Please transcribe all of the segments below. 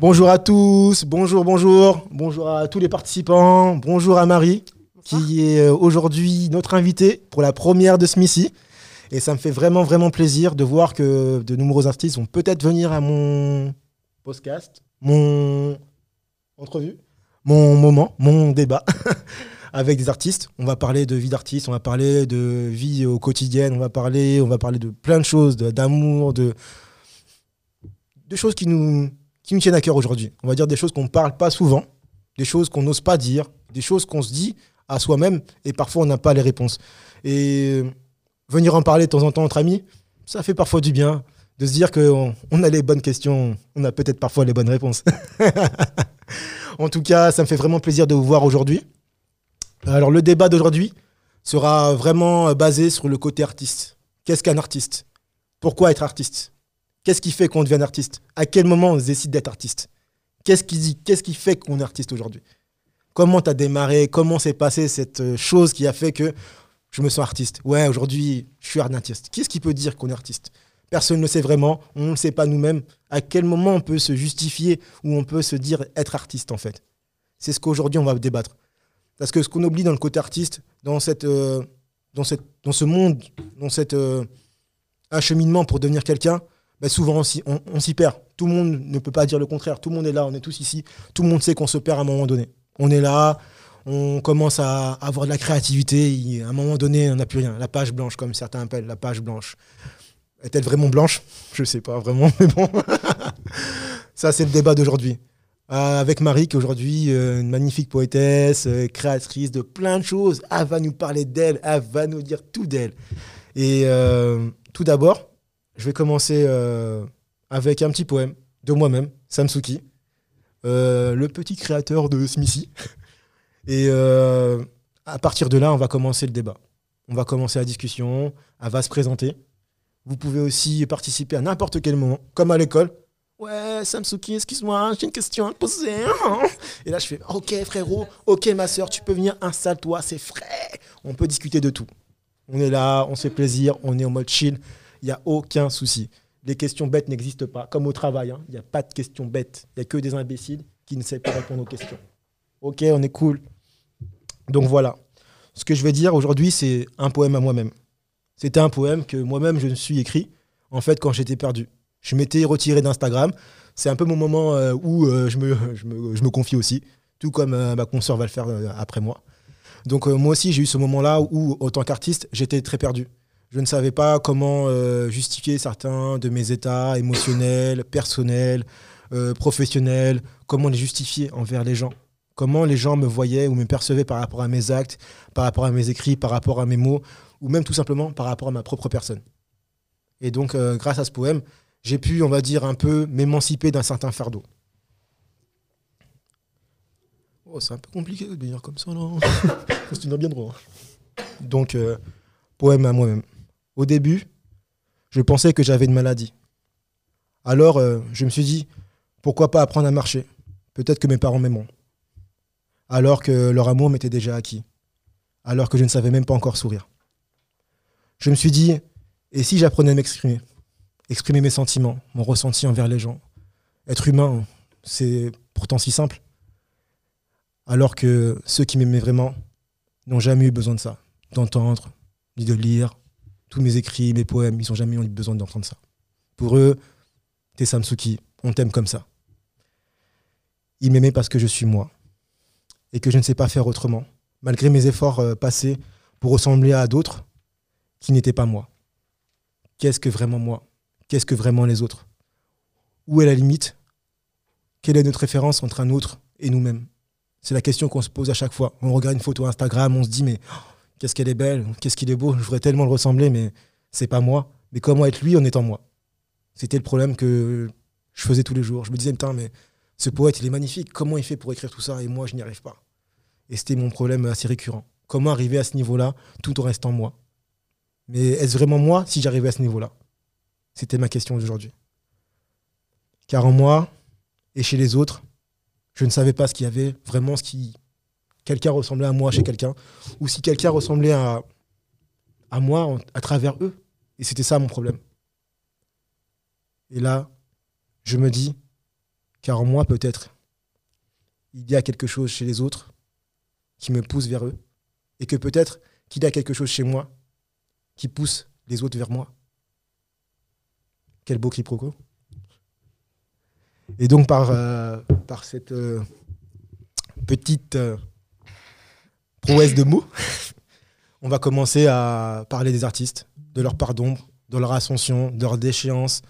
Bonjour à tous, bonjour, bonjour, bonjour à tous les participants, bonjour à Marie, qui est euh, aujourd'hui notre invitée pour la première de Smithy. Et ça me fait vraiment, vraiment plaisir de voir que de nombreux artistes vont peut-être venir à mon podcast, mon entrevue, mon moment, mon débat avec des artistes. On va parler de vie d'artiste, on va parler de vie au quotidien, on va parler, on va parler de plein de choses, d'amour, de, de choses qui nous, qui nous tiennent à cœur aujourd'hui. On va dire des choses qu'on ne parle pas souvent, des choses qu'on n'ose pas dire, des choses qu'on se dit à soi-même et parfois on n'a pas les réponses. Et euh, venir en parler de temps en temps entre amis, ça fait parfois du bien de se dire qu'on on a les bonnes questions, on a peut-être parfois les bonnes réponses. en tout cas, ça me fait vraiment plaisir de vous voir aujourd'hui. Alors le débat d'aujourd'hui sera vraiment basé sur le côté artiste. Qu'est-ce qu'un artiste? Pourquoi être artiste? Qu'est-ce qui fait qu'on devient artiste? À quel moment on décide d'être artiste? Qu'est-ce qui dit Qu'est-ce qui fait qu'on est artiste aujourd'hui? Comment tu as démarré? Comment s'est passée cette euh, chose qui a fait que je me sens artiste? Ouais, aujourd'hui, je suis artiste. Qu'est-ce qui peut dire qu'on est artiste? Personne ne le sait vraiment, on ne le sait pas nous-mêmes. À quel moment on peut se justifier ou on peut se dire être artiste en fait? C'est ce qu'aujourd'hui on va débattre. Parce que ce qu'on oublie dans le côté artiste, dans, cette, euh, dans, cette, dans ce monde, dans cet acheminement pour devenir quelqu'un, ben souvent on s'y- perd. Tout le monde ne peut pas dire le contraire. Tout le monde est là, on est tous ici. Tout le monde sait qu'on se perd à un moment donné. On est là, on commence à avoir de la créativité. à un moment donné, on n'a plus rien. La page blanche, comme certains appellent, la page blanche. Est-elle vraiment blanche? Je sais pas vraiment, mais bon. Ça, c'est le débat d'aujourd'hui. Euh, avec Marie, qui aujourd'hui euh, une magnifique poétesse, euh, créatrice de plein de choses. Elle va nous parler d'elle, elle va nous dire tout d'elle. Et euh, tout d'abord, je vais commencer euh, avec un petit poème de moi-même, Samsuki, euh, le petit créateur de Smithy. Et euh, à partir de là, on va commencer le débat. On va commencer la discussion, elle va se présenter. Vous pouvez aussi participer à n'importe quel moment, comme à l'école. Ouais, Samsuki, excuse-moi, j'ai une question à te poser. Et là, je fais, ok frérot, ok ma soeur, tu peux venir, installe-toi, c'est frais. On peut discuter de tout. On est là, on se fait plaisir, on est en mode chill, il n'y a aucun souci. Les questions bêtes n'existent pas, comme au travail, hein. il n'y a pas de questions bêtes. Il n'y a que des imbéciles qui ne savent pas répondre aux questions. Ok, on est cool. Donc voilà. Ce que je vais dire aujourd'hui, c'est un poème à moi-même. C'était un poème que moi-même je me suis écrit, en fait, quand j'étais perdu. Je m'étais retiré d'Instagram. C'est un peu mon moment euh, où euh, je, me, je, me, je me confie aussi, tout comme euh, ma consoeur va le faire après moi. Donc moi aussi, j'ai eu ce moment-là où, en tant qu'artiste, j'étais très perdu. Je ne savais pas comment euh, justifier certains de mes états émotionnels, personnels, euh, professionnels, comment les justifier envers les gens. Comment les gens me voyaient ou me percevaient par rapport à mes actes, par rapport à mes écrits, par rapport à mes mots, ou même tout simplement par rapport à ma propre personne. Et donc, euh, grâce à ce poème, j'ai pu, on va dire, un peu m'émanciper d'un certain fardeau. Oh, c'est un peu compliqué de venir comme ça. Faut se tenir bien droit. Donc, euh, poème à moi-même. Au début, je pensais que j'avais une maladie. Alors, euh, je me suis dit, pourquoi pas apprendre à marcher? Peut-être que mes parents m'aimeront. Alors que leur amour m'était déjà acquis. Alors que je ne savais même pas encore sourire. Je me suis dit, et si j'apprenais à m'exprimer? Exprimer mes sentiments, mon ressenti envers les gens. Être humain, c'est pourtant si simple. Alors que ceux qui m'aimaient vraiment n'ont jamais eu besoin de ça, d'entendre, ni de lire. Tous mes écrits, mes poèmes, ils n'ont jamais eu besoin d'entendre ça. Pour eux, t'es Samsuki, on t'aime comme ça. Ils m'aimaient parce que je suis moi et que je ne sais pas faire autrement, malgré mes efforts euh, passés pour ressembler à d'autres qui n'étaient pas moi. Qu'est-ce que vraiment moi? Qu'est-ce que vraiment les autres? Où est la limite? Quelle est notre référence entre un autre et nous-mêmes? C'est la question qu'on se pose à chaque fois. On regarde une photo Instagram, on se dit mais oh, qu'est-ce qu'elle est belle, qu'est-ce qu'il est beau, je voudrais tellement le ressembler, mais c'est pas moi. Mais comment être lui en étant moi? C'était le problème que je faisais tous les jours. Je me disais, putain, mais ce poète, il est magnifique. Comment il fait pour écrire tout ça? Et moi, je n'y arrive pas. Et c'était mon problème assez récurrent. Comment arriver à ce niveau-là tout en restant moi? Mais est-ce vraiment moi si j'arrivais à ce niveau-là? C'était ma question d'aujourd'hui. Car en moi et chez les autres, je ne savais pas ce qu'il y avait vraiment, ce qui. Quelqu'un ressemblait à moi chez quelqu'un, ou si quelqu'un ressemblait à, moi en- à travers eux. Et c'était ça mon problème. Et là, je me dis car moi peut-être, il y a quelque chose chez les autres qui me pousse vers eux, et que peut-être qu'il y a quelque chose chez moi qui pousse les autres vers moi. Quel beau quiproquo. Et donc par, euh, cette euh, petite euh, prouesse de mots, on va commencer à parler des artistes, de leur part d'ombre, de leur ascension, de leur déchéance,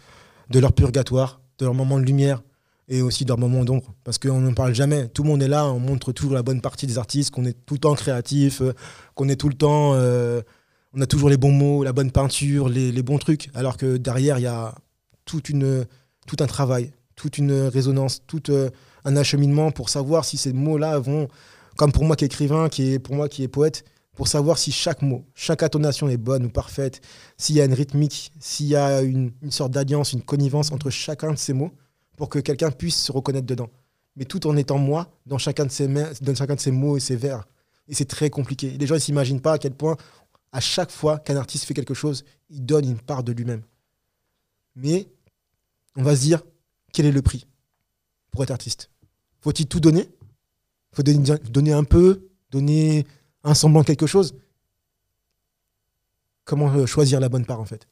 de leur purgatoire, de leur moment de lumière et aussi de leur moment d'ombre. Parce qu'on n'en parle jamais. Tout le monde est là, on montre toujours la bonne partie des artistes, qu'on est tout le temps créatif, qu'on est tout le temps on a toujours les bons mots, la bonne peinture, les, bons trucs, alors que derrière, il y a tout un travail, toute une résonance, tout euh, un acheminement pour savoir si ces mots-là vont, comme pour moi qui est écrivain, qui est, pour moi qui est poète, pour savoir si chaque mot, chaque intonation est bonne ou parfaite, s'il y a une rythmique, s'il y a une, sorte d'alliance, une connivence entre chacun de ces mots, pour que quelqu'un puisse se reconnaître dedans. Mais tout en étant moi dans chacun de ces, dans chacun de ces mots et ces vers. Et c'est très compliqué. Les gens ne s'imaginent pas à quel point à chaque fois qu'un artiste fait quelque chose, il donne une part de lui-même. Mais on va se dire, quel est le prix pour être artiste? Faut-il tout donner? Faut donner un peu, donner un semblant quelque chose Comment euh, choisir la bonne part en fait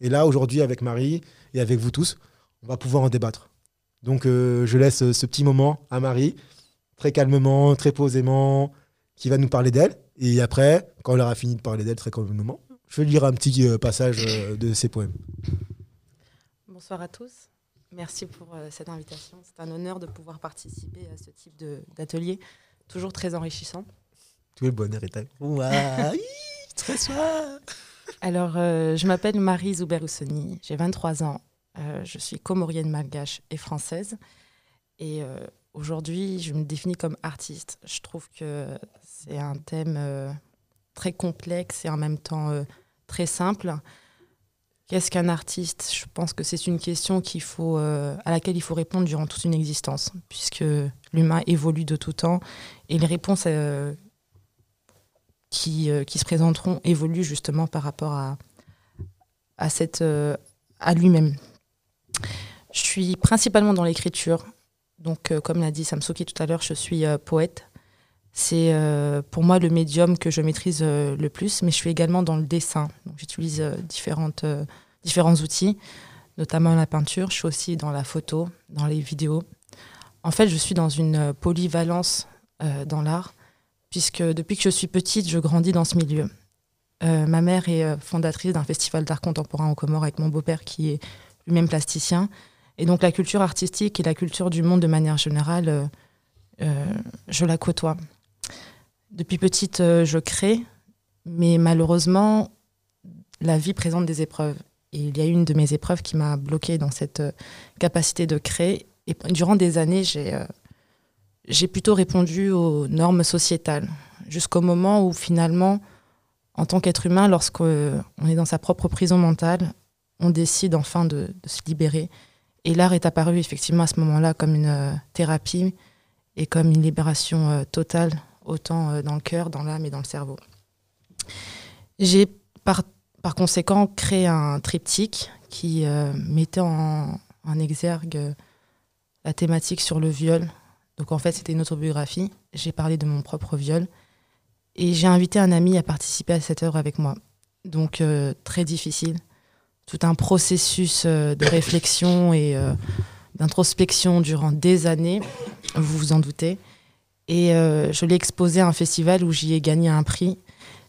Et là, aujourd'hui, avec Marie et avec vous tous, on va pouvoir en débattre. Donc euh, je laisse ce petit moment à Marie, très calmement, très posément, qui va nous parler d'elle. Et après, quand elle aura fini de parler d'elle très calmement, je vais lire un petit euh, passage euh, de ses poèmes. Bonsoir à tous. Merci pour euh, cette invitation. C'est un honneur de pouvoir participer à ce type d'atelier, toujours très enrichissant. Tout le bonheur est à ouais, Très soir. Alors, je m'appelle Marie Zouber-Oussoni, j'ai 23 ans. je suis comorienne malgache et française. Et aujourd'hui, je me définis comme artiste. Je trouve que c'est un thème euh, très complexe et en même temps euh, très simple. Qu'est-ce qu'un artiste? Je pense que c'est une question euh, à laquelle il faut répondre durant toute une existence, puisque l'humain évolue de tout temps et les réponses qui, qui, se présenteront évoluent justement par rapport à, à lui-même. Je suis principalement dans l'écriture. Donc, comme l'a dit Samsuki tout à l'heure, je suis poète. C'est euh, pour moi le médium que je maîtrise euh, le plus, mais je suis également dans le dessin. J'utilise euh, différentes, différents outils, notamment la peinture. Je suis aussi dans la photo, dans les vidéos. En fait, je suis dans une polyvalence dans l'art, puisque depuis que je suis petite, je grandis dans ce milieu. ma mère est fondatrice d'un festival d'art contemporain au Comores avec mon beau-père qui est lui-même plasticien. Et donc la culture artistique et la culture du monde de manière générale, je la côtoie. Depuis petite, euh, je crée, mais malheureusement, la vie présente des épreuves. Il y a une de mes épreuves qui m'a bloquée dans cette euh, capacité de créer. Et durant des années, j'ai euh, j'ai plutôt répondu aux normes sociétales, jusqu'au moment où finalement, en tant qu'être humain, lorsqu'on est dans sa propre prison mentale, on décide enfin de se libérer. Et l'art est apparu effectivement à ce moment-là comme une thérapie et comme une libération totale autant euh, dans le cœur, dans l'âme et dans le cerveau. J'ai par, par, conséquent créé un triptyque qui euh, mettait en, exergue euh, la thématique sur le viol. Donc en fait, c'était une autobiographie. J'ai parlé de mon propre viol. Et j'ai invité un ami à participer à cette œuvre avec moi. Donc très difficile. Tout un processus de réflexion et d'introspection durant des années, vous vous en doutez. Et euh, je l'ai exposé à un festival où j'y ai gagné un prix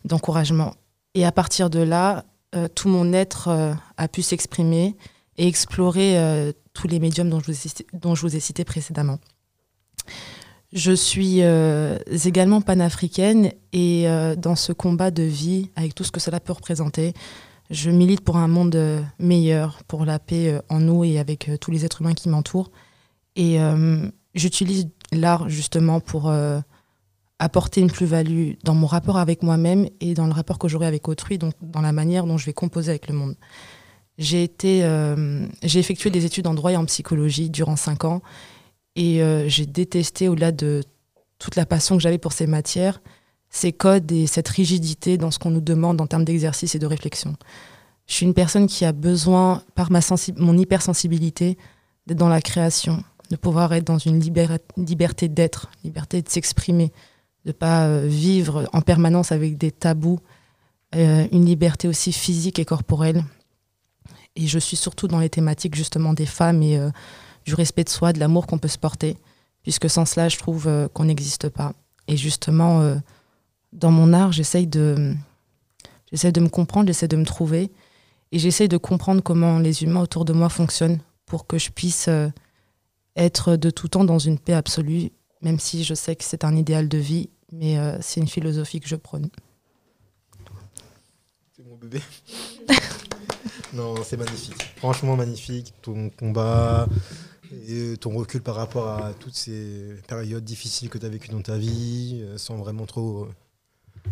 d'encouragement. Et à partir de là, euh, tout mon être euh, a pu s'exprimer et explorer tous les médiums dont je, vous ai cité, précédemment. Je suis également panafricaine et dans ce combat de vie, avec tout ce que cela peut représenter, je milite pour un monde meilleur, pour la paix en nous et avec tous les êtres humains qui m'entourent. Et j'utilise l'art justement pour euh, apporter une plus-value dans mon rapport avec moi-même et dans le rapport que j'aurai avec autrui, donc dans la manière dont je vais composer avec le monde. J'ai été, euh, j'ai effectué des études en droit et en psychologie durant cinq ans et euh, j'ai détesté, au-delà de toute la passion que j'avais pour ces matières, ces codes et cette rigidité dans ce qu'on nous demande en termes d'exercice et de réflexion. Je suis une personne qui a besoin, par ma mon hypersensibilité, d'être dans la création, de pouvoir être dans une liberté d'être, liberté de s'exprimer, de ne pas euh, vivre en permanence avec des tabous, euh, une liberté aussi physique et corporelle. Et je suis surtout dans les thématiques justement des femmes et euh, du respect de soi, de l'amour qu'on peut se porter, puisque sans cela, je trouve qu'on n'existe pas. Et justement, dans mon art, j'essaye de, j'essaie de me comprendre, j'essaie de me trouver, et j'essaye de comprendre comment les humains autour de moi fonctionnent pour que je puisse être de tout temps dans une paix absolue, même si je sais que c'est un idéal de vie, mais euh, c'est une philosophie que je prône. C'est mon bébé. non, c'est magnifique. Franchement magnifique. Ton combat, et ton recul par rapport à toutes ces périodes difficiles que tu as vécues dans ta vie, euh, sans vraiment trop.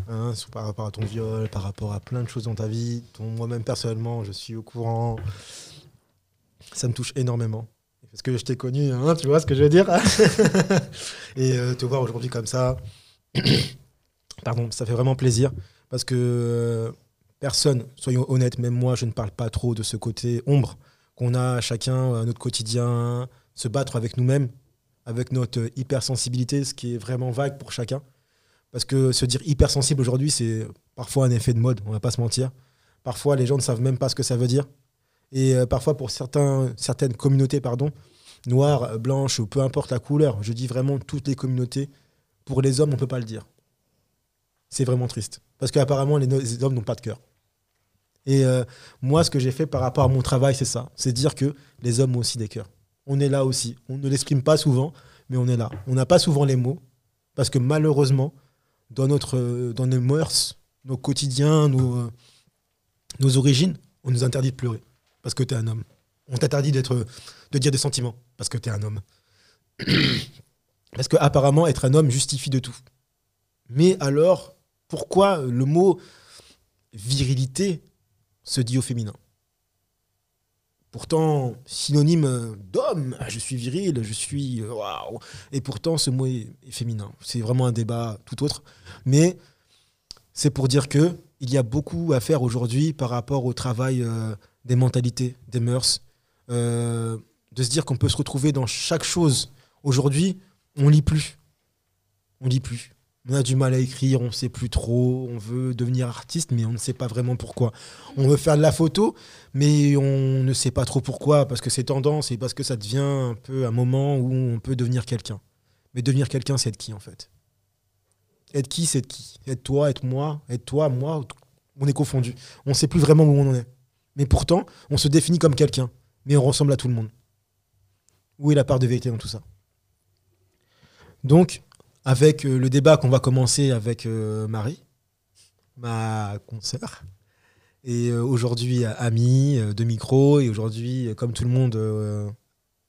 Hein, par rapport à ton viol, par rapport à plein de choses dans ta vie. Moi-même, personnellement, je suis au courant. Ça me touche énormément parce que je t'ai connu, hein, tu vois ce que je veux dire Et euh, te voir aujourd'hui comme ça, pardon, ça fait vraiment plaisir parce que euh, personne, soyons honnêtes, même moi, je ne parle pas trop de ce côté ombre qu'on a chacun à notre quotidien, se battre avec nous-mêmes, avec notre hypersensibilité, ce qui est vraiment vague pour chacun. Parce que se dire hypersensible aujourd'hui, c'est parfois un effet de mode, on va pas se mentir. Parfois, les gens ne savent même pas ce que ça veut dire. Et euh, parfois, pour certaines communautés, pardon, noires, blanches, ou peu importe la couleur, je dis vraiment toutes les communautés, pour les hommes, on ne peut pas le dire. C'est vraiment triste. Parce qu'apparemment, les, hommes n'ont pas de cœur. Et euh, moi, ce que j'ai fait par rapport à mon travail, c'est ça. C'est dire que les hommes ont aussi des cœurs. On est là aussi. On ne l'exprime pas souvent, mais on est là. On n'a pas souvent les mots. Parce que malheureusement, dans, notre, dans nos mœurs, nos quotidiens, nos, nos origines, on nous interdit de pleurer parce que tu un homme. On t'interdit de dire des sentiments parce que tu es un homme. parce que apparemment être un homme justifie de tout. Mais alors, pourquoi le mot virilité se dit au féminin? Pourtant, synonyme d'homme, ah, je suis viril, je suis. Waouh Et pourtant, ce mot est, féminin. C'est vraiment un débat tout autre. Mais c'est pour dire que il y a beaucoup à faire aujourd'hui par rapport au travail euh, des mentalités, des mœurs, euh, de se dire qu'on peut se retrouver dans chaque chose. Aujourd'hui, on lit plus. On lit plus. On a du mal à écrire, on ne sait plus trop, on veut devenir artiste, mais on ne sait pas vraiment pourquoi. On veut faire de la photo, mais on ne sait pas trop pourquoi, parce que c'est tendance et parce que ça devient un peu un moment où on peut devenir quelqu'un. Mais devenir quelqu'un, c'est être qui en fait Être qui, c'est être qui Être toi, être moi, être toi, moi, on est confondu. On ne sait plus vraiment où on en est. Mais pourtant, on se définit comme quelqu'un. Mais on ressemble à tout le monde. Où est la part de vérité dans tout ça? Donc, avec euh, le débat qu'on va commencer avec euh, Marie, ma consoeur, et euh, aujourd'hui amie de micro, et aujourd'hui, comme tout le monde,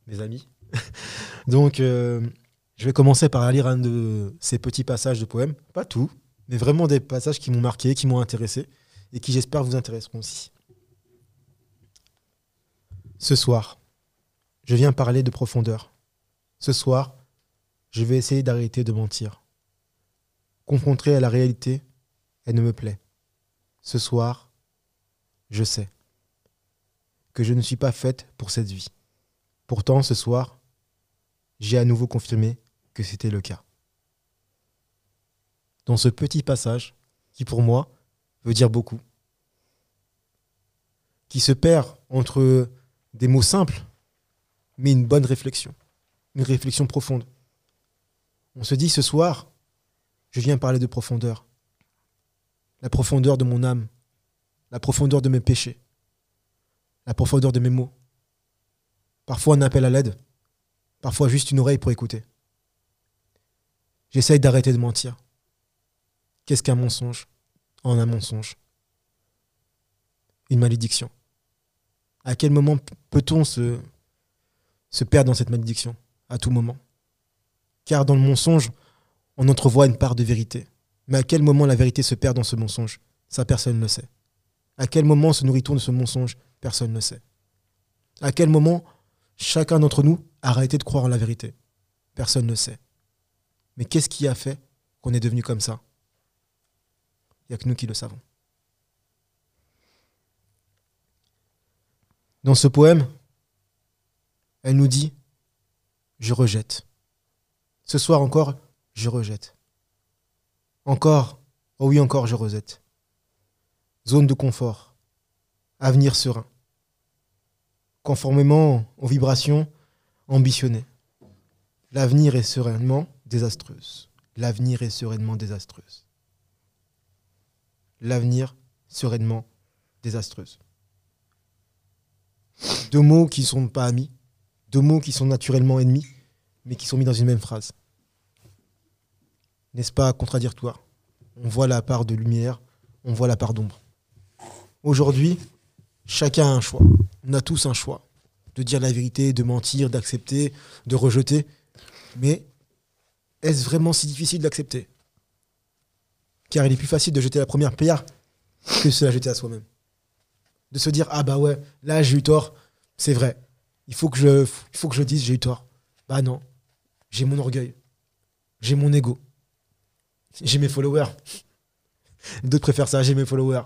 mes amis. Donc, je vais commencer par lire un de ces petits passages de poèmes. Pas tout, mais vraiment des passages qui m'ont marqué, qui m'ont intéressé, et qui j'espère vous intéresseront aussi. Ce soir, je viens parler de profondeur. Ce soir, je vais essayer d'arrêter de mentir. Confronter à la réalité, elle ne me plaît. Ce soir, je sais que je ne suis pas faite pour cette vie. Pourtant, ce soir, j'ai à nouveau confirmé que c'était le cas. Dans ce petit passage, qui pour moi veut dire beaucoup, qui se perd entre des mots simples, mais une bonne réflexion, une réflexion profonde. On se dit ce soir, je viens parler de profondeur, la profondeur de mon âme, la profondeur de mes péchés, la profondeur de mes mots. Parfois un appel à l'aide, parfois juste une oreille pour écouter. J'essaye d'arrêter de mentir. Qu'est-ce qu'un mensonge? En un mensonge Une malédiction. À quel moment peut-on se, perdre dans cette malédiction À tout moment? Car dans le mensonge, on entrevoit une part de vérité. Mais à quel moment la vérité se perd dans ce mensonge? Ça, personne ne le sait. À quel moment se nourrit-on de ce mensonge? Personne ne sait. À quel moment chacun d'entre nous a arrêté de croire en la vérité? Personne ne sait. Mais qu'est-ce qui a fait qu'on est devenu comme ça? Il n'y a que nous qui le savons. Dans ce poème, elle nous dit je rejette. Ce soir encore, je rejette. Encore, oh oui encore, je rejette. Zone de confort. Avenir serein. Conformément aux vibrations ambitionnées. L'avenir est sereinement désastreuse. L'avenir est sereinement désastreuse. L'avenir sereinement désastreuse. Deux mots qui ne sont pas amis, deux mots qui sont naturellement ennemis, mais qui sont mis dans une même phrase. N'est-ce pas contradictoire On voit la part de lumière, on voit la part d'ombre. Aujourd'hui, chacun a un choix. On a tous un choix. De dire la vérité, de mentir, d'accepter, de rejeter. Mais est-ce vraiment si difficile d'accepter? Car il est plus facile de jeter la première pierre que de se la jeter à soi-même. De se dire, ah bah ouais, là j'ai eu tort, c'est vrai. Il faut que je, il dise j'ai eu tort. Bah non, j'ai mon orgueil, j'ai mon ego, j'ai mes followers. D'autres préfèrent ça, j'ai mes followers.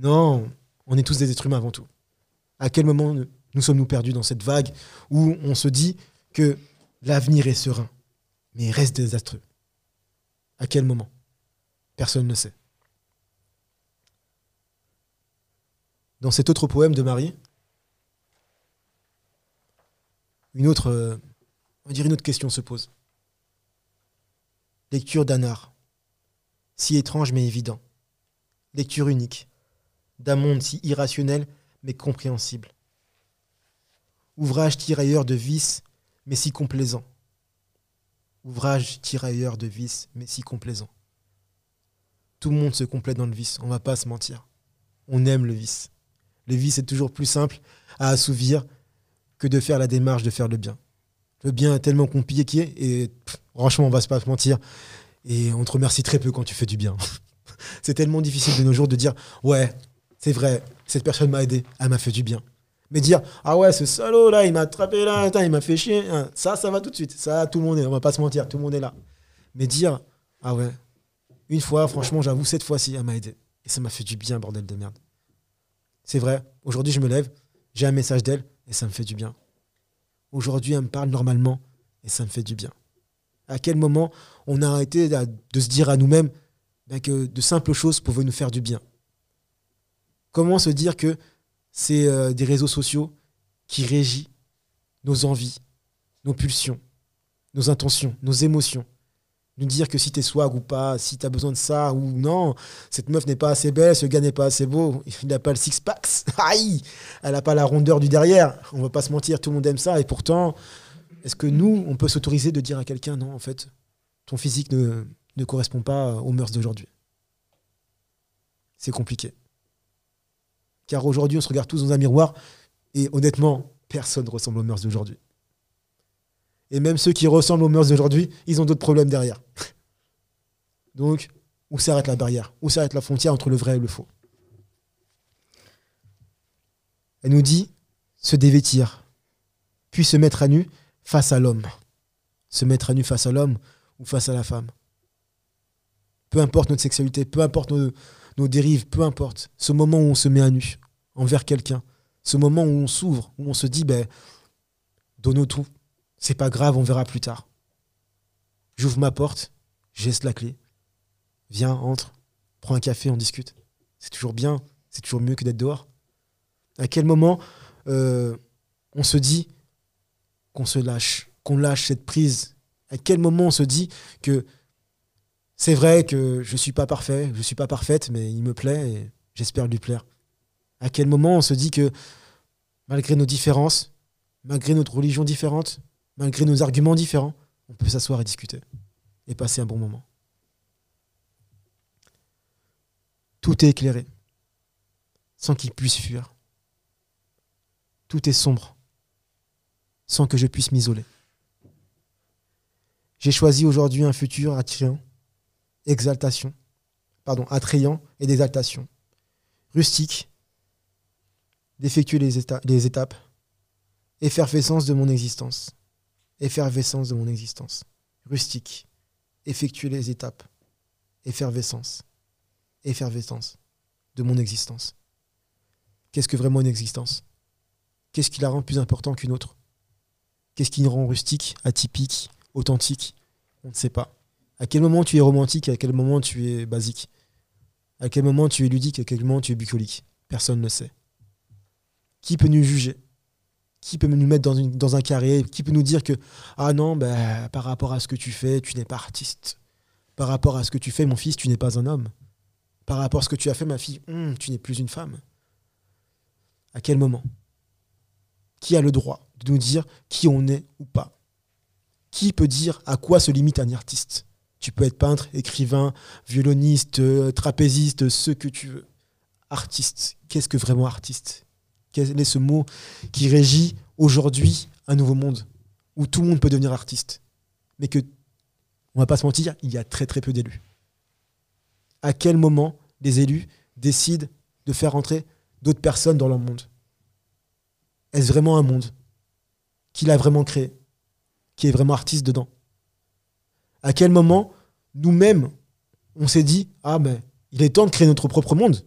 Non, on est tous des êtres humains avant tout. À quel moment nous sommes-nous perdus dans cette vague où on se dit que l'avenir est serein, mais reste désastreux? À quel moment? Personne ne sait. Dans cet autre poème de Marie, une autre, euh, une autre question se pose. Lecture d'un art, si étrange mais évident. Lecture unique, d'un monde si irrationnel mais compréhensible. Ouvrage tirailleur de vices mais si complaisant. Ouvrage tirailleur de vices mais si complaisant. Tout le monde se complaît dans le vice, on va pas se mentir. On aime le vice. Le vice est toujours plus simple à assouvir de faire la démarche de faire le bien. Le bien est tellement compliqué et franchement, on va pas se mentir. Et on te remercie très peu quand tu fais du bien. c'est tellement difficile de nos jours de dire ouais, c'est vrai, cette personne m'a aidé, elle m'a fait du bien. Mais dire ah ouais, ce salaud là, il m'a attrapé là, il m'a fait chier, hein, ça, ça va tout de suite. Ça, tout le monde est, on va pas se mentir, tout le monde est là. Mais dire ah ouais, une fois, franchement, j'avoue, cette fois-ci, elle m'a aidé. Et ça m'a fait du bien, bordel de merde. C'est vrai, aujourd'hui, je me lève, j'ai un message d'elle, et ça me fait du bien. Aujourd'hui, elle me parle normalement et ça me fait du bien. À quel moment on a arrêté de se dire à nous-mêmes ben, que de simples choses pouvaient nous faire du bien? Comment se dire que c'est euh, des réseaux sociaux qui régissent nos envies, nos pulsions, nos intentions, nos émotions? Nous dire que si t'es swag ou pas, si t'as besoin de ça ou non, cette meuf n'est pas assez belle, ce gars n'est pas assez beau, il n'a pas le six-pack, aïe, elle n'a pas la rondeur du derrière. On va pas se mentir, tout le monde aime ça. Et pourtant, est-ce que nous, on peut s'autoriser de dire à quelqu'un, non, en fait, ton physique ne, ne correspond pas aux mœurs d'aujourd'hui? C'est compliqué. Car aujourd'hui, on se regarde tous dans un miroir et honnêtement, personne ne ressemble aux mœurs d'aujourd'hui. Et même ceux qui ressemblent aux mœurs d'aujourd'hui, ils ont d'autres problèmes derrière. Donc, où s'arrête la barrière Où s'arrête la frontière entre le vrai et le faux Elle nous dit se dévêtir, puis se mettre à nu face à l'homme. Se mettre à nu face à l'homme ou face à la femme. Peu importe notre sexualité, peu importe nos, dérives, peu importe. Ce moment où on se met à nu envers quelqu'un, ce moment où on s'ouvre, où on se dit, ben, donne tout, c'est pas grave, on verra plus tard. J'ouvre ma porte, geste la clé. Viens, entre, prends un café, on discute. C'est toujours bien, c'est toujours mieux que d'être dehors. À quel moment euh, on se dit qu'on se lâche, qu'on lâche cette prise? À quel moment on se dit que c'est vrai que je suis pas parfait, je suis pas parfaite, mais il me plaît et j'espère lui plaire À quel moment on se dit que malgré nos différences, malgré notre religion différente, malgré nos arguments différents, on peut s'asseoir et discuter et passer un bon moment. Tout est éclairé, sans qu'il puisse fuir. Tout est sombre, sans que je puisse m'isoler. J'ai choisi aujourd'hui un futur attrayant, exaltation, pardon, attrayant et d'exaltation, rustique, d'effectuer les, les étapes, effervescence de mon existence effervescence de mon existence. Rustique, effectuer les étapes. Effervescence, effervescence de mon existence. Qu'est-ce que vraiment une existence? Qu'est-ce qui la rend plus important qu'une autre? Qu'est-ce qui nous rend rustique, atypique, authentique? On ne sait pas. À quel moment tu es romantique, à quel moment tu es basique? À quel moment tu es ludique, à quel moment tu es bucolique? Personne ne sait. Qui peut nous juger? Qui peut nous mettre dans, un carré Qui peut nous dire que, ah non, ben, par rapport à ce que tu fais, tu n'es pas artiste. Par rapport à ce que tu fais, mon fils, tu n'es pas un homme. Par rapport à ce que tu as fait, ma fille, hum, tu n'es plus une femme. À quel moment? Qui a le droit de nous dire qui on est ou pas? Qui peut dire à quoi se limite un artiste? Tu peux être peintre, écrivain, violoniste, euh, trapéziste, ce que tu veux. Artiste, qu'est-ce que vraiment artiste? Quel est ce mot qui régit aujourd'hui un nouveau monde où tout le monde peut devenir artiste. Mais que, on va pas se mentir, il y a très très peu d'élus. À quel moment les élus décident de faire entrer d'autres personnes dans leur monde? Est-ce vraiment un monde qu'il a vraiment créé, qui est vraiment artiste dedans? À quel moment, nous-mêmes, on s'est dit Ah, mais il est temps de créer notre propre monde.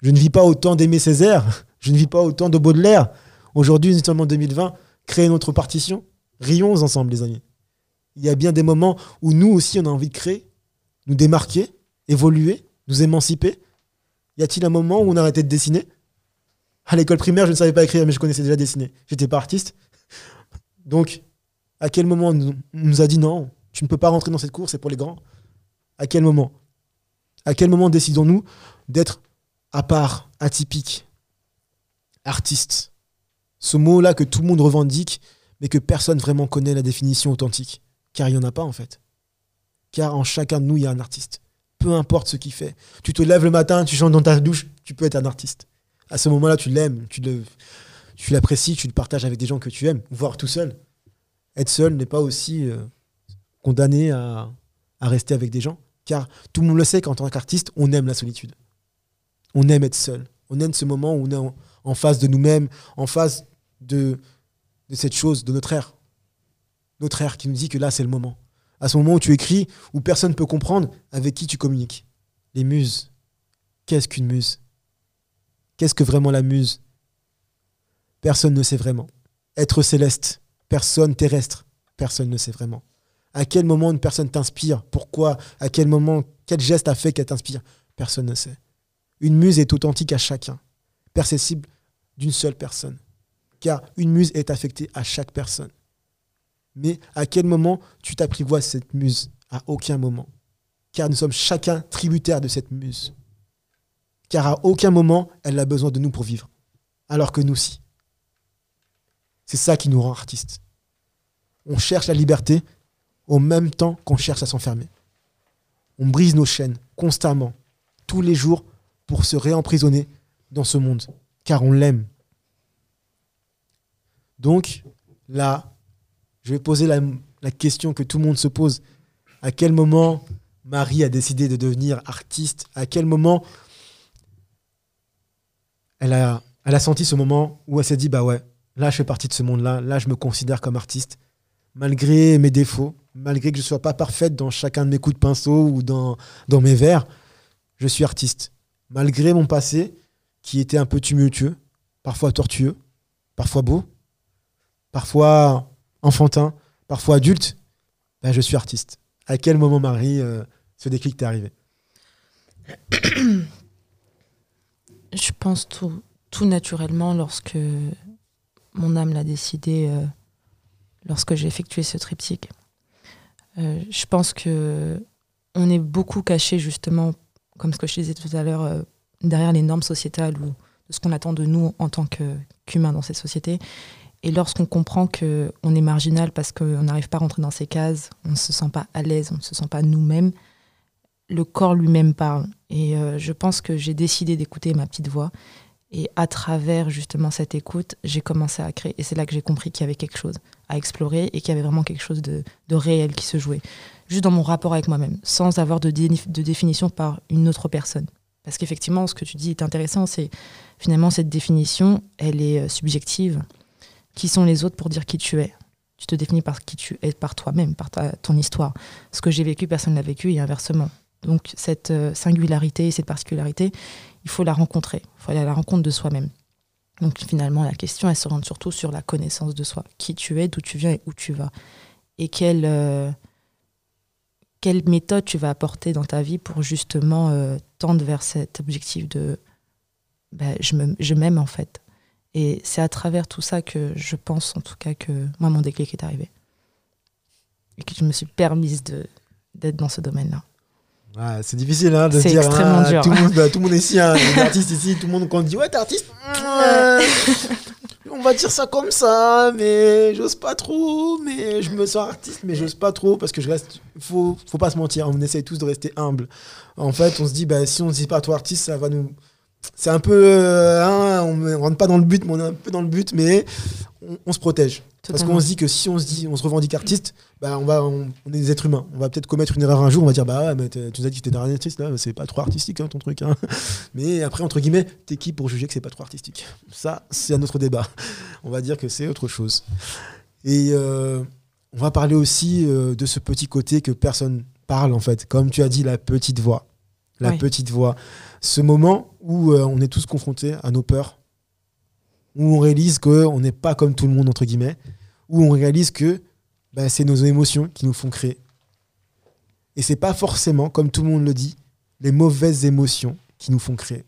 Je ne vis pas autant d'Aimé Césaire, je ne vis pas autant de Baudelaire. Aujourd'hui, nous sommes en 2020, créer notre partition. Rions ensemble, les amis. Il y a bien des moments où nous aussi, on a envie de créer, nous démarquer, évoluer, nous émanciper. Y a-t-il un moment où on a arrêté de dessiner? À l'école primaire, je ne savais pas écrire, mais je connaissais déjà dessiner. J'étais pas artiste. Donc, à quel moment on nous a dit non, tu ne peux pas rentrer dans cette cour, c'est pour les grands? À quel moment? À quel moment décidons-nous d'être à part, atypique, artiste Ce mot-là que tout le monde revendique, mais que personne vraiment connaît la définition authentique. Car il n'y en a pas en fait. Car en chacun de nous, il y a un artiste. Peu importe ce qu'il fait. Tu te lèves le matin, tu chantes dans ta douche, tu peux être un artiste à ce moment-là, tu l'aimes, tu le, tu l'apprécies, tu le partages avec des gens que tu aimes, voire tout seul. Être seul n'est pas aussi euh, condamné à, rester avec des gens, car tout le monde le sait qu'en tant qu'artiste, on aime la solitude. On aime être seul. On aime ce moment où on est face de nous-mêmes, en face de, de cette chose, de notre ère. Notre ère qui nous dit que là, c'est le moment. À ce moment où tu écris, où personne ne peut comprendre, avec qui tu communiques. Les muses. Qu'est-ce qu'une muse? Qu'est-ce que vraiment la muse? Personne ne sait vraiment. Être céleste, personne terrestre, personne ne sait vraiment. À quel moment une personne t'inspire? Pourquoi? À quel moment Quel geste a fait qu'elle t'inspire? Personne ne sait. Une muse est authentique à chacun, perceptible d'une seule personne. Car une muse est affectée à chaque personne. Mais à quel moment tu t'apprivoises cette muse? À aucun moment. Car nous sommes chacun tributaires de cette muse car à aucun moment elle a besoin de nous pour vivre, alors que nous si. C'est ça qui nous rend artistes. On cherche la liberté au même temps qu'on cherche à s'enfermer. On brise nos chaînes constamment, tous les jours, pour se réemprisonner dans ce monde, car on l'aime. Donc, là, je vais poser la, question que tout le monde se pose. À quel moment Marie a décidé de devenir artiste? À quel moment elle a, senti ce moment où elle s'est dit bah ouais, là je fais partie de ce monde-là, là je me considère comme artiste, malgré mes défauts, malgré que je ne sois pas parfaite dans chacun de mes coups de pinceau ou dans mes vers, je suis artiste. Malgré mon passé qui était un peu tumultueux, parfois tortueux, parfois beau, parfois enfantin, parfois adulte, bah, je suis artiste. À quel moment, Marie, euh, ce déclic t'est arrivé? Je pense tout, naturellement lorsque mon âme l'a décidé, euh, lorsque j'ai effectué ce triptyque. Euh, je pense que on est beaucoup caché justement, comme ce que je disais tout à l'heure, derrière les normes sociétales ou de ce qu'on attend de nous en tant qu'humains dans cette société. Et lorsqu'on comprend qu'on est marginal parce qu'on n'arrive pas à rentrer dans ces cases, on ne se sent pas à l'aise, on ne se sent pas nous-mêmes, le corps lui-même parle. Et euh, je pense que j'ai décidé d'écouter ma petite voix. Et à travers justement cette écoute, j'ai commencé à créer. Et c'est là que j'ai compris qu'il y avait quelque chose à explorer et qu'il y avait vraiment quelque chose de, réel qui se jouait. Juste dans mon rapport avec moi-même, sans avoir de, de définition par une autre personne. Parce qu'effectivement, ce que tu dis est intéressant, c'est finalement cette définition, elle est euh, subjective. Qui sont les autres pour dire qui tu es? Tu te définis par qui tu es, par toi-même, par ton histoire. Ce que j'ai vécu, personne ne l'a vécu et inversement. Donc cette euh, singularité, cette particularité, il faut la rencontrer, il faut aller à la rencontre de soi-même. Donc finalement, la question, elle se rend surtout sur la connaissance de soi, qui tu es, d'où tu viens et où tu vas. Et quelle, euh, quelle méthode tu vas apporter dans ta vie pour justement euh, tendre vers cet objectif de ben, je m'aime en fait. Et c'est à travers tout ça que je pense en tout cas que moi, mon déclic est arrivé. Et que je me suis permise d'être dans ce domaine-là c'est difficile hein, de dire hein, Tout, le monde, bah, tout le monde est ici, hein, artiste ici, tout le monde quand on dit ouais t'es artiste, on va dire ça comme ça, mais j'ose pas trop, mais je me sens artiste, mais j'ose pas trop parce que je reste, faut, faut pas se mentir, on essaye tous de rester humble. En fait, on se dit bah si on se dit pas toi artiste, ça va nous, c'est un peu, euh, on, rentre pas dans le but, mais on est un peu dans le but, mais on se protège. Parce qu'on se dit que si on se dit, on se revendique artiste, bah on va, on, est des êtres humains. On va peut-être commettre une erreur un jour. On va dire bah ouais, mais tu nous as dit que t'étais un artiste là, c'est pas trop artistique hein, ton truc. Hein. Mais après entre guillemets, t'es qui pour juger que c'est pas trop artistique? Ça, c'est un autre débat. On va dire que c'est autre chose. Et euh, on va parler aussi euh, de ce petit côté que personne parle en fait. Comme tu as dit, la petite voix, la petite voix. Ce moment où euh, on est tous confrontés à nos peurs où on réalise qu'on n'est pas comme tout le monde, entre guillemets, où on réalise que bah, c'est nos émotions qui nous font créer. Et c'est pas forcément, comme tout le monde le dit, les mauvaises émotions qui nous font créer.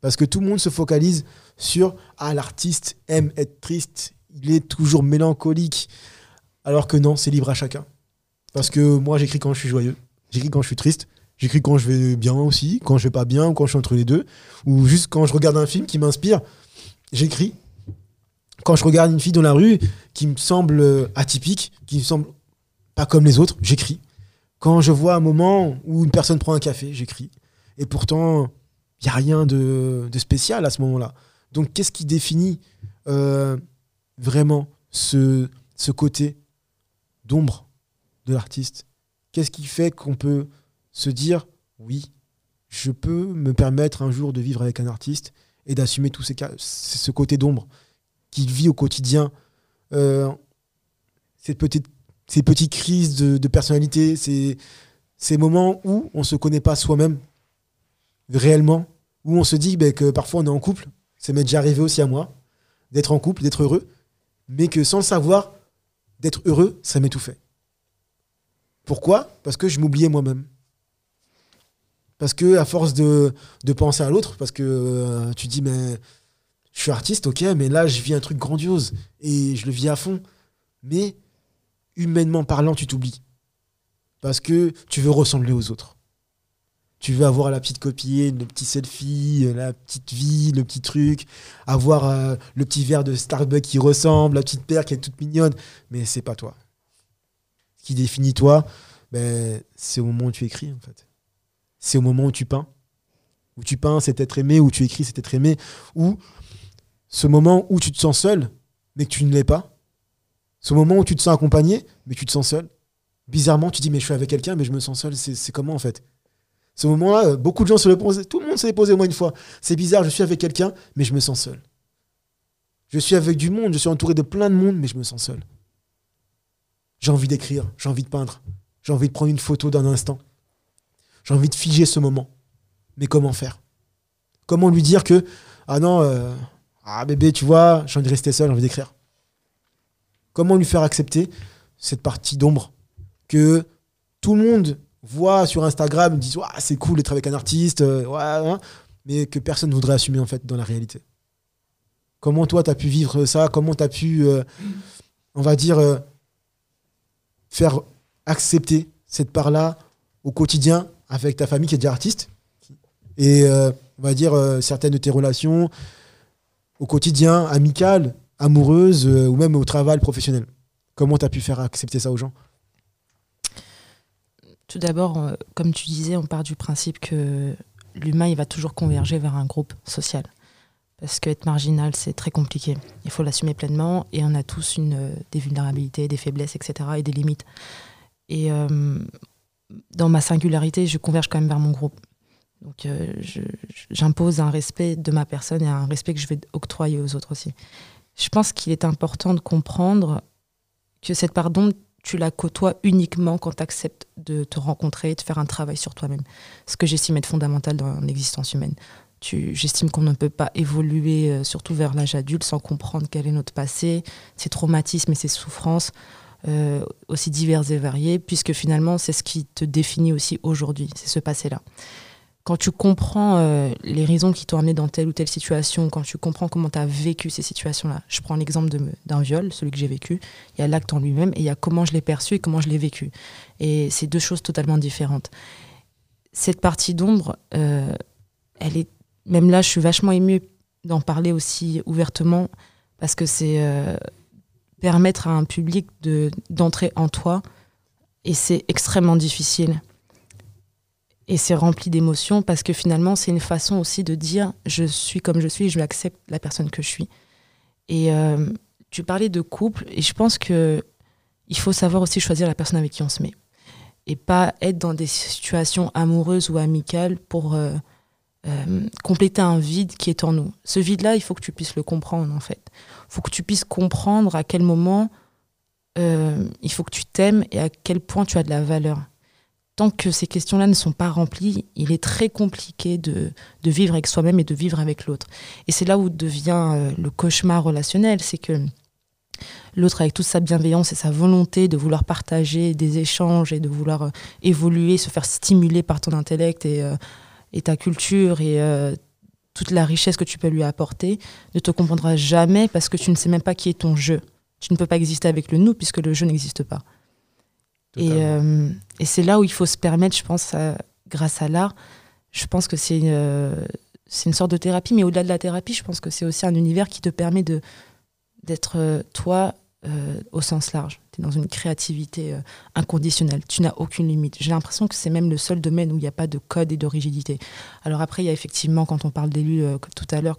Parce que tout le monde se focalise sur Ah, l'artiste aime être triste, il est toujours mélancolique. Alors que non, c'est libre à chacun. Parce que moi, j'écris quand je suis joyeux, j'écris quand je suis triste, j'écris quand je vais bien aussi, quand je vais pas bien, ou quand je suis entre les deux, ou juste quand je regarde un film qui m'inspire j'écris. Quand je regarde une fille dans la rue qui me semble euh, atypique, qui me semble pas comme les autres, j'écris. Quand je vois un moment où une personne prend un café, j'écris. Et pourtant, il n'y a rien de, spécial à ce moment-là. Donc, qu'est-ce qui définit euh, vraiment ce, ce côté d'ombre de l'artiste? Qu'est-ce qui fait qu'on peut se dire, oui, je peux me permettre un jour de vivre avec un artiste et d'assumer tout ces, ce côté d'ombre qu'il vit au quotidien. Euh, cette petite, ces petites crises de, personnalité, ces, ces moments où on ne se connaît pas soi-même réellement, où on se dit ben, que parfois on est en couple, ça m'est déjà arrivé aussi à moi, d'être en couple, d'être heureux, mais que sans le savoir, d'être heureux, ça m'est tout fait. Pourquoi? Parce que je m'oubliais moi-même. Parce que à force de, penser à l'autre, parce que euh, tu dis, mais je suis artiste, ok, mais là, je vis un truc grandiose et je le vis à fond. Mais humainement parlant, tu t'oublies. Parce que tu veux ressembler aux autres. Tu veux avoir la petite copine, le petit selfie, la petite vie, le petit truc, avoir euh, le petit verre de Starbucks qui ressemble, la petite paire qui est toute mignonne. Mais c'est pas toi. Ce qui définit toi, ben, c'est au moment où tu écris, en fait c'est au moment où tu peins. Où tu peins, c'est être aimé, où tu écris, c'est être aimé. Ou ce moment où tu te sens seul, mais que tu ne l'es pas. Ce moment où tu te sens accompagné, mais tu te sens seul. Bizarrement, tu dis, mais je suis avec quelqu'un, mais je me sens seul. C'est comment en fait? Ce moment-là, euh, beaucoup de gens se le posent. Tout le monde s'est posé au moins une fois. C'est bizarre, je suis avec quelqu'un, mais je me sens seul. Je suis avec du monde, je suis entouré de plein de monde, mais je me sens seul. J'ai envie d'écrire, j'ai envie de peindre, j'ai envie de prendre une photo d'un instant. J'ai envie de figer ce moment. Mais comment faire? Comment lui dire que, ah non, euh, ah bébé, tu vois, j'ai envie de rester seul, j'ai envie d'écrire. Comment lui faire accepter cette partie d'ombre que tout le monde voit sur Instagram, dit c'est cool d'être avec un artiste, euh, ouais, mais que personne ne voudrait assumer en fait dans la réalité. Comment toi, tu as pu vivre ça? Comment tu as pu, euh, on va dire, faire accepter cette part-là au quotidien avec ta famille qui est déjà artiste et euh, on va dire euh, certaines de tes relations au quotidien, amicales, amoureuses euh, ou même au travail professionnel. Comment tu as pu faire accepter ça aux gens? Tout d'abord, comme tu disais, on part du principe que l'humain il va toujours converger vers un groupe social. Parce qu'être marginal, c'est très compliqué. Il faut l'assumer pleinement et on a tous une, des vulnérabilités, des faiblesses, etc. et des limites. Et dans ma singularité, je converge quand même vers mon groupe. Donc euh, j'impose un respect de ma personne et un respect que je vais octroyer aux autres aussi. Je pense qu'il est important de comprendre que cette part d'ombre, tu la côtoies uniquement quand tu acceptes de te rencontrer et de faire un travail sur toi-même. Ce que j'estime être fondamental dans l'existence humaine. J'estime qu'on ne peut pas évoluer, euh, surtout vers l'âge adulte, sans comprendre quel est notre passé, ses traumatismes et ses souffrances, euh, aussi diverses et variées, puisque finalement, c'est ce qui te définit aussi aujourd'hui, c'est ce passé-là. Quand tu comprends euh, les raisons qui t'ont amené dans telle ou telle situation, quand tu comprends comment tu as vécu ces situations-là, je prends l'exemple d'un viol, celui que j'ai vécu, il y a l'acte en lui-même et il y a comment je l'ai perçu et comment je l'ai vécu. Et c'est deux choses totalement différentes. Cette partie d'ombre, elle est même là, je suis vachement émue d'en parler aussi ouvertement parce que c'est euh, permettre à un public d'entrer en toi et c'est extrêmement difficile. Et c'est rempli d'émotions parce que finalement, c'est une façon aussi de dire je suis comme je suis, je accepte la personne que je suis. Et euh, tu parlais de couple et je pense que il faut savoir aussi choisir la personne avec qui on se met et pas être dans des situations amoureuses ou amicales pour euh, euh, compléter un vide qui est en nous. Ce vide-là, il faut que tu puisses le comprendre, en fait. Il faut que tu puisses comprendre à quel moment euh, il faut que tu t'aimes et à quel point tu as de la valeur. Tant que ces questions-là ne sont pas remplies, il est très compliqué de, vivre avec soi-même et de vivre avec l'autre. Et c'est là où devient euh, le cauchemar relationnel, c'est que l'autre avec toute sa bienveillance et sa volonté de vouloir partager des échanges et de vouloir évoluer, se faire stimuler par ton intellect et et ta culture et euh, toute la richesse que tu peux lui apporter ne te comprendra jamais parce que tu ne sais même pas qui est ton jeu. Tu ne peux pas exister avec le nous puisque le jeu n'existe pas. Et, euh, et c'est là où il faut se permettre, je pense, grâce à l'art, je pense que c'est une, euh, une sorte de thérapie, mais au-delà de la thérapie, je pense que c'est aussi un univers qui te permet de, d'être toi euh, au sens large. Tu es dans une créativité euh, inconditionnelle. Tu n'as aucune limite. J'ai l'impression que c'est même le seul domaine où il n'y a pas de code et de rigidité. Alors après, il y a effectivement, quand on parle d'élus, euh, tout à l'heure,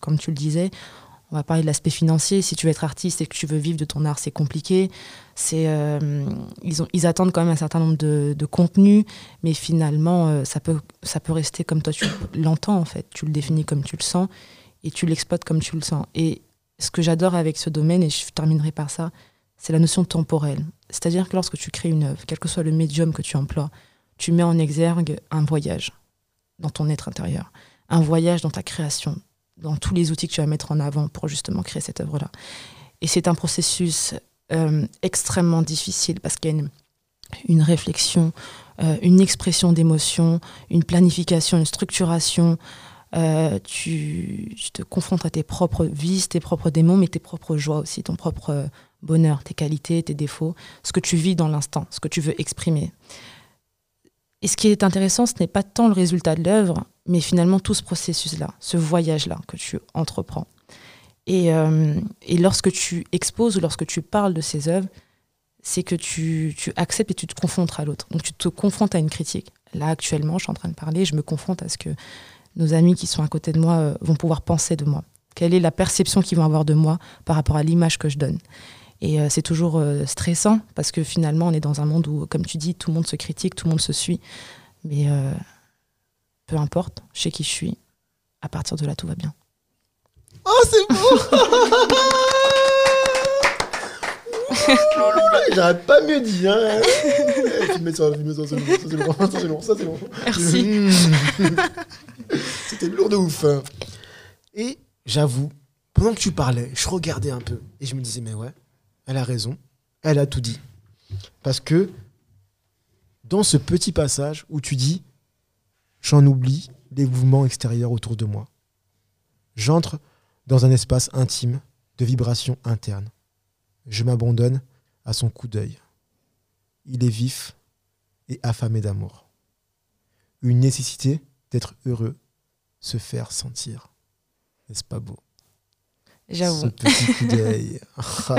comme tu le disais, on va parler de l'aspect financier. Si tu veux être artiste et que tu veux vivre de ton art, c'est compliqué. C'est, ils, ils attendent quand même un certain nombre de, de contenus, mais finalement, ça, peut, ça peut rester comme toi tu l'entends, en fait. Tu le définis comme tu le sens et tu l'exploites comme tu le sens. Et ce que j'adore avec ce domaine, et je terminerai par ça, c'est la notion temporelle. C'est-à-dire que lorsque tu crées une œuvre, quel que soit le médium que tu emploies, tu mets en exergue un voyage dans ton être intérieur, un voyage dans ta création, dans tous les outils que tu vas mettre en avant pour justement créer cette œuvre-là. Et c'est un processus euh, extrêmement difficile parce qu'il y a une, réflexion, euh, une expression d'émotion, une planification, une structuration, euh, tu, te confrontes à tes propres vices, tes propres démons, mais tes propres joies aussi, ton propre euh, bonheur, tes qualités, tes défauts, ce que tu vis dans l'instant, ce que tu veux exprimer. Et ce qui est intéressant, ce n'est pas tant le résultat de l'œuvre, mais finalement tout ce processus-là, ce voyage-là que tu entreprends. Et, euh, et, lorsque tu exposes ou lorsque tu parles de ces œuvres, c'est que tu, tu, acceptes et tu te confrontes à l'autre. Donc tu te confrontes à une critique. Là, actuellement, je suis en train de parler, je me confronte à ce que nos amis qui sont à côté de moi euh, vont pouvoir penser de moi Quelle est la perception qu'ils vont avoir de moi par rapport à l'image que je donne Et euh, c'est toujours euh, stressant parce que finalement, on est dans un monde où, comme tu dis, tout le monde se critique, tout le monde se suit. Mais peu importe, je sais qui je suis. À partir de là, tout va bien. Oh, c'est beau J'aurais pas mieux dit. Hein. filmez ça, filmez ça, c'est long, ça c'est long, ça c'est long. Merci. C'était lourd de ouf. Et j'avoue, pendant que tu parlais, je regardais un peu et je me disais, mais ouais, elle a raison, elle a tout dit. Parce que dans ce petit passage où tu dis, j'en oublie les mouvements extérieurs autour de moi, j'entre dans un espace intime de vibrations internes je m'abandonne à son coup d'œil. Il est vif et affamé d'amour. Une nécessité d'être heureux, se faire sentir. N'est-ce pas beau? J'avoue. Ce petit coup d'œil oh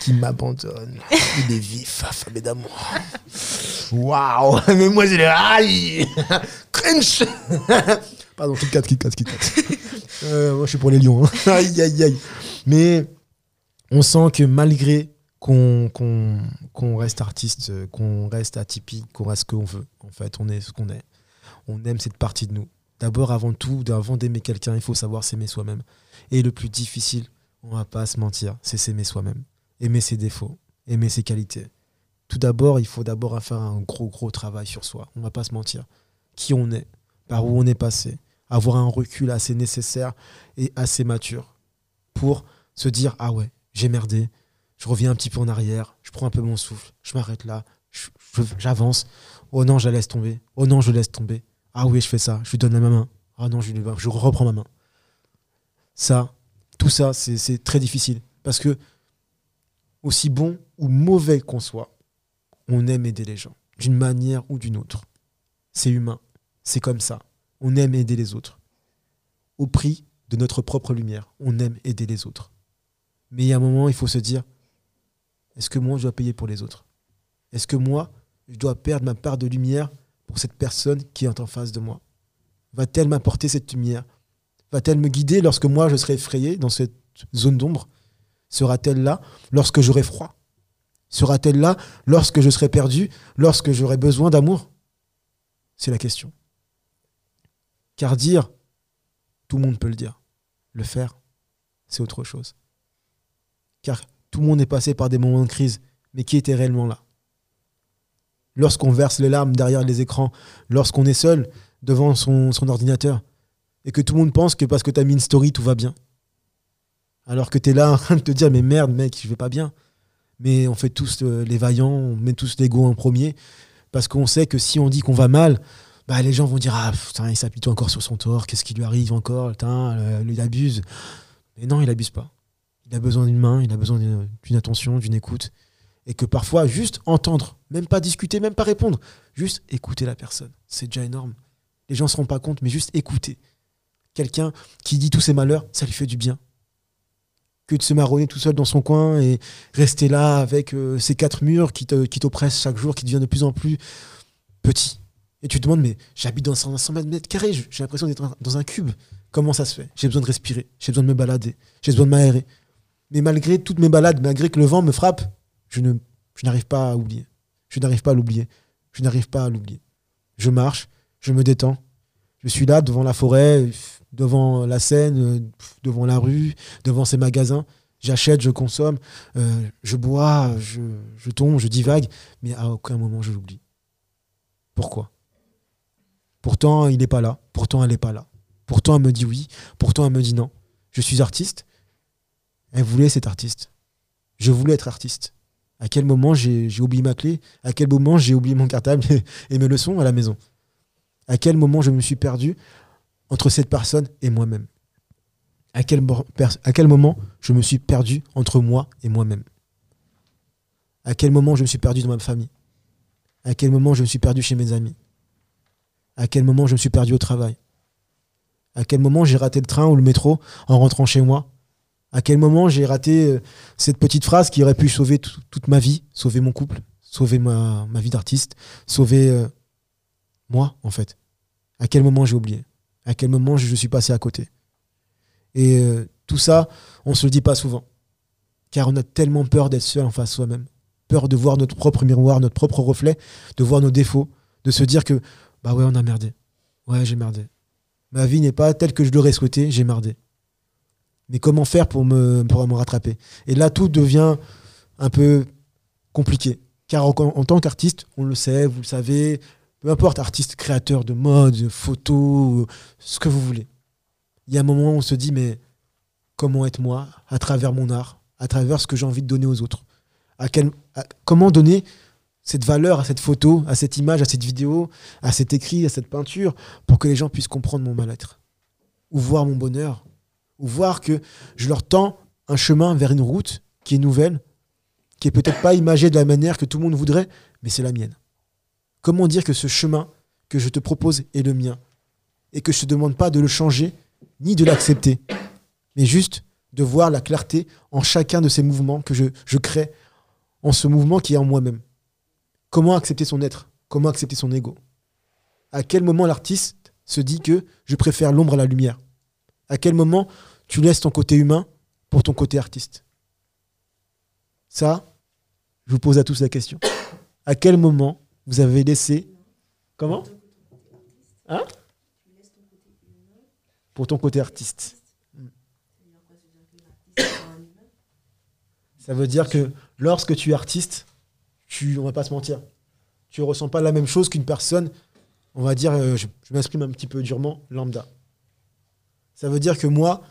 qui m'abandonne. Il est vif, affamé d'amour. Waouh Mais moi, j'ai le aïe Crunch Pardon, Kit Kat, Kit Kat, Kit euh, moi, je suis pour les lions. Hein. Aïe, aïe, aïe. Mais on sent que malgré qu'on reste artiste, qu'on reste atypique, qu'on reste ce qu'on veut, en fait, on est ce qu'on est. On aime cette partie de nous. D'abord, avant tout, avant d'aimer quelqu'un, il faut savoir s'aimer soi-même. Et le plus difficile, on va pas se mentir, c'est s'aimer soi-même. Aimer ses défauts, aimer ses qualités. Tout d'abord, il faut d'abord faire un gros, gros travail sur soi. On va pas se mentir. Qui on est, par où on est passé, avoir un recul assez nécessaire et assez mature pour se dire ah ouais, j'ai merdé, je reviens un petit peu en arrière, je prends un peu mon souffle, je m'arrête là, j'avance. Oh non, je la laisse tomber. Oh non, je laisse tomber. Ah oui, je fais ça, je lui donne la main. Ah non, je, lui, je reprends ma main. Ça, tout ça, c'est très difficile. Parce que, aussi bon ou mauvais qu'on soit, on aime aider les gens, d'une manière ou d'une autre. C'est humain, c'est comme ça. On aime aider les autres. Au prix de notre propre lumière, on aime aider les autres. Mais il y a un moment, il faut se dire, est-ce que moi, je dois payer pour les autres? Est-ce que moi, je dois perdre ma part de lumière pour cette personne qui est en face de moi? Va-t-elle m'apporter cette lumière? Va-t-elle me guider lorsque moi, je serai effrayé dans cette zone d'ombre? Sera-t-elle là lorsque j'aurai froid? Sera-t-elle là lorsque je serai perdu, lorsque j'aurai besoin d'amour? C'est la question. Car dire, tout le monde peut le dire. Le faire, c'est autre chose. Car tout le monde est passé par des moments de crise, mais qui était réellement là? Lorsqu'on verse les larmes derrière les écrans, lorsqu'on est seul devant son, ordinateur, et que tout le monde pense que parce que tu as mis une story, tout va bien. Alors que tu es là en train de te dire, mais merde, mec, je vais pas bien. Mais on fait tous euh, les vaillants, on met tous l'ego en premier, parce qu'on sait que si on dit qu'on va mal, bah, les gens vont dire, ah putain, il s'appuie encore sur son tort, qu'est-ce qui lui arrive encore, putain, il abuse. Mais non, il abuse pas. Il a besoin d'une main, il a besoin d'une attention, d'une écoute. Et que parfois, juste entendre, même pas discuter, même pas répondre, juste écouter la personne. C'est déjà énorme. Les gens ne se rendent pas compte, mais juste écouter. Quelqu'un qui dit tous ses malheurs, ça lui fait du bien. Que de se marronner tout seul dans son coin et rester là avec euh, ces quatre murs qui t'oppressent chaque jour, qui deviennent de plus en plus petits. Et tu te demandes, mais j'habite dans 100 mètres carrés, j'ai l'impression d'être dans un cube. Comment ça se fait? J'ai besoin de respirer, j'ai besoin de me balader, j'ai besoin de m'aérer. Mais malgré toutes mes balades, malgré que le vent me frappe, je n'arrive pas à oublier. Je n'arrive pas à l'oublier. Je n'arrive pas à l'oublier. Je marche, je me détends. Je suis là devant la forêt, devant la Seine, devant la rue, devant ces magasins. J'achète, je consomme, euh, je bois, je, je tombe, je divague, mais à aucun moment je l'oublie. Pourquoi? Pourtant, il n'est pas là. Pourtant, elle n'est pas là. Pourtant, elle me dit oui. Pourtant, elle me dit non. Je suis artiste. Elle voulait cet artiste. Je voulais être artiste. À quel moment j'ai oublié ma clé? À quel moment j'ai oublié mon cartable et mes leçons à la maison? À quel moment je me suis perdu entre cette personne et moi-même? À quel, à quel moment je me suis perdu entre moi et moi-même? À quel moment je me suis perdu dans ma famille? À quel moment je me suis perdu chez mes amis? À quel moment je me suis perdu au travail? À quel moment j'ai raté le train ou le métro en rentrant chez moi à quel moment j'ai raté euh, cette petite phrase qui aurait pu sauver toute ma vie, sauver mon couple, sauver ma, vie d'artiste, sauver euh, moi, en fait? À quel moment j'ai oublié? À quel moment je, suis passé à côté? Et euh, tout ça, on se le dit pas souvent. Car on a tellement peur d'être seul en face soi-même. Peur de voir notre propre miroir, notre propre reflet, de voir nos défauts, de se dire que, bah ouais, on a merdé. Ouais, j'ai merdé. Ma vie n'est pas telle que je l'aurais souhaité, j'ai merdé mais comment faire pour me, rattraper? Et là, tout devient un peu compliqué. Car en, tant qu'artiste, on le sait, vous le savez, peu importe, artiste, créateur de mode, photo, ce que vous voulez. Il y a un moment où on se dit, mais comment être moi à travers mon art, à travers ce que j'ai envie de donner aux autres? Comment donner cette valeur à cette photo, à cette image, à cette vidéo, à cet écrit, à cette peinture, pour que les gens puissent comprendre mon mal-être? Ou voir mon bonheur ou voir que je leur tends un chemin vers une route qui est nouvelle, qui est peut-être pas imagée de la manière que tout le monde voudrait, mais c'est la mienne. Comment dire que ce chemin que je te propose est le mien et que je ne te demande pas de le changer ni de l'accepter, mais juste de voir la clarté en chacun de ces mouvements que je, je crée, en ce mouvement qui est en moi-même. Comment accepter son être? Comment accepter son ego? À quel moment l'artiste se dit que je préfère l'ombre à la lumière? À quel moment tu laisses ton côté humain pour ton côté artiste Ça, je vous pose à tous la question. À quel moment vous avez laissé. Comment Hein Pour ton côté artiste. Ça veut dire que lorsque tu es artiste, tu, on va pas se mentir, tu ressens pas la même chose qu'une personne, on va dire, euh, je m'exprime un petit peu durement, lambda. Ça veut dire que moi,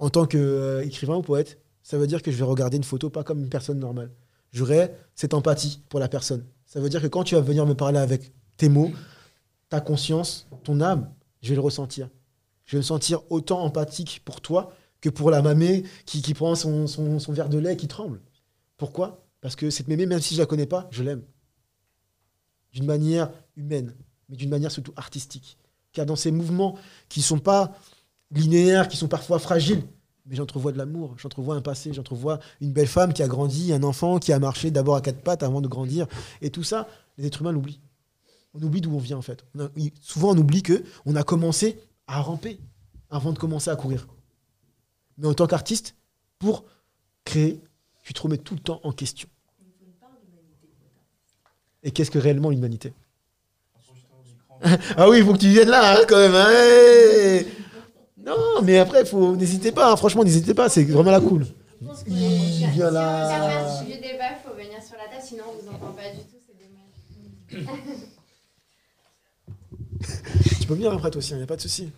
en tant qu'écrivain ou poète, ça veut dire que je vais regarder une photo pas comme une personne normale. J'aurai cette empathie pour la personne. Ça veut dire que quand tu vas venir me parler avec tes mots, ta conscience, ton âme, je vais le ressentir. Je vais me sentir autant empathique pour toi que pour la mamée qui, qui prend son, son, verre de lait et qui tremble. Pourquoi? Parce que cette mémé, même si je la connais pas, je l'aime. D'une manière humaine, mais d'une manière surtout artistique. Car dans ces mouvements qui ne sont pas linéaires, qui sont parfois fragiles, mais j'entrevois de l'amour, j'entrevois un passé, j'entrevois une belle femme qui a grandi, un enfant qui a marché d'abord à quatre pattes avant de grandir. Et tout ça, les êtres humains l'oublient. On oublie d'où on vient en fait. On a- souvent on oublie que on a commencé à ramper avant de commencer à courir. Mais en tant qu'artiste, pour créer, tu te remets tout le temps en question. Et qu'est-ce que réellement l'humanité? Ah oui, il faut que tu viennes là, hein, quand même. hein, non, mais après, faut n'hésitez pas. hein, franchement, n'hésitez pas. C'est vraiment la cool. Je pense que vient si on veut faire partie du débat, il faut venir sur la table, sinon on vous entend pas du tout, c'est dommage. Tu peux venir après toi aussi, il n'y a pas de souci.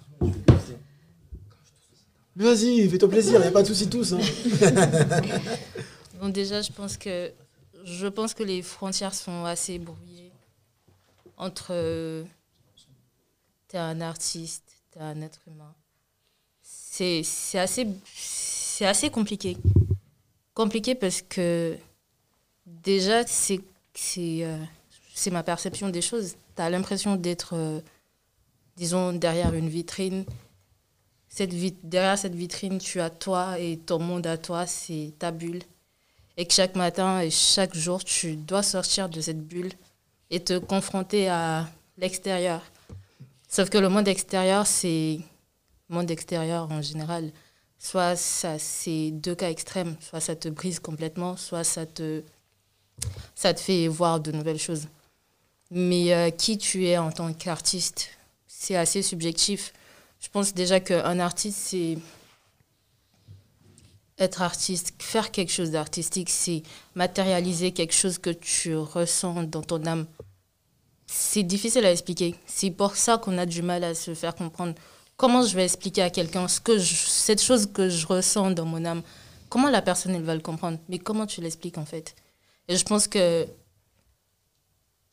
Mais vas-y, fais-toi plaisir, il n'y a pas de souci tous. hein. Bon, déjà, je pense que je pense que les frontières sont assez brouillées entre euh, t'es un artiste, t'es un être humain. C'est assez assez compliqué. Compliqué parce que déjà c'est euh, ma perception des choses. T'as l'impression d'être euh, disons derrière une vitrine. Cette vit- derrière cette vitrine, tu as toi et ton monde à toi, c'est ta bulle et que chaque matin et chaque jour, tu dois sortir de cette bulle et te confronter à l'extérieur. Sauf que le monde extérieur, c'est monde extérieur en général. Soit ça, c'est deux cas extrêmes, soit ça te brise complètement, soit ça te, ça te fait voir de nouvelles choses. Mais euh, qui tu es en tant qu'artiste, c'est assez subjectif. Je pense déjà qu'un artiste, c'est être artiste, faire quelque chose d'artistique, c'est matérialiser quelque chose que tu ressens dans ton âme. C'est difficile à expliquer. C'est pour ça qu'on a du mal à se faire comprendre. Comment je vais expliquer à quelqu'un ce que je- cette chose que je ressens dans mon âme? Comment la personne elle va le comprendre? Mais comment tu l'expliques en fait? Et je pense que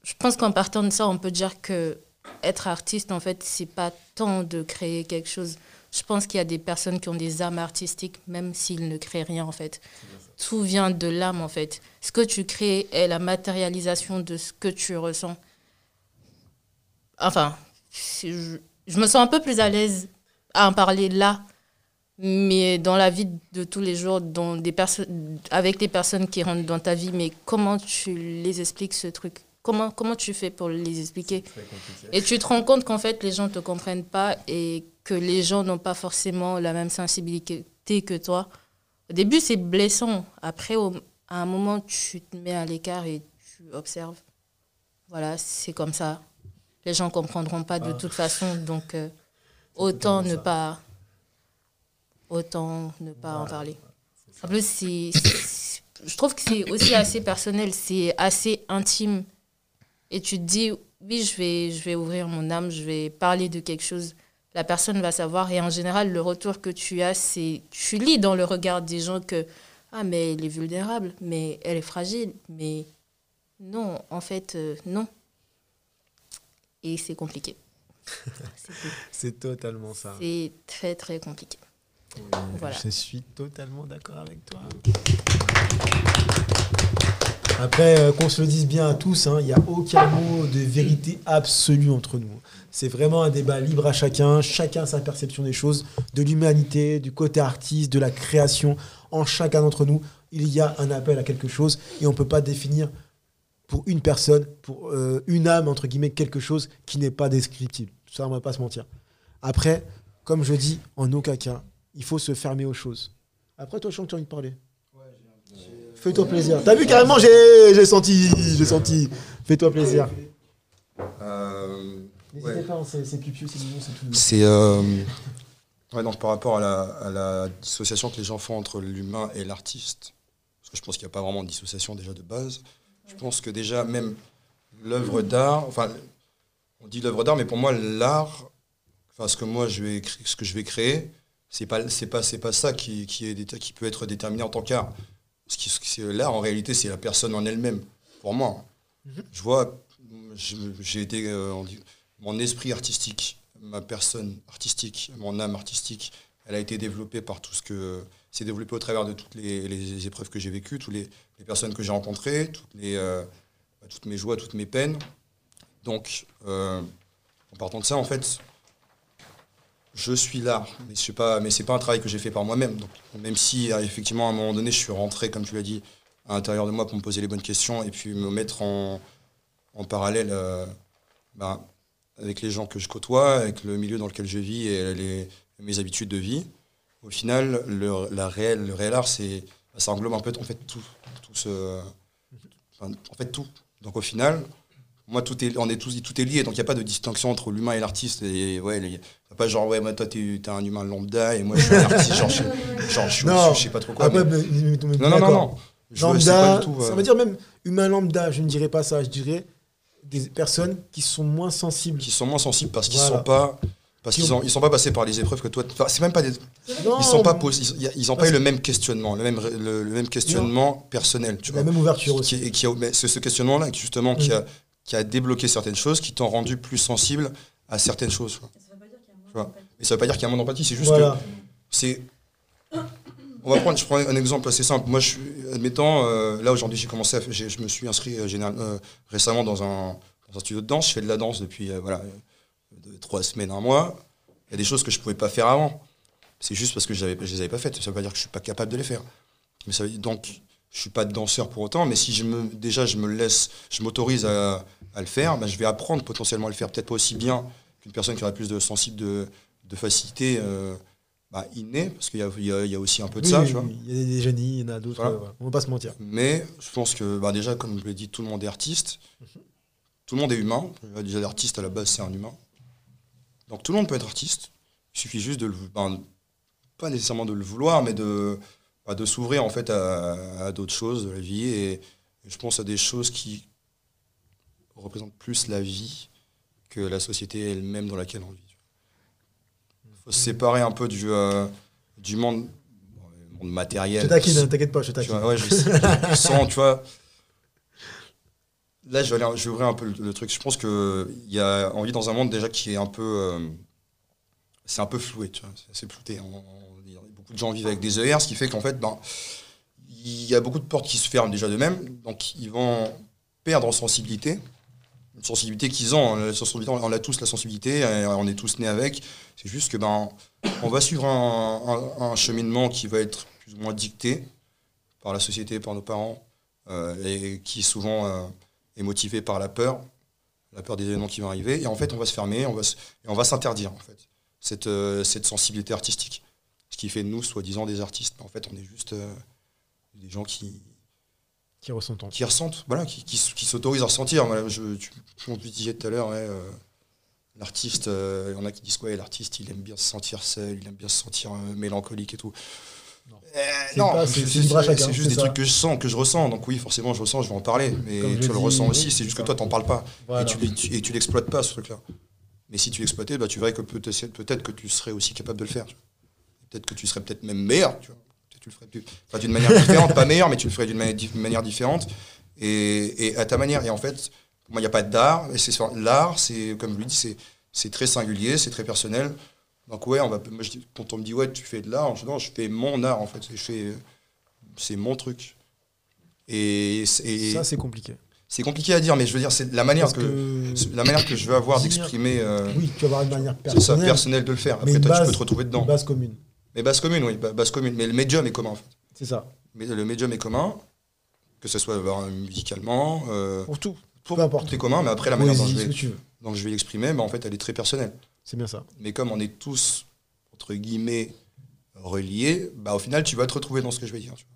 je pense qu'en partant de ça, on peut dire que être artiste en fait, c'est pas tant de créer quelque chose. Je pense qu'il y a des personnes qui ont des âmes artistiques, même s'ils ne créent rien, en fait. Tout vient de l'âme, en fait. Ce que tu crées est la matérialisation de ce que tu ressens. Enfin, je, je me sens un peu plus à l'aise à en parler là, mais dans la vie de tous les jours, dans des avec les personnes qui rentrent dans ta vie, mais comment tu les expliques ce truc? Comment, comment tu fais pour les expliquer? Et tu te rends compte qu'en fait, les gens ne te comprennent pas et que les gens n'ont pas forcément la même sensibilité que toi. Au début, c'est blessant. Après, au- à un moment, tu te mets à l'écart et tu observes. Voilà, c'est comme ça. Les gens ne comprendront pas de Ah. toute façon, donc euh, autant ne ça. pas, autant ne pas en parler. En plus, c'est- je trouve que c'est aussi assez personnel, c'est assez intime. Et tu te dis, oui, je vais, je vais ouvrir mon âme, je vais parler de quelque chose. La personne va savoir. Et en général, le retour que tu as, c'est. Tu lis dans le regard des gens que. Ah, mais elle est vulnérable, mais elle est fragile. Mais non, en fait, euh, non. Et c'est compliqué. C'est totalement ça. C'est très, très compliqué. Voilà. Je suis totalement d'accord avec toi. Après, euh, qu'on se le dise bien à tous, hein, il n'y a aucun mot de vérité absolue entre nous. C'est vraiment un débat libre à chacun, chacun sa perception des choses, de l'humanité, du côté artiste, de la création. En chacun d'entre nous, il y a un appel à quelque chose et on ne peut pas définir pour une personne, pour euh, une âme, entre guillemets, quelque chose qui n'est pas descriptible. Ça, on ne va pas se mentir. Après, comme je dis, en aucun cas, il faut se fermer aux choses. Après, toi, je sens que tu as envie de parler. Fais-toi plaisir. T'as vu carrément, j'ai senti, j'ai senti. Fais-toi plaisir. Euh, N'hésitez Ouais. pas, hein, c'est c'est c'est mignon, c'est tout. C'est euh, ouais, donc par rapport à la, à la dissociation que les gens font entre l'humain et l'artiste, parce que je pense qu'il n'y a pas vraiment de dissociation déjà de base. Je pense que déjà même l'œuvre d'art, enfin on dit l'œuvre d'art, mais pour moi l'art, enfin ce que moi je vais créer, ce que je vais créer, c'est pas c'est pas c'est pas ça qui, qui est qui peut être déterminé en tant qu'art. Ce qui, l'art en réalité c'est la personne en elle-même. Pour moi, je vois, j'ai été euh, mon esprit artistique, ma personne artistique, mon âme artistique, elle a été développée par tout ce que c'est développé au travers de toutes les, épreuves que j'ai vécues, toutes les, personnes que j'ai rencontrées, euh, toutes mes joies, toutes mes peines. Donc, euh, en partant de ça, en fait, je suis là, mais ce n'est pas, un travail que j'ai fait par moi-même. Même si, euh, effectivement, à un moment donné, je suis rentré, comme tu l'as dit, à l'intérieur de moi pour me poser les bonnes questions et puis me mettre en, parallèle bah, avec les gens que je côtoie, avec le milieu dans lequel je vis et mes habitudes de vie. Au final, le, la réelle, le réel art, c'est, ça englobe un peu en fait tout, tout ce, en fait tout. Donc au final, moi tout est, on est tous, tout est lié, donc il n'y a pas de distinction entre l'humain et l'artiste. Et ouais, a pas genre ouais, moi toi t'es es un humain lambda et moi je suis un artiste, genre je, genre, je, suis- Non. je sais pas trop quoi. Mais- mais- mais- mais- Non, non, non, non. Pas Lambda, du tout, ça euh, veut dire même humain lambda, je ne dirais pas ça, je dirais des personnes qui sont moins sensibles. qui sont moins sensibles parce qu'ils Voilà. sont pas parce Qui qu'ils ils sont pas passés par les épreuves que toi. Enfin, c'est même pas des, Non, ils sont pas pos- ils, ils ont pas eu le même questionnement, le même le, le même questionnement personnel, tu la même ouverture Qui- aussi. qui- et qui a- mais c'est ce questionnement-là qui justement qui Mm. a qui a débloqué certaines choses, qui t'ont rendu plus sensible à certaines choses. Et ça veut pas dire qu'il y a moins d'empathie, c'est juste Voilà. que c'est. On va prendre, je prends un exemple assez simple. Moi, je suis, admettons, euh, là aujourd'hui, j'ai commencé, à, je me suis inscrit euh, général- euh, récemment dans un, dans un studio de danse. Je fais de la danse depuis euh, voilà, euh, de trois semaines, un mois. Il y a des choses que je pouvais pas faire avant. C'est juste parce que je ne les avais pas faites. Ça veut pas dire que je suis pas capable de les faire. Mais ça veut dire- donc, je suis pas danseur pour autant. Mais si je me, déjà je me laisse, je m'autorise à, à le faire, ben, je vais apprendre potentiellement à le faire. Peut-être pas aussi bien qu'une personne qui aurait plus de sensible de, de facilité euh, bah, innée, parce qu'il y a, y y aussi un peu de Oui, ça. oui, tu vois. oui, il y a des génies, il y en a d'autres. Voilà. euh, voilà. On va pas se mentir. Mais je pense que bah, déjà, comme je l'ai dit, tout le monde est artiste. Tout le monde est humain. Euh, Déjà, l'artiste à la base, c'est un humain. Donc tout le monde peut être artiste. Il suffit juste de le, ben, pas nécessairement de le vouloir, mais de, bah, de s'ouvrir en fait à, à d'autres choses de la vie. Et, et je pense à des choses qui représentent plus la vie que la société elle-même dans laquelle on vit. Il faut se séparer un peu du, euh, du monde, bon, le monde Je matériel. te taquine, hein, t'inquiète pas, je te Tu taquine. vois, ouais, je, je sens, tu vois. Là, je vais, aller- ouvrir un peu le, truc. Je pense qu'il y a, vit dans un monde déjà qui est un peu. euh, c'est un peu floué. C'est flouté. Beaucoup de gens vivent avec des ER, ce qui fait qu'en fait, ben, il y a beaucoup de portes qui se ferment déjà d'eux-mêmes. Donc, ils vont perdre en sensibilité. Une sensibilité qu'ils ont. hein. Sensibilité, on a tous la sensibilité, et on est tous nés avec. C'est juste que ben, on va suivre un, cheminement qui va être plus ou moins dicté par la société, par nos parents, euh, et qui souvent euh, est motivé par la peur, la peur des événements qui vont arriver. Et en fait, on va se fermer, on va se- et on va s'interdire en fait cette, euh, cette sensibilité artistique. Ce qui fait de nous, soi-disant, des artistes. Mais en fait, on est juste euh, des gens qui, Qui ressentent. qui ressentent, voilà, qui, qui, s'autorisent à ressentir. Voilà, je, tu, on te disait tout à l'heure, ouais, euh, l'artiste, il y en a qui disent quoi, l'artiste, il aime bien se sentir seul, il aime bien se sentir mélancolique et tout. Non. Euh, C'est non, c'est- juste des ça. trucs que je sens, que je ressens. Donc oui, forcément, je ressens, je vais en parler. Mais Comme tu le dis, ressens oui, aussi, c'est juste que toi, t'en parles pas. Voilà. Et tu et tu l'exploites pas, ce truc-là. Mais si tu l'exploitais, bah, tu verrais que peut-être que tu serais aussi capable de le faire. Peut-être que tu serais peut-être même meilleur. Tu vois. Tu le ferais enfin, d'une manière différente, pas meilleur, mais tu le ferais d'une manière, dif- manière différente et, et à ta manière. Et en fait, pour moi, il n'y a pas d'art. L'art, c'est comme je le dis, c'est c'est très singulier, c'est très personnel. Donc ouais, on va. Moi, je dis- quand on me dit ouais, tu fais de l'art, je dis non, je fais mon art en fait. Je fais, c'est mon truc. Et, c'est- Ça, c'est compliqué. c'est compliqué à dire, mais je veux dire, c'est la manière que, que- la manière que je veux avoir d'exprimer. euh, Oui, tu vas avoir une manière c'est ça, personnelle. personnel de le faire. Après, toi, tu base- peux te retrouver dedans. Base commune. Mais base commune, oui, ba- base commune. Mais le médium est commun, en fait. C'est ça. Mais le médium est commun, que ce soit euh, musicalement, euh, Pour tout. pour, peu importe. tout est commun, mais après, la manière dont je vais, tu dont je vais l'exprimer, bah, en fait, elle est très personnelle. C'est bien ça. Mais comme on est tous, entre guillemets, reliés, bah, au final, tu vas te retrouver dans ce que je vais dire. tu vois.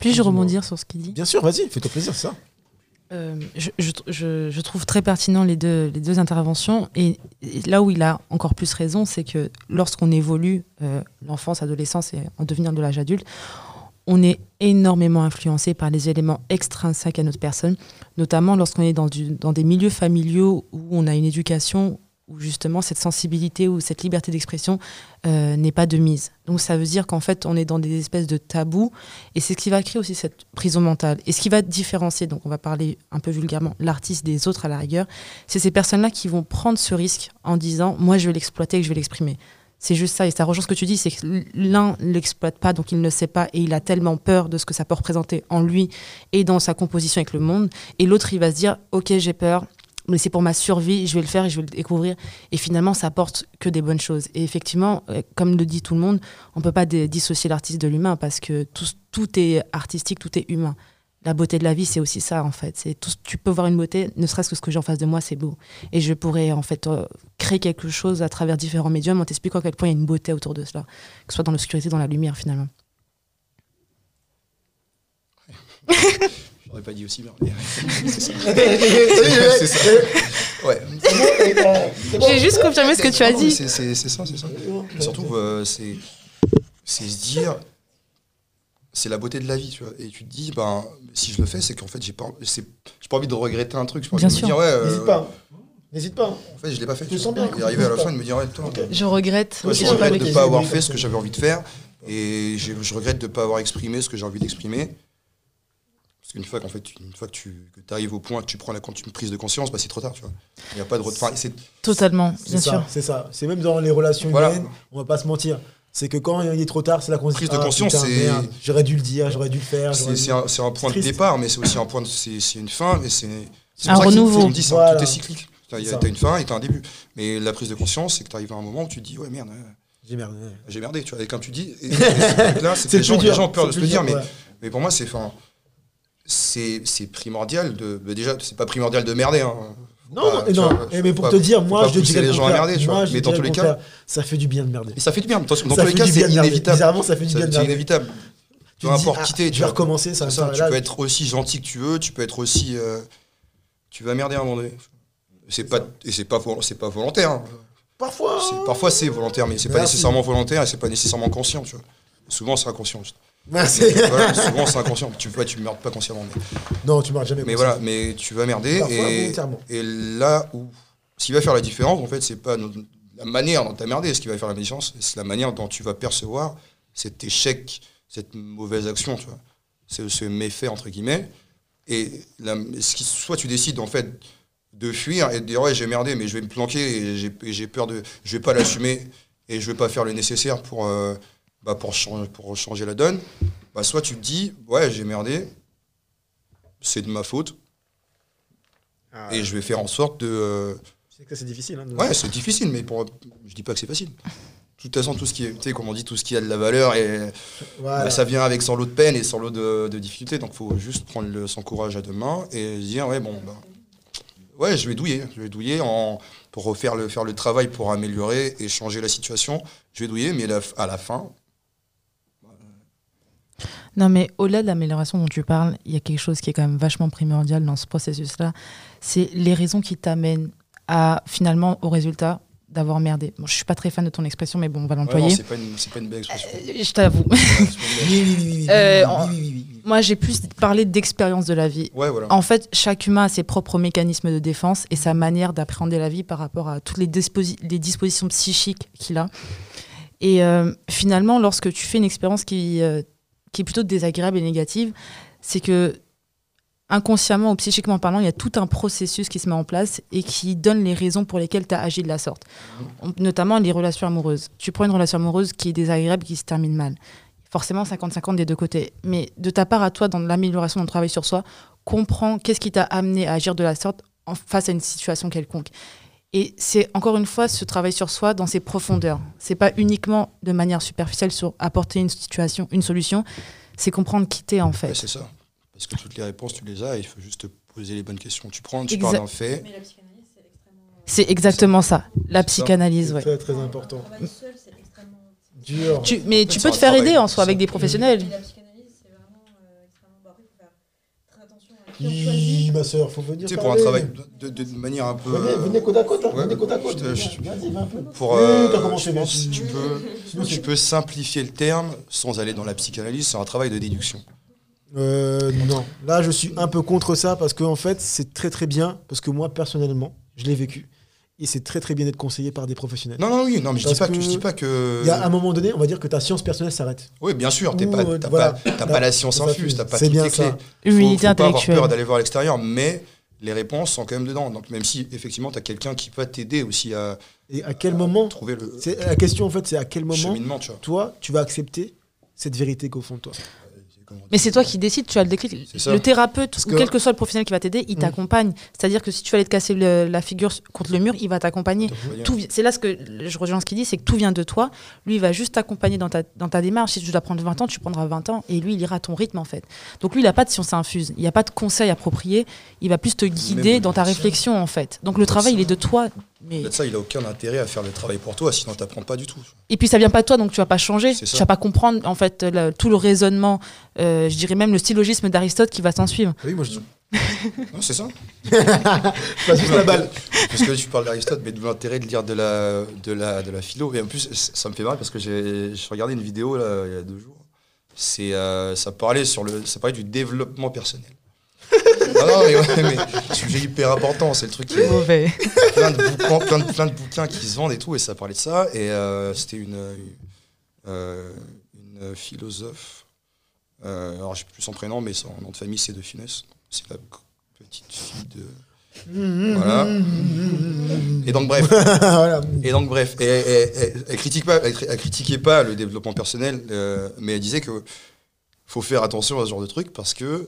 Puis-je rebondir sur ce qu'il dit? Bien sûr, vas-y, fais-toi plaisir, c'est ça. Euh, je, je- je- je trouve très pertinent les deux, les deux interventions. Et, et là où il a encore plus raison, c'est que lorsqu'on évolue, euh, l'enfance, l'adolescence et en devenir de l'âge adulte, on est énormément influencé par les éléments extrinsèques à notre personne, notamment lorsqu'on est dans, du- dans des milieux familiaux où on a une éducation justement cette sensibilité ou cette liberté d'expression euh, n'est pas de mise. Donc ça veut dire qu'en fait on est dans des espèces de tabous et c'est ce qui va créer aussi cette prison mentale. Et ce qui va différencier, donc on va parler un peu vulgairement, l'artiste des autres à la rigueur, c'est ces personnes-là qui vont prendre ce risque en disant moi je vais l'exploiter et je vais l'exprimer. C'est juste ça, et ça rejoint ce que tu dis, c'est que l'un ne l'exploite pas, donc il ne sait pas, et il a tellement peur de ce que ça peut représenter en lui et dans sa composition avec le monde, et l'autre, il va se dire, ok, j'ai peur, mais c'est pour ma survie, je vais le faire et je vais le découvrir, et finalement, ça apporte que des bonnes choses. Et effectivement, euh, comme le dit tout le monde, on ne peut pas dissocier l'artiste de l'humain, parce que tout, est artistique, tout est humain la beauté de la vie, c'est aussi ça, en fait. C'est tout, tu peux voir une beauté, ne serait-ce que ce que j'ai en face de moi, c'est beau. Et je pourrais, en fait, euh, créer quelque chose à travers différents médiums en t'expliquant à quel point il y a une beauté autour de cela, que ce soit dans l'obscurité, dans la lumière, finalement. J'aurais pas dit aussi bien. c'est ça. c'est ça. Ouais. J'ai juste confirmé ce que tu as dit. C'est ça, c'est ça. Surtout, euh, c'est se dire c'est la beauté de la vie, tu vois. Et tu te dis, ben, si je le fais, c'est qu'en fait, j'ai pas, j'ai pas envie de regretter un truc. Bien sûr. Dire, ouais, euh, N'hésite pas. N'hésite pas. En fait, je l'ai pas fait. Je sens bien. Et arrivé à la fin, de me dire, ouais, toi, je regrette. je regrette de ne pas avoir fait ce que j'avais envie de faire. Et je, regrette de ne pas avoir exprimé ce que j'ai envie d'exprimer. Parce qu'une fois, qu'en fait, une fois que tu que arrives au point que tu prends la une prise de conscience, bah, c'est trop tard, tu vois. Il n'y a pas de... Enfin, Totalement, bien sûr. C'est ça. C'est même dans les relations humaines, on va pas se mentir. C'est que quand il est trop tard, c'est la prise de ah, conscience. c'est j'aurais dû le dire, j'aurais dû le faire. C'est un, un, point de départ, mais c'est aussi un point, de, c'est une fin, mais c'est un renouveau. Dit, voilà. Tout est cyclique. Tu as, une fin et tu as un début. Mais la prise de conscience, c'est que tu arrives à un moment où tu te dis, ouais, merde. J'ai merdé. J'ai merdé, tu vois. Et quand tu dis. là, c'est les, gens, les gens ont peur de se le dire, mais, mais pour moi, c'est c'est primordial de. Déjà, c'est pas primordial de merder. Hein. Non, non, non. Eh, mais pour te dire, moi, je dirais les gens à merder, tu vois. Mais dans tous les cas, ça fait du bien de merder. Et ça fait du bien. Dans tous les cas, c'est inévitable. Bizarrement, ça fait du bien de merder. C'est inévitable. Peu importe quitter. Tu vas recommencer, ça. Tu peux être aussi gentil que tu veux. Tu peux être aussi. Euh, tu vas merder à un moment donné. C'est pas et c'est pas c'est pas volontaire. Hein. Parfois. Parfois c'est volontaire, mais c'est pas nécessairement volontaire et c'est pas nécessairement conscient. Tu vois. Souvent c'est inconscient. Merci. souvent c'est inconscient. Tu vois, tu merdes pas consciemment. Non, tu merdes jamais. Mais voilà, mais tu vas merder et, et là où ce qui va faire la différence, en fait, c'est pas la manière dont tu as merdé. Ce qui va faire la différence, c'est la manière dont tu vas percevoir cet échec, cette mauvaise action, tu vois. C'est ce méfait entre guillemets. Et ce qui, soit tu décides en fait de fuir et de dire ouais j'ai merdé mais je vais me planquer et j'ai peur de je vais pas l'assumer et je vais pas faire le nécessaire pour euh, bah, pour, changer, pour changer la donne, bah, soit tu te dis, ouais, j'ai merdé, c'est de ma faute, ah et je vais faire en sorte de... Euh, c'est que c'est difficile. Hein, ouais, c'est difficile, mais pour... je dis pas que c'est facile. De toute façon, tout ce qui est, tu sais, comme on dit, tout ce qui a de la valeur, et bah, ça vient avec son lot de peine et son lot de, de difficultés. Donc, il faut juste prendre le, son courage à deux mains et dire, ouais, bon, bah, ouais, je vais douiller. Je vais douiller en, pour refaire le, faire le travail pour améliorer et changer la situation. Je vais douiller, mais à la fin, non, mais au-delà de l'amélioration dont tu parles, il y a quelque chose qui est quand même vachement primordial dans ce processus-là. C'est les raisons qui t'amènent à finalement au résultat d'avoir merdé. Bon, je suis pas très fan de ton expression, mais bon, on va l'employer. Ouais, c'est pas, pas, une belle expression. Euh, je t'avoue. Moi, j'ai plus parlé d'expérience de la vie. Ouais, voilà. En fait, chaque humain a ses propres mécanismes de défense et sa manière d'appréhender la vie par rapport à toutes les, les dispositions psychiques qu'il a. Et euh, finalement, lorsque tu fais une expérience qui euh, qui est plutôt désagréable et négative, c'est que inconsciemment ou psychiquement parlant, il y a tout un processus qui se met en place et qui donne les raisons pour lesquelles tu as agi de la sorte. Notamment les relations amoureuses. Tu prends une relation amoureuse qui est désagréable, qui se termine mal. Forcément 50-50 des deux côtés. Mais de ta part à toi, dans l'amélioration de ton travail sur soi, comprends qu'est-ce qui t'a amené à agir de la sorte en face à une situation quelconque. Et c'est encore une fois ce travail sur soi dans ses profondeurs. C'est pas uniquement de manière superficielle sur apporter une situation, une solution. C'est comprendre qui t'es en fait. c'est ça. Parce que toutes les réponses tu les as. Il faut juste poser les bonnes questions. Tu prends, tu parles d'un fait. Mais la psychanalyse, c'est extrêmement. C'est exactement ça. La psychanalyse, ouais. Très très important. Seul, c'est extrêmement dur. Tu, mais tu peux te faire aider en soi avec des professionnels. Oui, ma soeur, faut venir. Tu sais, pour un travail de, de, de, manière un peu. Venez, venez côte à côte, hein, venez côte à côte. Vas-y, va un peu. Pour, euh, oui, commencé, si tu peux, tu peux simplifier le terme sans aller dans la psychanalyse, c'est un travail de déduction. Euh, non, là je suis un peu contre ça parce qu'en en fait c'est très très bien parce que moi personnellement je l'ai vécu et c'est très très bien d'être conseillé par des professionnels. Non, non, oui, non, mais je dis Parce pas que, que je dis pas que. Il y a un moment donné, on va dire que ta science personnelle s'arrête. Oui, bien sûr, pas, euh, t'as voilà. pas, t'as Là, pas la science infuse, fuse. t'as pas C'est toutes bien les clés. Humilité faut, faut pas avoir peur d'aller voir l'extérieur, mais les réponses sont quand même dedans. Donc même si effectivement tu as quelqu'un qui peut t'aider aussi à Et à quel moment trouver le La question en fait, c'est à quel moment cheminement, tu vois. toi, tu vas accepter cette vérité qu'au fond de toi? Mais c'est toi qui décides, tu as le déclic. Le thérapeute, Parce ou que- quel que soit le professionnel qui va t'aider, il Mm. t'accompagne. C'est-à-dire que si tu vas aller te casser le- la figure contre le mur, il va t'accompagner. C'est là ce que je rejoins ce qu'il dit, c'est que tout vient de toi. Lui, il va juste t'accompagner dans ta, dans ta démarche. Si tu dois prendre 20 ans, tu prendras 20 ans. Et lui, il ira à ton rythme, en fait. Donc lui, il n'a pas de science infuse. Il n'y a pas de conseils appropriés. Il va plus te guider dans ta le réflexion, en fait. Donc le travail, il est de toi. Mais... Ça, il a aucun intérêt à faire le travail pour toi, sinon t'apprends pas du tout. Et puis ça vient pas de toi, donc tu vas pas changer. Tu vas pas comprendre, en fait, le- tout le raisonnement, euh, je dirais même le syllogisme d'Aristote qui va s'en suivre. Oui, moi je Non, c'est ça. je passe juste la balle. Parce que tu parles d'Aristote, mais d'où l'intérêt de lire de la, de, la, de la philo. Et en plus, ça me fait marrer parce que j'ai j'ai regardé une vidéo là, il y a deux jours. C'est, euh, ça, parlait sur le, ça parlait du développement personnel. Ah non, mais, ouais, mais sujet hyper important, c'est le truc qui est Mauvais. plein de, bouquins, plein, de, plein de bouquins qui se vendent et tout, et ça parlait de ça. Et euh, c'était une, euh, une philosophe. Euh, alors, je sais plus son prénom, mais son nom de famille, c'est De Funès. C'est la petite fille de. Voilà. Et donc, bref. Voilà. Et donc, bref. Et, et- et- elle, critique pas, elle critiquait pas le développement personnel, euh, mais elle disait que faut faire attention à ce genre de truc parce que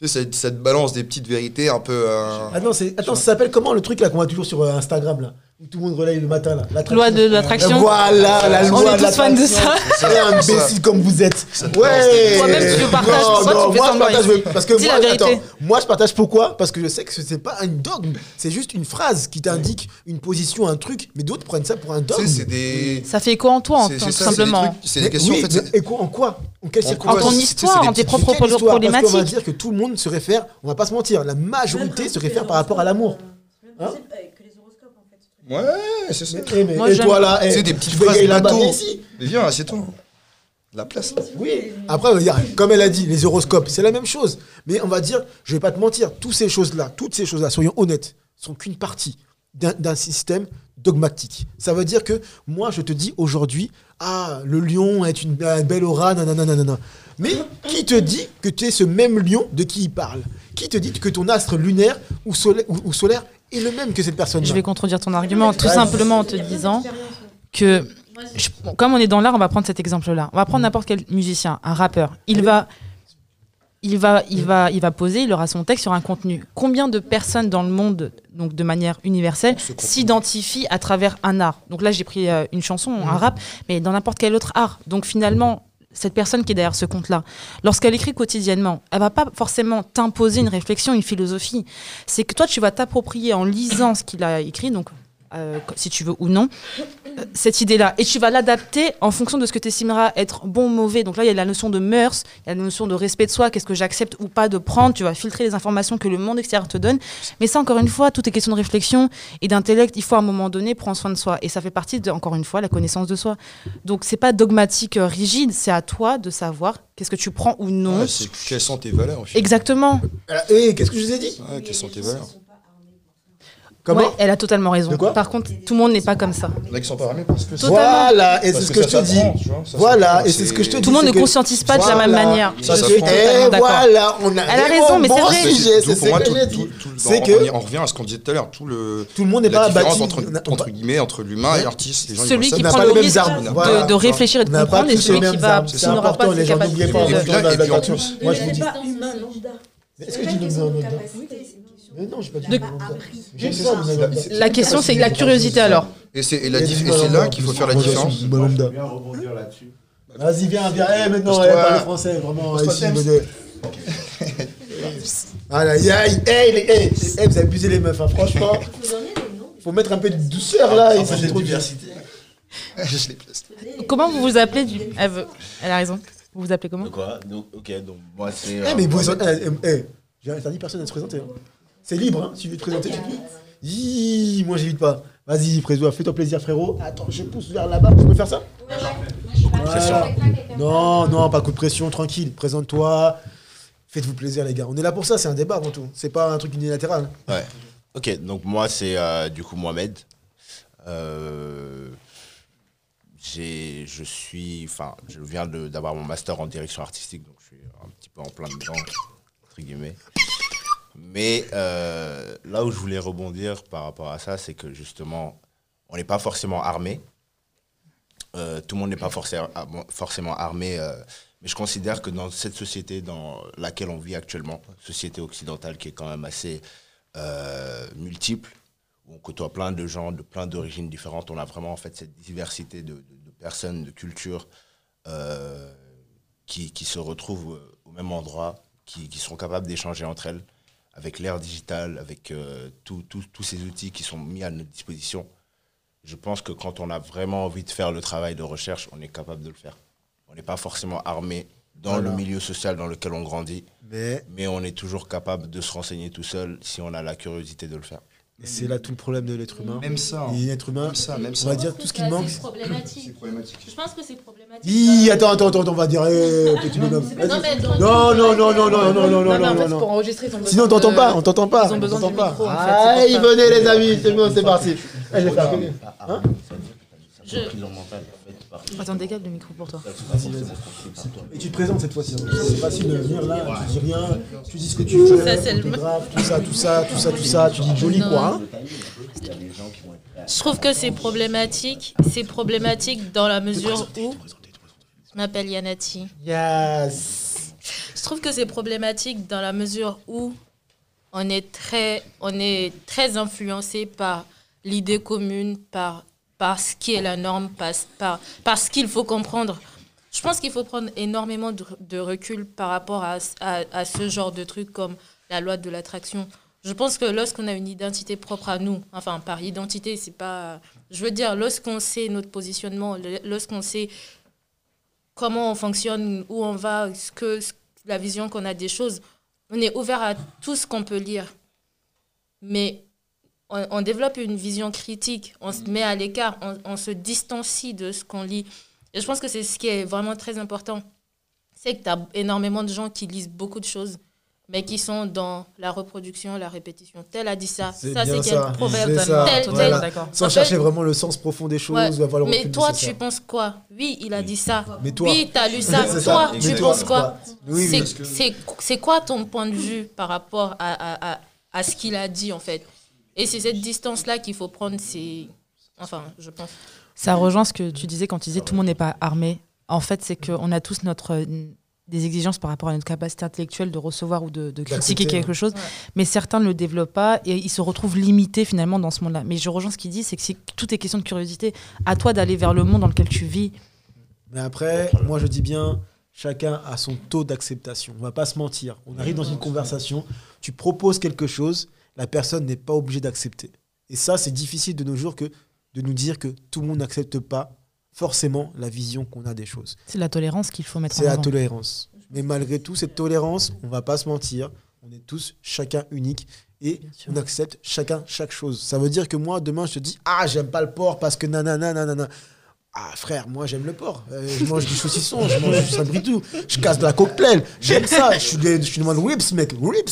tu cette, balance des petites vérités un peu. euh, Attends, c'est- attends, ça s'appelle comment le truc là qu'on voit toujours sur euh, Instagram là? Où tout le monde relaye le matin là. Loi de l'attraction. Voilà, la On loi est de tous fans de l'attraction. ça. Et imbécile comme vous êtes. te Ouais. Toi-même, tu le partages, Non, tu non, fais moi je partage ici. parce que Dis moi, la vérité. attends, moi je partage pourquoi? Parce que je sais que ce n'est pas un dogme, c'est juste une phrase qui t'indique une position, un truc, mais d'autres prennent ça pour un dogme. c'est des. Ça fait écho en toi, en- c'est- tout c'est c'est simplement. C'est des questions, oui, en fait. c'est- quoi- en quoi? En quelles En circonstances En ton c'est- histoire, c'est en tes propres Quelle Parce qu'on va problématiques. dire que tout le monde se réfère, on va pas se mentir, la majorité se réfère par rapport à l'amour. Hein? Ouais, c'est ça. Eh, mais- Moi, et toi là, eh, C'est des petites phrases bateau. Mais viens, assieds-toi. La place. Oui. Après, comme elle a dit, les horoscopes, c'est la même chose. Mais on va dire, je vais pas te mentir, toutes ces choses-là, toutes ces choses-là, soyons honnêtes, sont qu'une partie d'un d'un système dogmatique. Ça veut dire que moi, je te dis aujourd'hui, ah, le lion est une, une belle aura, nanana, nanana. Mais qui te dit que tu es ce même lion de qui il parle? Qui te dit que ton astre lunaire ou, solaire- ou- ou solaire est le même que cette personne Je vais contredire ton argument, tout simplement en te disant que, je- bon, comme on est dans l'art, on va prendre cet exemple-là. On va prendre n'importe quel musicien, un rappeur. Il va, il va, il va, il va poser, il aura son texte sur un contenu. Combien de personnes dans le monde, donc de manière universelle, s'identifient à travers un art? Donc là, j'ai pris euh, une chanson, un rap, mais dans n'importe quel autre art. Donc finalement, cette personne qui est derrière ce compte-là, lorsqu'elle écrit quotidiennement, elle va pas forcément t'imposer une réflexion, une philosophie. C'est que toi, tu vas t'approprier en lisant ce qu'il a écrit, donc euh, si tu veux ou non, euh, cette idée-là. Et tu vas l'adapter en fonction de ce que tu estimeras être bon ou mauvais. Donc là, il y a la notion de mœurs, il y a la notion de respect de soi, qu'est-ce que j'accepte ou pas de prendre. Tu vas filtrer les informations que le monde extérieur te donne. Mais ça, encore une fois, tout est question de réflexion et d'intellect. Il faut à un moment donné prendre soin de soi. Et ça fait partie, de, encore une fois, la connaissance de soi. Donc c'est pas dogmatique, euh, rigide. C'est à toi de savoir qu'est-ce que tu prends ou non. Ouais, quelles sont tes valeurs Exactement. Et qu'est-ce que je vous ai dit? Ouais, quelles sont tes valeurs? Comment Ouais, elle a totalement raison. De quoi Par contre, tout le monde n'est pas comme ça. Il y en a qui sont pas armés parce que. Voilà, et c'est ce que, je te dis. Voilà, et c'est ce que je te dis. Tout le monde ne conscientise pas de la même manière. Ça, Je suis totalement d'accord. voilà, on a Elle a raison, mais c'est vrai. c'est pour ce moi, que on- revient à ce qu'on disait tout à l'heure, tout le Tout le monde n'est pas différence bâti. entre, guillemets entre l'humain et l'artiste. Celui qui prend le risque armes. de, réfléchir et de comprendre et celui qui va qui n'aura pas en plus- Moi, je vous dis. pas humain lambda. Est-ce que je dis non, non, Mais non, j'ai pas dit De-. J'ai ça. La question, c'est la curiosité alors. Et c'est c'est là qu'il faut faire la différence. rebondir là-dessus. Vas-y, viens, viens. Eh, maintenant, eh, parle français, vraiment. Aïe, aïe, aïe. Eh, les- eh, eh, vous abusez les meufs, hein, franchement. Faut mettre un peu de douceur là. Sont de trop diversité. Je les place. Comment vous vous appelez du... elle, veut- elle a raison. Vous vous appelez comment? De quoi? Donc, ok, donc moi c'est. Eh, euh, mais vous, moi, eh, j'ai interdit personne à se présenter. Hein. C'est libre, hein, si tu veux te présenter, tu peux. Hi, moi j'évite pas. Vas-y, Prézo, fais-toi plaisir, frérot. Attends, je pousse vers là-bas. Tu peux faire ça? Voilà. Non, non, pas coup de pression, tranquille. Présente-toi. Faites-vous plaisir, les gars. On est là pour ça, c'est un débat avant tout. C'est pas un truc unilatéral. Ouais. Ok, donc moi, c'est euh, du coup Mohamed. Euh, j'ai- je suis, enfin, je viens de- d'avoir mon master en direction artistique, donc je suis un petit peu en plein dedans, entre guillemets. Mais euh, là où je voulais rebondir par rapport à ça, c'est que justement, on n'est pas forcément armé. Euh, tout le monde n'est pas forcément, forcément armé. euh, mais je considère que dans cette société dans laquelle on vit actuellement, société occidentale qui est quand même assez multiple, où on côtoie plein de gens de plein d'origines différentes, on a vraiment en fait cette diversité de, de- personnes, de cultures qui, qui se retrouvent au même endroit, qui, qui sont capables d'échanger entre elles avec l'ère digitale, avec euh, tous ces outils qui sont mis à notre disposition. Je pense que quand on a vraiment envie de faire le travail de recherche, on est capable de le faire. On n'est pas forcément armé dans Voilà. le milieu social dans lequel on grandit, Mais mais on est toujours capable de se renseigner tout seul si on a la curiosité de le faire. C'est là tout le problème de l'être humain. Même ça. hein. Et l'être humain, Même ça, même on ça. va dire tout ce qui manque. C'est problématique. Je pense que c'est problématique. Hi, attends, attends, attends, on va dire. eh, petit bonhomme. Non, Non, non, non, non, non, non, non, non, non, pour non. enregistrer, Sinon, on t'entend pas, on t'entend pas. Ils ont besoin pas. venez les amis, c'est bon, c'est parti. Allez, je vais faire. Hein Je- Attends, dégage le micro pour toi. Et tu te présentes cette fois-ci. hein. C'est facile de venir là, tu dis rien, tu dis ce que tu veux, Ça, c'est le- t'es grave, tout ça, tout ça, tout ça, tout ça, tu dis joli quoi. hein. Je trouve que c'est problématique. C'est problématique dans la mesure où. Je m'appelle Yanati. Yes. Je trouve que c'est problématique dans la mesure où on est très, on est très influencé par l'idée commune, par, par ce qui est la norme, par, par, par ce qu'il faut comprendre. Je pense qu'il faut prendre énormément de, recul par rapport à, à, à ce genre de trucs comme la loi de l'attraction. Je pense que lorsqu'on a une identité propre à nous, enfin par identité, c'est pas. Je veux dire, lorsqu'on sait notre positionnement, lorsqu'on sait comment on fonctionne, où on va, ce que, la vision qu'on a des choses, on est ouvert à tout ce qu'on peut lire. Mais on, on développe une vision critique, on se met à l'écart, on, on se distancie de ce qu'on lit. Et je pense que c'est ce qui est vraiment très important. C'est que tu as énormément de gens qui lisent beaucoup de choses, mais qui sont dans la reproduction, la répétition. Tel a dit ça, C'est ça c'est quel proverbe, ça, tel, tel. voilà. Sans En fait- chercher vraiment le sens profond des choses Ouais, ou avoir le Mais toi, tu penses quoi? Oui, il a dit ça. Mais toi, Oui, tu as lu ça. Toi, tu toi, penses quoi? Oui, c'est quoi ton point de vue par rapport à, à, à, à ce qu'il a dit, en fait? Et c'est cette distance-là qu'il faut prendre, c'est... Enfin, je pense. Ça rejoint ce que tu disais quand tu disais tout le monde n'est pas armé. En fait, c'est qu'on a tous notre, des exigences par rapport à notre capacité intellectuelle de recevoir ou de, de critiquer quelque chose, Ouais. mais certains ne le développent pas et ils se retrouvent limités finalement dans ce monde-là. Mais je rejoins ce qu'il dit, c'est que si tout est question de curiosité, à toi d'aller vers le monde dans lequel tu vis. Mais après, moi je dis bien, chacun a son taux d'acceptation. On va pas se mentir. On arrive dans une conversation, tu proposes quelque chose, la personne n'est pas obligée d'accepter. Et ça, c'est difficile de nos jours que de nous dire que tout le monde n'accepte pas forcément la vision qu'on a des choses. C'est la tolérance qu'il faut mettre C'est en la avant. tolérance. Mais malgré tout, cette tolérance, on va pas se mentir, on est tous chacun unique et on accepte chacun chaque chose. Ça veut dire que moi, demain, je te dis Ah, j'aime pas le porc parce que nanana, nanana. Ah, frère, moi, j'aime le porc. Euh, je mange du saucisson, je mange du sabritou, je casse de la coquelelle. J'aime ça. Je suis, des- je suis demande ribs, mec. Ribs.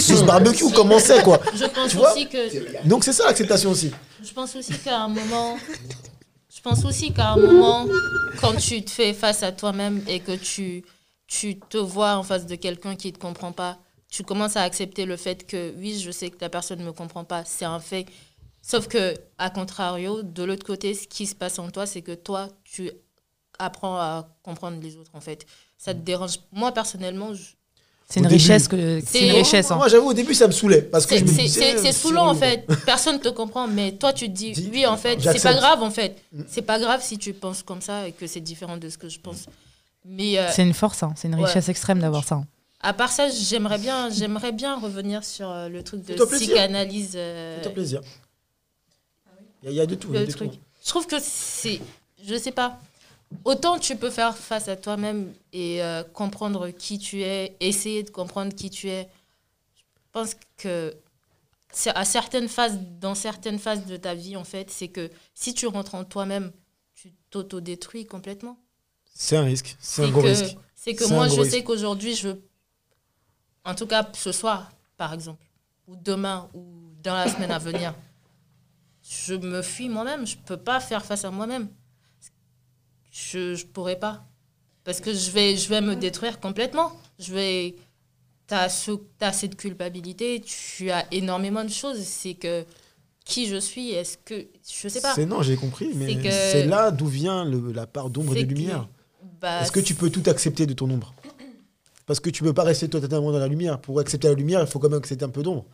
Sauce barbecue, comment c'est, quoi Je pense Tu vois aussi que... Donc, c'est ça l'acceptation aussi. Je pense aussi qu'à un moment... Je pense aussi qu'à un moment, quand tu te fais face à toi-même et que tu, tu te vois en face de quelqu'un qui ne te comprend pas, tu commences à accepter le fait que oui, je sais que la personne ne me comprend pas, c'est un fait. Sauf que, à contrario, de l'autre côté, ce qui se passe en toi, c'est que toi, tu apprends à comprendre les autres, en fait. Ça te dérange. Moi, personnellement, je- C'est une début. richesse. que C'est une richesse. hein. Moi, j'avoue, au début, ça me saoulait. Parce que c'est je me c'est- disais, c'est- c'est euh, saoulant, en fait. Personne ne te comprend, mais toi, tu te dis, Dis- oui, en fait, c'est pas grave, en fait. Mm. C'est pas grave si tu penses comme ça et que c'est différent de ce que je pense. Mais euh, C'est une force, hein. c'est une Ouais. richesse extrême d'avoir ça. hein. à part ça, j'aimerais bien, j'aimerais bien revenir sur euh, le truc de psychanalyse. euh, plaisir. Il y, a- il y a de tout. y a de truc. tout. Je trouve que c'est, je sais pas, autant tu peux faire face à toi-même et euh, comprendre qui tu es, essayer de comprendre qui tu es. Je pense que à certaines phases, dans certaines phases de ta vie, en fait, c'est que si tu rentres en toi-même, tu t'auto-détruis complètement. C'est un risque. C'est un gros que, risque. c'est que moi, je risque. sais qu'aujourd'hui, je, en tout cas ce soir, par exemple, ou demain, ou dans la semaine à venir, je me fuis moi-même. Je peux pas faire face à moi-même. Je ne pourrais pas. Parce que je vais, je vais me détruire complètement. Je vais... Tu as, cette culpabilité, tu as énormément de choses. C'est que qui je suis, est-ce que... Je sais pas. C'est non, j'ai compris, mais C'est là d'où vient le- la part d'ombre et de lumière. Bah, Est-ce que tu peux tout accepter de ton ombre? Parce que tu peux pas rester totalement dans la lumière. Pour accepter la lumière, il faut quand même accepter un peu d'ombre.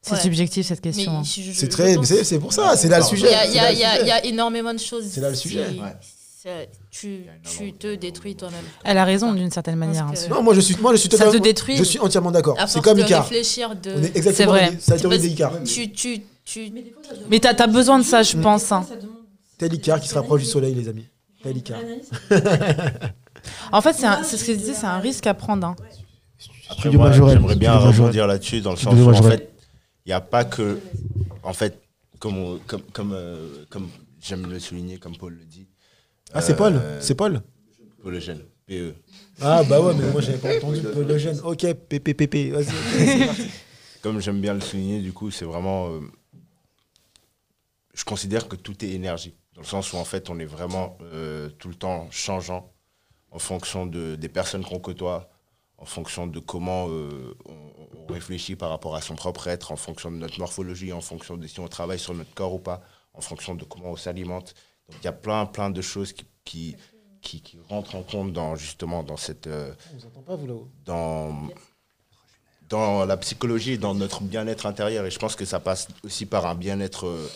C'est Ouais. subjectif cette question. hein. C'est très, pense- c'est c'est pour ça, c'est là le sujet. Il y a, énormément de choses. C'est là le sujet. Ouais. Tu, tu te détruis toi-même. Elle a raison d'une certaine manière. hein. que- Non, moi je suis, moi je suis Ça te totalement, détruit. Je suis entièrement d'accord. C'est comme Icar. réfléchir, de... On est exactement. vrai. C'est la théorie tu, tu, tu, Mais t'as as besoin de ça, je pense. hein. Tel Icar qui se rapproche du soleil, les amis. Tel Icar. En fait, c'est ce que je disais, c'est un risque à prendre. Après, moi, j'aimerais bien rebondir là-dessus dans le sens où, en fait, n'y a pas que. En fait, comme, on- comme, comme, euh, comme j'aime le souligner, comme Paul le dit. Ah, c'est Paul euh, C'est Paul Paul PE. Ah, bah ouais, mais moi j'avais pas entendu Paul Lejeune. Ok, PPPP. Vas-y, parti. Comme j'aime bien le souligner, du coup, c'est vraiment. euh, je considère que tout est énergie. Dans le sens où, en fait, on est vraiment euh, tout le temps changeant en fonction de, des personnes qu'on côtoie, en fonction de comment euh, on, on réfléchit par rapport à son propre être, en fonction de notre morphologie, en fonction de si on travaille sur notre corps ou pas, en fonction de comment on s'alimente. Donc, il y a plein, plein de choses qui, qui, qui, qui rentrent en compte dans, justement, dans cette. euh, On vous entend pas, vous là-haut? dans, dans la psychologie dans notre bien-être intérieur. Et je pense que ça passe aussi par un bien-être euh,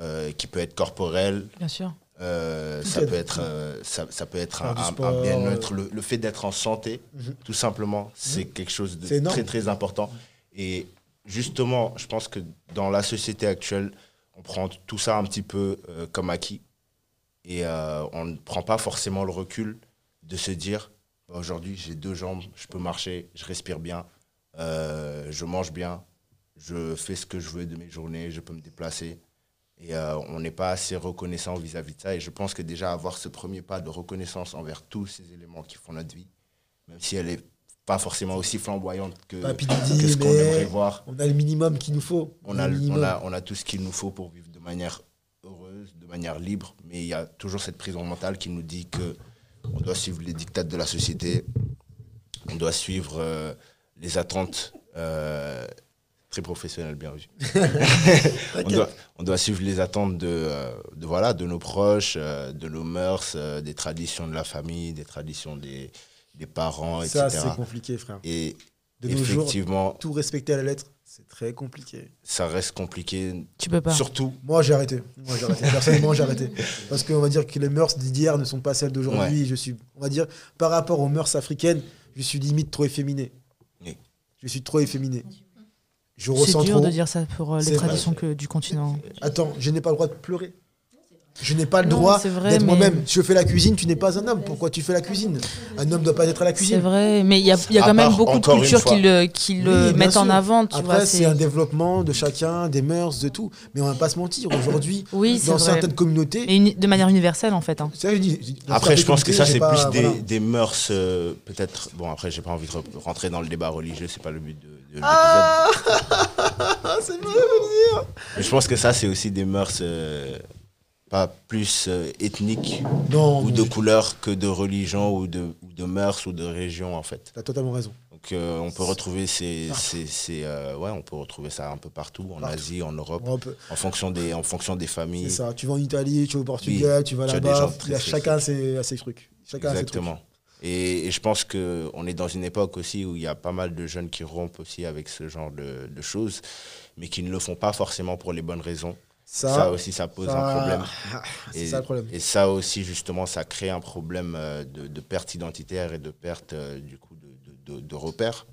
euh, qui peut être corporel. Bien sûr. Euh, Tout ça, peut être, euh, ça, ça peut être un, bien-être. Le, le fait d'être en santé, Mhm. tout simplement, c'est quelque chose de très très important. Et justement, je pense que dans la société actuelle, on prend tout ça un petit peu euh, comme acquis. Et euh, on ne prend pas forcément le recul de se dire Bah, aujourd'hui, j'ai deux jambes, je peux marcher, je respire bien, euh, je mange bien, je fais ce que je veux de mes journées, je peux me déplacer. Et euh, on n'est pas assez reconnaissant vis-à-vis de ça. Et je pense que déjà avoir ce premier pas de reconnaissance envers tous ces éléments qui font notre vie, même si elle n'est pas forcément aussi flamboyante que, Didi, ce qu'on aimerait voir, on a le minimum qu'il nous faut. on a, le on, minimum. a, on a tout ce qu'il nous faut pour vivre de manière heureuse, de manière libre, mais il y a toujours cette prison mentale qui nous dit que on doit suivre les dictats de la société, on doit suivre euh, les attentes euh, très professionnelles, bien vu. on, doit, on doit suivre les attentes de, euh, de, voilà, de nos proches, euh, de nos mœurs, euh, des traditions de la famille, des traditions des, des parents, Ça, etc. c'est compliqué, frère. Et De nos jours, effectivement, tout respecter à la lettre, c'est très compliqué. ça reste compliqué, Tu peux pas. surtout Moi, j'ai arrêté. Moi, j'ai arrêté. Personnellement, j'ai arrêté. Parce qu'on va dire que les mœurs d'hier ne sont pas celles d'aujourd'hui. Je suis, on va dire, par rapport aux mœurs africaines, je suis limite trop efféminé. Oui. Je suis trop efféminé. Je C'est ressens dur trop. de dire ça pour euh, les traditions que, du continent. Attends, je n'ai pas le droit de pleurer. Je n'ai pas le Non, droit c'est vrai, d'être mais- moi-même. Si je fais la cuisine, tu n'es pas un homme. Pourquoi tu fais la cuisine? Un homme ne doit pas être à la C'est cuisine. vrai, mais il y a, y quand même beaucoup de cultures qui le, qui le Oui, bien mettent en avant. Tu Après, c'est c'est un développement de chacun, des mœurs, de tout. Mais on va pas se mentir. Aujourd'hui, Oui, c'est dans vrai. certaines communautés, Mais de manière universelle, en fait. hein. c'est je dis- Après, je pense que ça, c'est plus pas- des, voilà. des mœurs, euh, peut-être. Bon, après, j'ai pas envie de re- rentrer dans le débat religieux, c'est pas le but de, de l'épisode. Ah, c'est mieux de dire. Mais je pense que ça, c'est aussi des mœurs euh, pas plus euh, ethniques Non, ou de couleur que de religion ou de, ou de mœurs ou de région, en fait. T'as totalement raison. Donc, euh, on peut retrouver ces, ces, ces, euh, ouais, on peut retrouver ça un peu partout, en Partout. Asie, en Europe, en fonction des, en fonction des C'est familles. ça. Tu vas en Italie, tu vas au Portugal, tu vas tu as là-bas. il y a. Chacun ses, a ses trucs. Chacun a ses trucs. Exactement. Et, et je pense qu'on est dans une époque aussi où il y a pas mal de jeunes qui rompent aussi avec ce genre de, de choses, mais qui ne le font pas forcément pour les bonnes raisons. Ça, Ça, aussi, ça pose ça- un problème. C'est Et, ça le problème. et ça aussi, justement, ça crée un problème euh, de, de perte identitaire et de perte, euh, du coup, de, de, de- repères.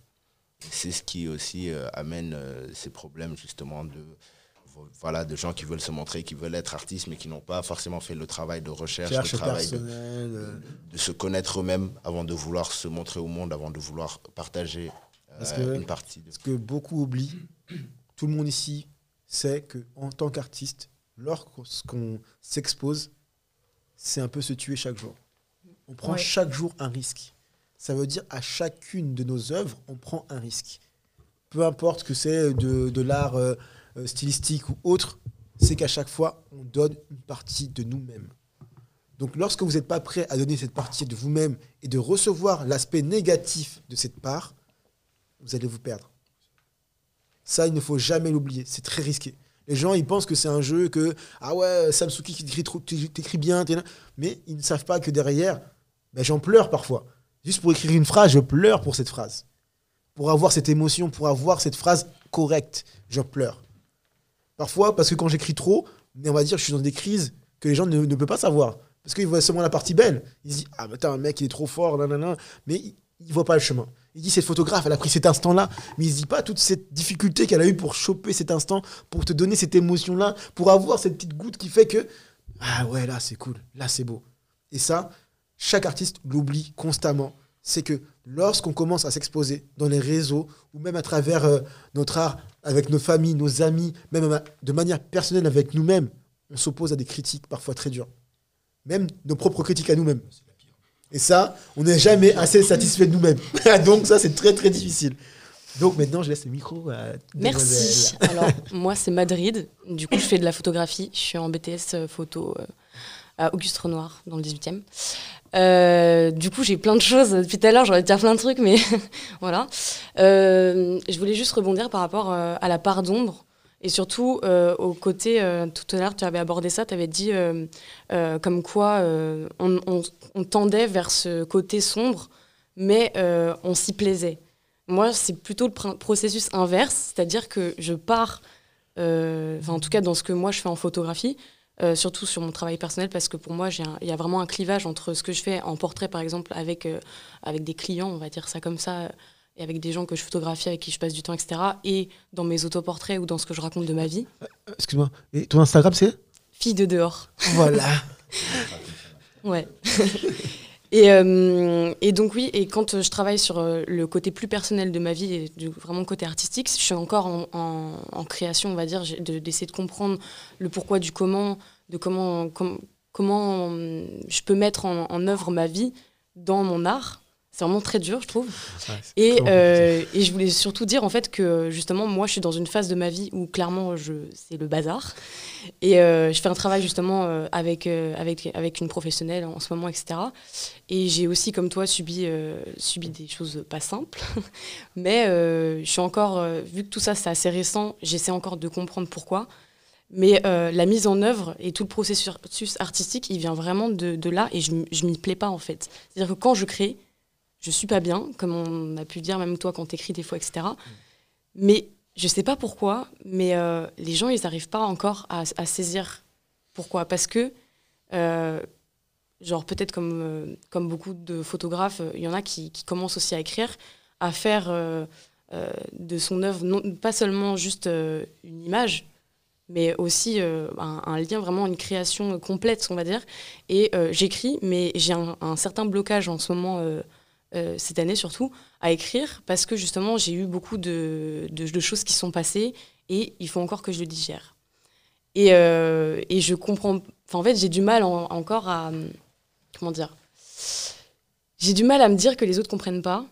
C'est ce qui aussi euh, amène euh, ces problèmes, justement, de, vo- voilà, de gens qui veulent se montrer, qui veulent être artistes, mais qui n'ont pas forcément fait le travail de recherche, Cherche le travail de, se connaître eux-mêmes avant de vouloir se montrer au monde, avant de vouloir partager euh, que- une partie de Ce que beaucoup oublient, tout le monde ici sait que en tant qu'artiste, lorsqu'on s'expose, c'est un peu se tuer chaque jour. On prend Ouais. chaque jour un risque. Ça veut dire à chacune de nos œuvres, on prend un risque. peu importe que c'est de, de l'art euh, euh, stylistique ou autre, c'est qu'à chaque fois, on donne une partie de nous-mêmes. Donc lorsque vous n'êtes pas prêt à donner cette partie de vous-même et de recevoir l'aspect négatif de cette part, vous allez vous perdre. Ça, il ne faut jamais l'oublier. C'est très risqué. Les gens, ils pensent que c'est un jeu, que ah ouais, Samsuki qui t'écrit bien, mais ils ne savent pas que derrière, ben, j'en pleure parfois. Juste pour écrire une phrase, je pleure pour cette phrase. Pour avoir cette émotion, pour avoir cette phrase correcte, je pleure. Parfois, parce que quand j'écris trop, on va dire, je suis dans des crises que les gens ne, peuvent pas savoir. Parce qu'ils voient seulement la partie belle. Ils se disent, ah, attends, un mec, il est trop fort, nanana. Mais ils ne voient pas le chemin. Il dit, cette photographe, elle a pris cet instant-là, mais il ne se dit pas toute cette difficulté qu'elle a eue pour choper cet instant, pour te donner cette émotion-là, pour avoir cette petite goutte qui fait que, ah ouais, là, c'est cool, là, c'est beau. Et ça, chaque artiste l'oublie constamment. C'est que lorsqu'on commence à s'exposer dans les réseaux, ou même à travers euh, notre art, avec nos familles, nos amis, même de manière personnelle avec nous-mêmes, on s'oppose à des critiques parfois très dures. Même nos propres critiques à nous-mêmes. Et ça, on n'est jamais assez satisfait de nous-mêmes. Donc ça, c'est très très difficile. Donc maintenant, je laisse le micro à Merci. Alors, moi, c'est Madrid. Du coup, je fais de la photographie. Je suis en BTS euh, photo euh, à Auguste Renoir, dans le 18e. Euh, du coup, j'ai plein de choses. Depuis tout à l'heure, j'aurais dire plein de trucs, mais voilà. Je voulais juste rebondir par rapport à la part d'ombre. Et surtout, euh, au côté, euh, tout à l'heure, tu avais abordé ça, tu avais dit euh, comme quoi on, tendait vers ce côté sombre, mais on s'y plaisait. Moi, c'est plutôt le processus inverse, c'est-à-dire que je pars, en tout cas dans ce que moi je fais en photographie, surtout sur mon travail personnel, parce que pour moi, il y a vraiment un clivage entre ce que je fais en portrait, par exemple, avec, avec des clients, on va dire ça comme ça, et avec des gens que je photographie, avec qui je passe du temps, etc., et dans mes autoportraits ou dans ce que je raconte de ma vie. Excuse-moi. Et ton Instagram, c'est? Fille de dehors. Voilà. Ouais. et, euh, et donc oui, et quand euh, je travaille sur euh, le côté plus personnel de ma vie et du, vraiment le côté artistique, je suis encore en, en- en création, on va dire, de- d'essayer de comprendre le pourquoi du comment, de comment, com- comment euh, je peux mettre en, en œuvre ma vie dans mon art. C'est vraiment très dur, je trouve. Et, euh, et je voulais surtout dire en fait que justement moi je suis dans une phase de ma vie où clairement je c'est le bazar. Et euh, je fais un travail justement euh, avec, avec, avec une professionnelle en ce moment etc et j'ai aussi comme toi subi, subi des choses pas simples. Mais je suis encore vu que tout ça c'est assez récent j'essaie encore de comprendre pourquoi. Mais euh, la mise en œuvre et tout le processus artistique il vient vraiment de, de là et je, je m'y plais pas en fait. C'est à dire que quand je crée je suis pas bien, comme on a pu dire, même toi quand t'écris des fois, etc. Mais je sais pas pourquoi, mais euh, les gens, ils n'arrivent pas encore à, saisir pourquoi. Parce que, euh, genre, peut-être comme, euh, comme beaucoup de photographes, il y en a qui, qui commencent aussi à écrire, à faire de son œuvre, non, pas seulement juste une image, mais aussi un, lien, vraiment une création complète, on va dire. Et j'écris, mais j'ai un, certain blocage en ce moment. Euh, cette année surtout, à écrire parce que justement j'ai eu beaucoup de, choses qui sont passées et il faut encore que je le digère. Et, euh, je comprends. En fait, j'ai du mal en- encore à. Comment dire J'ai du mal à me dire que les autres comprennent pas.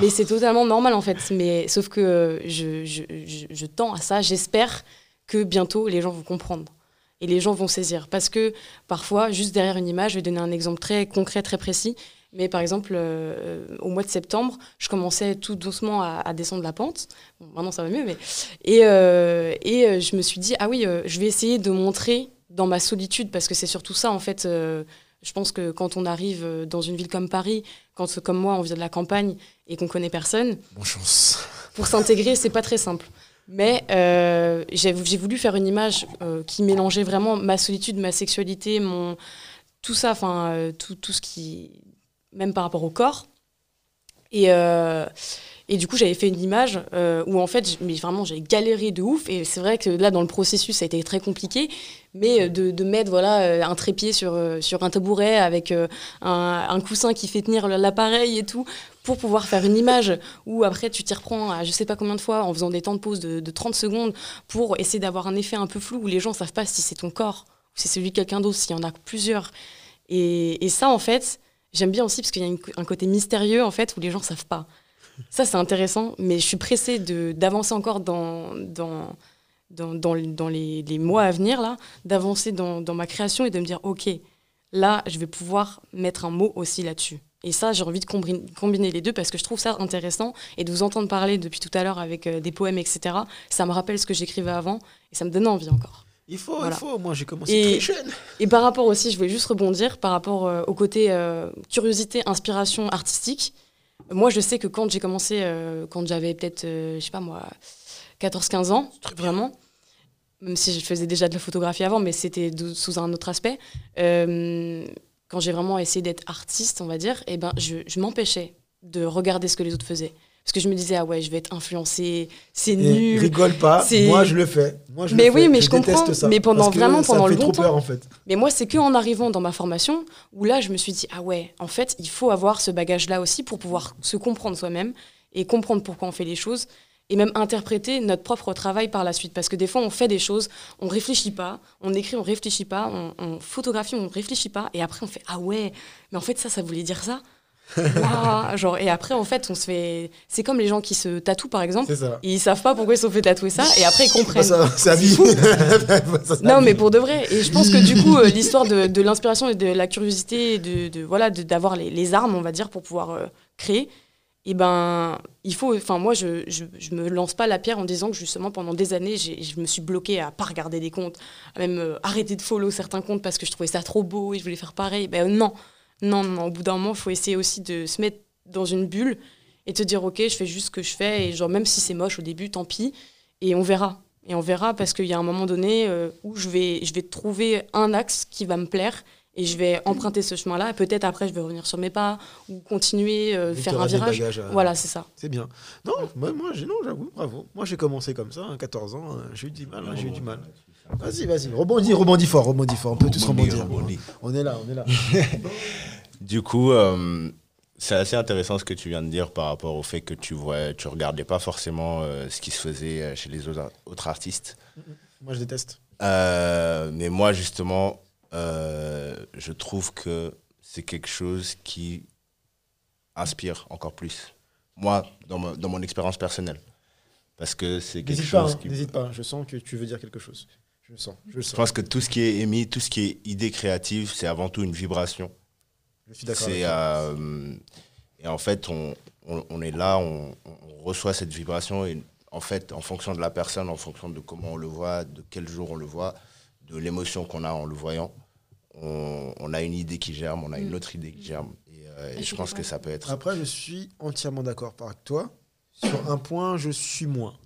Mais c'est totalement normal en fait. Mais sauf que je, je tends à ça. J'espère que bientôt les gens vont comprendre et les gens vont saisir. Parce que parfois, juste derrière une image, je vais donner un exemple très concret, très précis. Mais par exemple, euh, au mois de septembre, je commençais tout doucement à, à descendre la pente. Bon, maintenant, ça va mieux, mais. Et, euh, et euh, je me suis dit, ah oui, euh, je vais essayer de montrer dans ma solitude, parce que c'est surtout ça, en fait. je pense que quand on arrive dans une ville comme Paris, quand, comme moi, on vient de la campagne et qu'on connaît personne, Bonne chance. pour s'intégrer, c'est pas très simple. Mais euh, j'ai j'ai voulu faire une image euh, qui mélangeait vraiment ma solitude, ma sexualité, mon tout ça, enfin euh, tout, tout ce qui, même par rapport au corps. Et, euh, et du coup, j'avais fait une image euh, où en fait, mais vraiment, j'ai galéré de ouf. Et c'est vrai que là, dans le processus, ça a été très compliqué. Mais euh, de, mettre voilà un trépied sur, sur un tabouret avec un, coussin qui fait tenir l'appareil et tout, pour pouvoir faire une image où après tu t'y reprends à je sais pas combien de fois en faisant des temps de pause de, de 30 secondes pour essayer d'avoir un effet un peu flou où les gens savent pas si c'est ton corps ou si c'est celui de quelqu'un d'autre, s'il y en a plusieurs. Et, et ça, en fait, j'aime bien aussi parce qu'il y a un côté mystérieux en fait où les gens savent pas. Ça, c'est intéressant, mais je suis pressée d'avancer encore dans, dans, dans, dans, les, les mois à venir, là, d'avancer dans, dans ma création et de me dire, OK, là, je vais pouvoir mettre un mot aussi là-dessus. Et ça, j'ai envie de combiner, combiner les deux parce que je trouve ça intéressant et de vous entendre parler depuis tout à l'heure avec euh, des poèmes, etc. Ça me rappelle ce que j'écrivais avant et ça me donne envie encore. Il faut, Voilà. il faut. Moi, j'ai commencé Et- très jeune. Et par rapport aussi, je voulais juste rebondir par rapport euh, au côté euh, curiosité, inspiration artistique. Moi, je sais que quand j'ai commencé, euh, quand j'avais peut-être, je sais pas moi, 14-15 ans, vraiment, même si je faisais déjà de la photographie avant, mais c'était sous un autre aspect, quand j'ai vraiment essayé d'être artiste, on va dire, eh ben, je, je m'empêchais de regarder ce que les autres faisaient. Parce que je me disais, ah ouais, je vais être influencée, c'est nul. rigole pas. Moi, je le fais. Moi, je Mais le oui, fais. mais je déteste comprends. ça. Mais pendant- que vraiment, ça pendant me le fait trop bon peur, temps. en fait. Mais moi, c'est qu'en arrivant dans ma formation où là, je me suis dit, ah ouais, en fait, il faut avoir ce bagage-là aussi pour pouvoir se comprendre soi-même et comprendre pourquoi on fait les choses et même interpréter notre propre travail par la suite. Parce que des fois, on fait des choses, on réfléchit pas, on écrit, on réfléchit pas, on, on photographie, on réfléchit pas, et après, on fait, ah ouais, mais en fait, ça, ça voulait dire ça. Waouh, genre, et après, en fait, on se fait. C'est comme les gens qui se tatouent, par exemple. Ça. Ils savent pas pourquoi ils se sont fait tatouer ça, et après, ils comprennent. ça, ça. Ça, Non, mais pour de vrai. Et je pense que du coup, euh, l'histoire de, de l'inspiration et de la curiosité, et de, de voilà, d'avoir les, les armes, on va dire, pour pouvoir euh, créer, et ben, il faut. Enfin, moi, je, je, je me lance pas la pierre en disant que justement, pendant des années, je me suis bloquée à pas regarder des comptes, à même euh, arrêter de follow certains comptes parce que je trouvais ça trop beau et je voulais faire pareil. Ben non, non, non. Au bout d'un moment, il faut essayer aussi de se mettre dans une bulle et te dire, ok, je fais juste ce que je fais et genre même si c'est moche au début, tant pis. Et on verra. Et on verra parce qu'il y a un moment donné euh, où je vais, je vais trouver un axe qui va me plaire et je vais emprunter ce chemin-là. Et Peut-être après, je vais revenir sur mes pas ou continuer, euh, faire un virage. à- Voilà, c'est ça. C'est bien. Non, moi, non, j'avoue, bravo. Moi, j'ai commencé comme ça, à 14 ans. euh, J'ai eu du mal, hein, j'ai eu du mal. Vas-y, vas-y, rebondis, rebondis fort, rebondis fort. On peut tous Rebondis, rebondir. rebondis. On est là, on est là. Du coup, euh, c'est assez intéressant ce que tu viens de dire par rapport au fait que tu vois, tu regardais pas forcément euh, ce qui se faisait euh, chez les autres, autres artistes. Moi, je déteste. Euh, mais moi, justement, je trouve que c'est quelque chose qui inspire encore plus. Moi, dans, ma- dans mon expérience personnelle. Parce que c'est quelque N'hésite pas, chose hein, qui... n'hésite pas. Je sens que tu veux dire quelque chose. Je le sens, je le Je sens. pense que tout ce qui est émis, tout ce qui est idée créative, c'est avant tout une vibration. Je suis d'accord. euh, et en fait on, on, on est là, on, on reçoit cette vibration et en fait en fonction de la personne, en fonction de comment on le voit, de quel jour on le voit, de l'émotion qu'on a en le voyant, on, on a une idée qui germe, on a une autre idée qui germe et, euh, et je pense que ça peut être Après, je suis entièrement d'accord avec toi. Sur un point, je suis moins.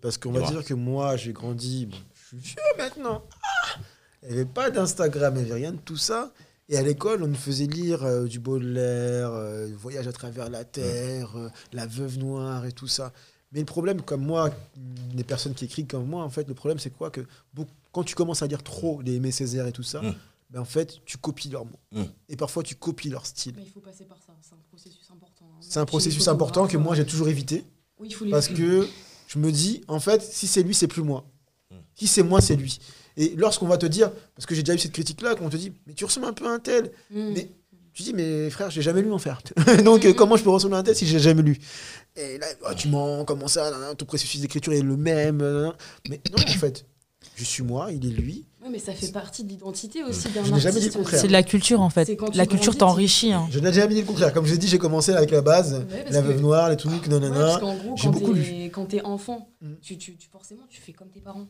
Parce qu'on va dire que moi, j'ai grandi. bon, suis vieux maintenant. Ah il n'y avait pas d'Instagram, il n'y avait rien de tout ça. Et à l'école, on nous faisait lire euh, du Baudelaire, euh, Voyage à travers la Terre, euh, La Veuve Noire et tout ça. Mais le problème, comme moi, les personnes qui écrivent comme moi, en fait, le problème, c'est quoi que quand tu commences à lire trop les Aimé Césaire et tout ça, Mm. ben, en fait, tu copies leurs mots. Mm. Et parfois, tu copies leur style. il faut passer par ça. C'est un processus important. hein. C'est un processus important que moi j'ai toujours évité Oui, il faut parce que je me dis en fait si c'est lui c'est plus moi. Si c'est moi c'est lui. Et lorsqu'on va te dire parce que j'ai déjà eu cette critique là qu'on te dit mais tu ressembles un peu à un tel Mm. mais tu dis mais frère j'ai jamais lu en faire. Donc comment je peux ressembler à un tel si j'ai jamais lu? Et là ah, tu mens comment ça? Nan, nan, ton processus d'écriture est le même nan, nan. mais non en fait je suis moi il est lui. Ouais, mais ça fait partie de l'identité aussi d'un Je n'ai jamais dit artiste. le contraire. C'est de la culture en fait. La culture t'enrichit. hein. Je n'ai jamais dit le contraire comme je l'ai dit j'ai commencé avec la base Ouais, la que- veuve noire les trucs Ouais, nanana. parce qu'en gros, J'ai quand beaucoup t'es- quand t'es enfant, Mm. tu, tu, tu- forcément, tu fais comme tes parents.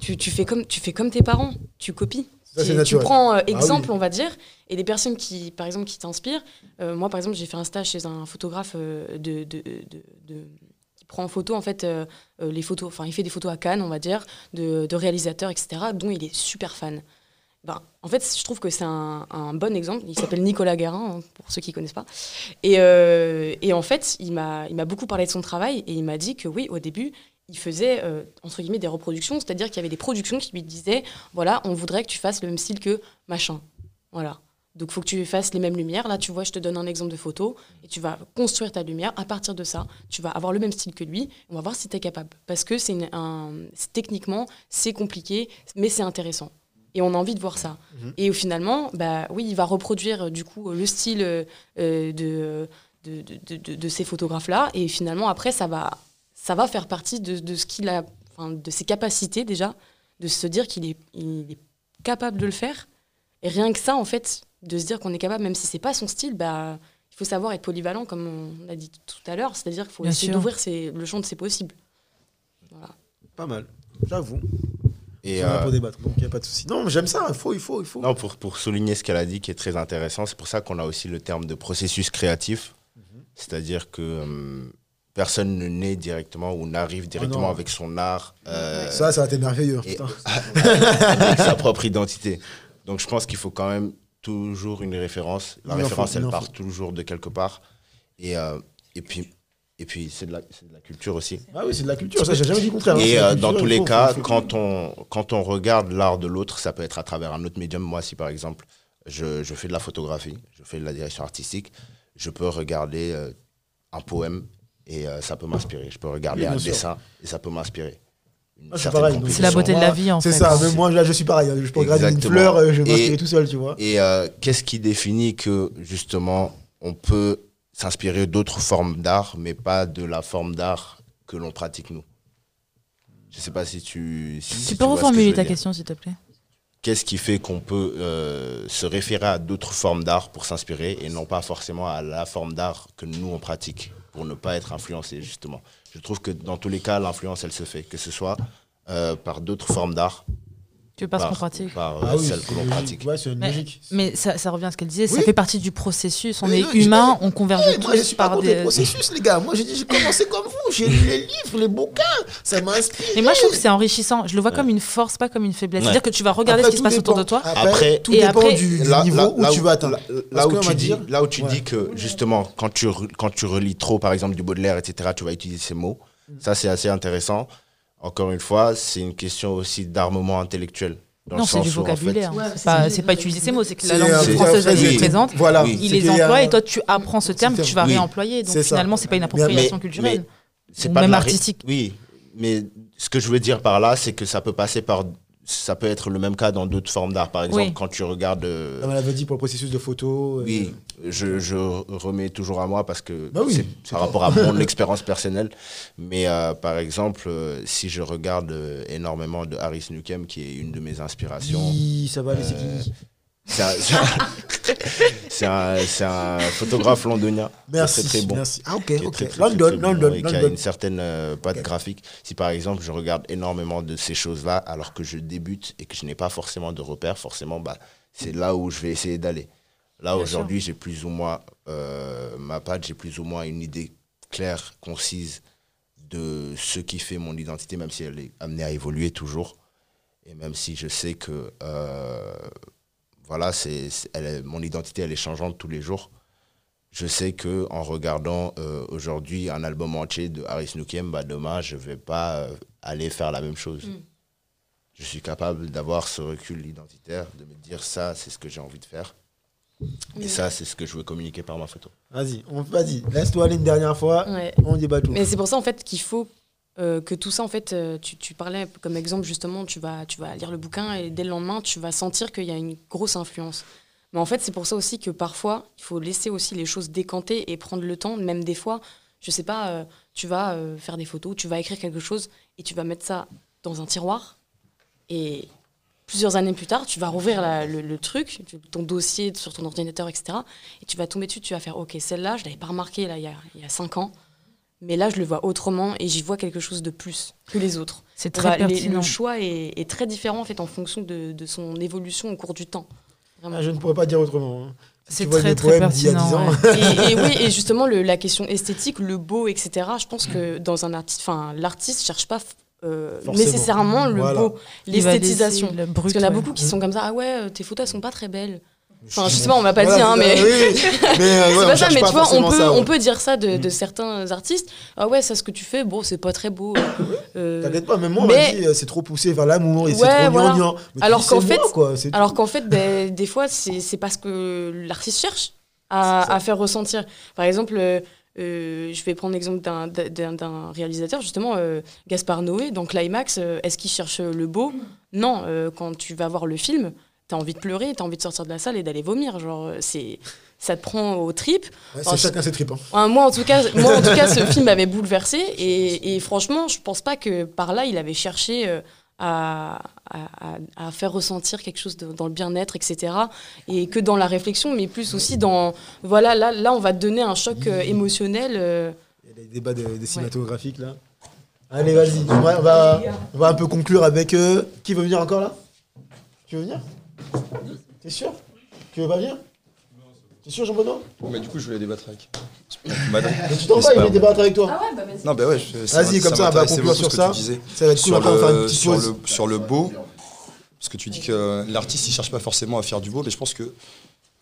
Tu, tu, fais comme, tu fais comme tes parents, tu copies. Ça, tu, prends euh, Ah oui. exemple, on va dire, et des personnes qui, par exemple, qui t'inspirent. Euh, moi, par exemple, j'ai fait un stage chez un photographe euh, de, de, de- de- qui prend en photo en fait les photos. Enfin, il fait des photos à Cannes, on va dire, de, de réalisateurs, etc., dont il est super fan. Ben, en fait, je trouve que c'est un, un bon exemple. Il s'appelle Nicolas Guérin, hein, pour ceux qui ne connaissent pas. Et, et en fait, il m'a beaucoup parlé de son travail et il m'a dit que oui, au début, il faisait, euh, entre guillemets, des reproductions, c'est-à-dire qu'il y avait des productions qui lui disaient, voilà, on voudrait que tu fasses le même style que machin. Voilà. Donc, il faut que tu fasses les mêmes lumières. Là, tu vois, je te donne un exemple de photo et tu vas construire ta lumière. À partir de ça, tu vas avoir le même style que lui. On va voir si tu es capable. Parce que c'est un, techniquement, c'est compliqué, mais c'est intéressant. Et on a envie de voir ça. Mhm. Et au finalement, bah oui, il va reproduire euh, du coup euh, le style euh, de, de, de, de- de ces photographes-là. Et finalement, après, ça va, ça va faire partie de, de ce qu'il a, enfin, de ses capacités déjà, de se dire qu'il est, il est capable de le faire. Et rien que ça, en fait, de se dire qu'on est capable, même si c'est pas son style, bah, il faut savoir être polyvalent, comme on a dit tout à l'heure. C'est-à-dire qu'il faut Bien essayer sûr. d'ouvrir ses- le champ de ses possibles. Voilà. Pas mal. J'avoue. Et, euh, pour débattre, donc il n'y a pas de souci. Non, mais j'aime ça, il faut, il faut, il faut. Non, pour, pour souligner ce qu'elle a dit qui est très intéressant, c'est pour ça qu'on a aussi le terme de processus créatif. C'est-à-dire que euh, personne ne naît directement ou n'arrive directement non. avec son art, euh, Ça, ça a été merveilleux. et- putain. avec sa propre identité. Donc je pense qu'il faut quand même toujours une référence. La référence, elle part toujours de quelque part. Et, euh, et puis, et puis c'est de, de la culture aussi. Ah oui, c'est de la culture, ça, j'ai jamais dit contraire. hein, Et la euh, dans tous les faut, cas, faut- faut- quand on, quand on regarde l'art de l'autre, ça peut être à travers un autre médium. Moi, si par exemple, je, je fais de la photographie, je fais de la direction artistique, je peux regarder euh, un poème et euh, ça peut m'inspirer. Je peux regarder Oui, un sûr. dessin et ça peut m'inspirer. Ah, C'est la beauté de la vie, en C'est fait. ça, même moi, là, je suis pareil. Je peux regarder une fleur, euh, je vais Et- m'inspirer tout seul, tu vois. Et euh, qu'est-ce qui définit que justement on peut s'inspirer d'autres formes d'art, mais pas de la forme d'art que l'on pratique nous? Je sais pas si tu. si- si Tu peux que reformuler ta dire. question, s'il te plaît? Qu'est-ce qui fait qu'on peut euh, se référer à d'autres formes d'art pour s'inspirer et non pas forcément à la forme d'art que nous on pratique? Pour ne pas être influencé justement. Je trouve que dans tous les cas, l'influence elle se fait, que ce soit euh, par d'autres formes d'art, Tu veux pas ce qu'on pratique par, euh, oui, celles c'est que l'on logique. pratique. Ouais, c'est Mais- logique. Mais ça, ça revient à ce qu'elle disait, ça fait partie du processus. On Mais est non, humain, on converge moi, je suis pas par les des. processus, les gars. Moi, j'ai dit, j'ai commencé comme vous. J'ai lu les livres, les bouquins. Ça m'a inspiré. Mais moi, je trouve que c'est enrichissant. Je le vois comme une force, pas comme une faiblesse. Ouais. C'est-à-dire que tu vas regarder Après, ce qui se passe autour de toi. Après, Après- tout Et dépend après- du, du Là- niveau là- où là tu vas atteindre. Là, où tu dis, là où tu dis que justement, quand tu, quand tu relis trop, par exemple, du Baudelaire, etc., tu vas utiliser ces mots. Ça, c'est assez intéressant. Encore une fois, c'est une question aussi d'armement intellectuel. Dans Non, c'est du où, en fait, vocabulaire. Ouais, c'est pas, pas utiliser ces mots, c'est que la langue française, c'est- elle est présente. Voilà. Oui. Il les emploie et toi, tu apprends ce terme que tu vas Oui. réemployer. Donc finalement, c'est pas une Mais- appropriation mais- culturelle. c'est Ou pas même la artistique. Oui, mais ce que je veux dire par là, c'est que ça peut passer par. Ça peut être le même cas dans d'autres formes d'art. Par exemple, Oui. quand tu regardes. euh, Comme elle avait dit pour le processus de photo. euh, Oui, je, je remets toujours à moi parce que Bah oui, c'est par rapport à mon expérience personnelle. Mais euh, par exemple, euh, si je regarde euh, énormément de Harris Nukem, qui est une de mes inspirations, Oui, ça va aller, c'est qui c'est un, c'est un- photographe londonien. Merci. très, très bon. Merci. Ah, ok, ok. très, London, bon London, qui a une certaine euh, patte graphique. Si par exemple je regarde énormément de ces choses-là alors que je débute et que je n'ai pas forcément de repères, forcément bah, c'est là où je vais essayer d'aller. Là aujourd'hui j'ai plus ou moins euh, ma patte, j'ai plus ou moins une idée claire, concise de ce qui fait mon identité, même si elle est amenée à évoluer toujours. Et même si je sais que euh, voilà, c'est, mon identité elle est changeante tous les jours je sais que en regardant euh, aujourd'hui un album entier de Harris Nukem, bah demain je vais pas euh, aller faire la même chose. Mm. Je suis capable d'avoir ce recul identitaire, de me dire ça, c'est ce que j'ai envie de faire. Et ça, c'est ce que je veux communiquer par ma photo. Vas-y, on- vas-y. Laisse-toi aller une dernière fois. Ouais. On débat tout. Mais c'est pour ça en fait qu'il faut euh, que tout ça en fait, euh, tu, parlais comme exemple justement, tu vas, tu vas lire le bouquin et dès le lendemain tu vas sentir qu'il y a une grosse influence. Mais en fait c'est pour ça aussi que parfois il faut laisser aussi les choses décanter et prendre le temps, même des fois, je sais pas, euh, tu vas faire des photos, tu vas écrire quelque chose et tu vas mettre ça dans un tiroir et plusieurs années plus tard, tu vas rouvrir le, le truc, ton dossier sur ton ordinateur, etc. Et tu vas tomber dessus, tu vas faire, ok, celle-là, je l'avais pas remarqué là, il y a, il y a cinq ans, mais là, je le vois autrement et j'y vois quelque chose de plus que les autres. C'est très les- pertinent. le choix est, est très différent en fait en fonction de, de son évolution au cours du temps. Vraiment. Ah, je ne pourrais pas dire autrement. hein. C'est tu vois très, très poèmes d'il y a 10 pertinent, ans. ouais. et, et oui, et justement, le- la question esthétique, le beau, etc., je pense que dans un artiste, enfin, l'artiste cherche pas euh, nécessairement le Voilà. beau, l'esthétisation. le Parce qu'il y en a ouais. beaucoup qui sont comme ça, ah ouais, euh, tes photos elles sont pas très belles. Enfin, Je- justement, on m'a pas Voilà, dit, hein, c'est- mais. oui, mais, euh, ouais, c'est on pas ça, mais tu vois, on peut, ça, ouais. on peut dire ça de, de Mm. certains artistes. Ah ouais, ça, ce que tu fais, bon, c'est pas très beau. Euh, T'inquiète pas, même moi, on mais- m'a dit euh, c'est trop poussé vers l'amour et c'est Ouais, trop voilà. gnangnan. Alors qu'en c'est fait- moi, quoi, c'est. Alors qu'en fait, ben, des fois, c'est c'est parce que l'artiste cherche C'est à, à faire ressentir. Par exemple, euh, je vais prendre l'exemple d'un- réalisateur, justement, euh, Gaspard Noé, dans Climax. euh, Est-ce qu'il cherche le beau? Non, quand tu vas voir le film, t'as envie de pleurer, t'as envie de sortir de la salle et d'aller vomir. Genre, euh, c'est ça te prend aux tripes. Ouais, c'est chacun ses tripes. hein. Moi, en tout cas, moi, en tout cas, ce film m'avait bouleversé et, et franchement, je pense pas que par là, il avait cherché euh, à, à- faire ressentir quelque chose de- dans le bien-être, etc. Et que dans la réflexion, mais plus aussi dans, voilà, là, là, on va te donner un choc euh, émotionnel. euh, Il y a des débats de- des cinématographiques là. Allez, vas-y. On va, on va- on va un peu conclure avec. euh, Qui veut venir encore là? Tu veux venir? T'es sûr Tu veux pas venir T'es sûr, Jean-Benoît Mais du coup, je voulais débattre avec. Madame. Mais tu t'en vas, il veut débattre avec toi. Non, bah ouais, je- Vas-y, comme ça, on va m'intéressait conclure sur ça. Ça va être cool, on va faire une petite sur le beau, parce que tu dis que l'artiste il cherche pas forcément à faire du beau, mais je pense que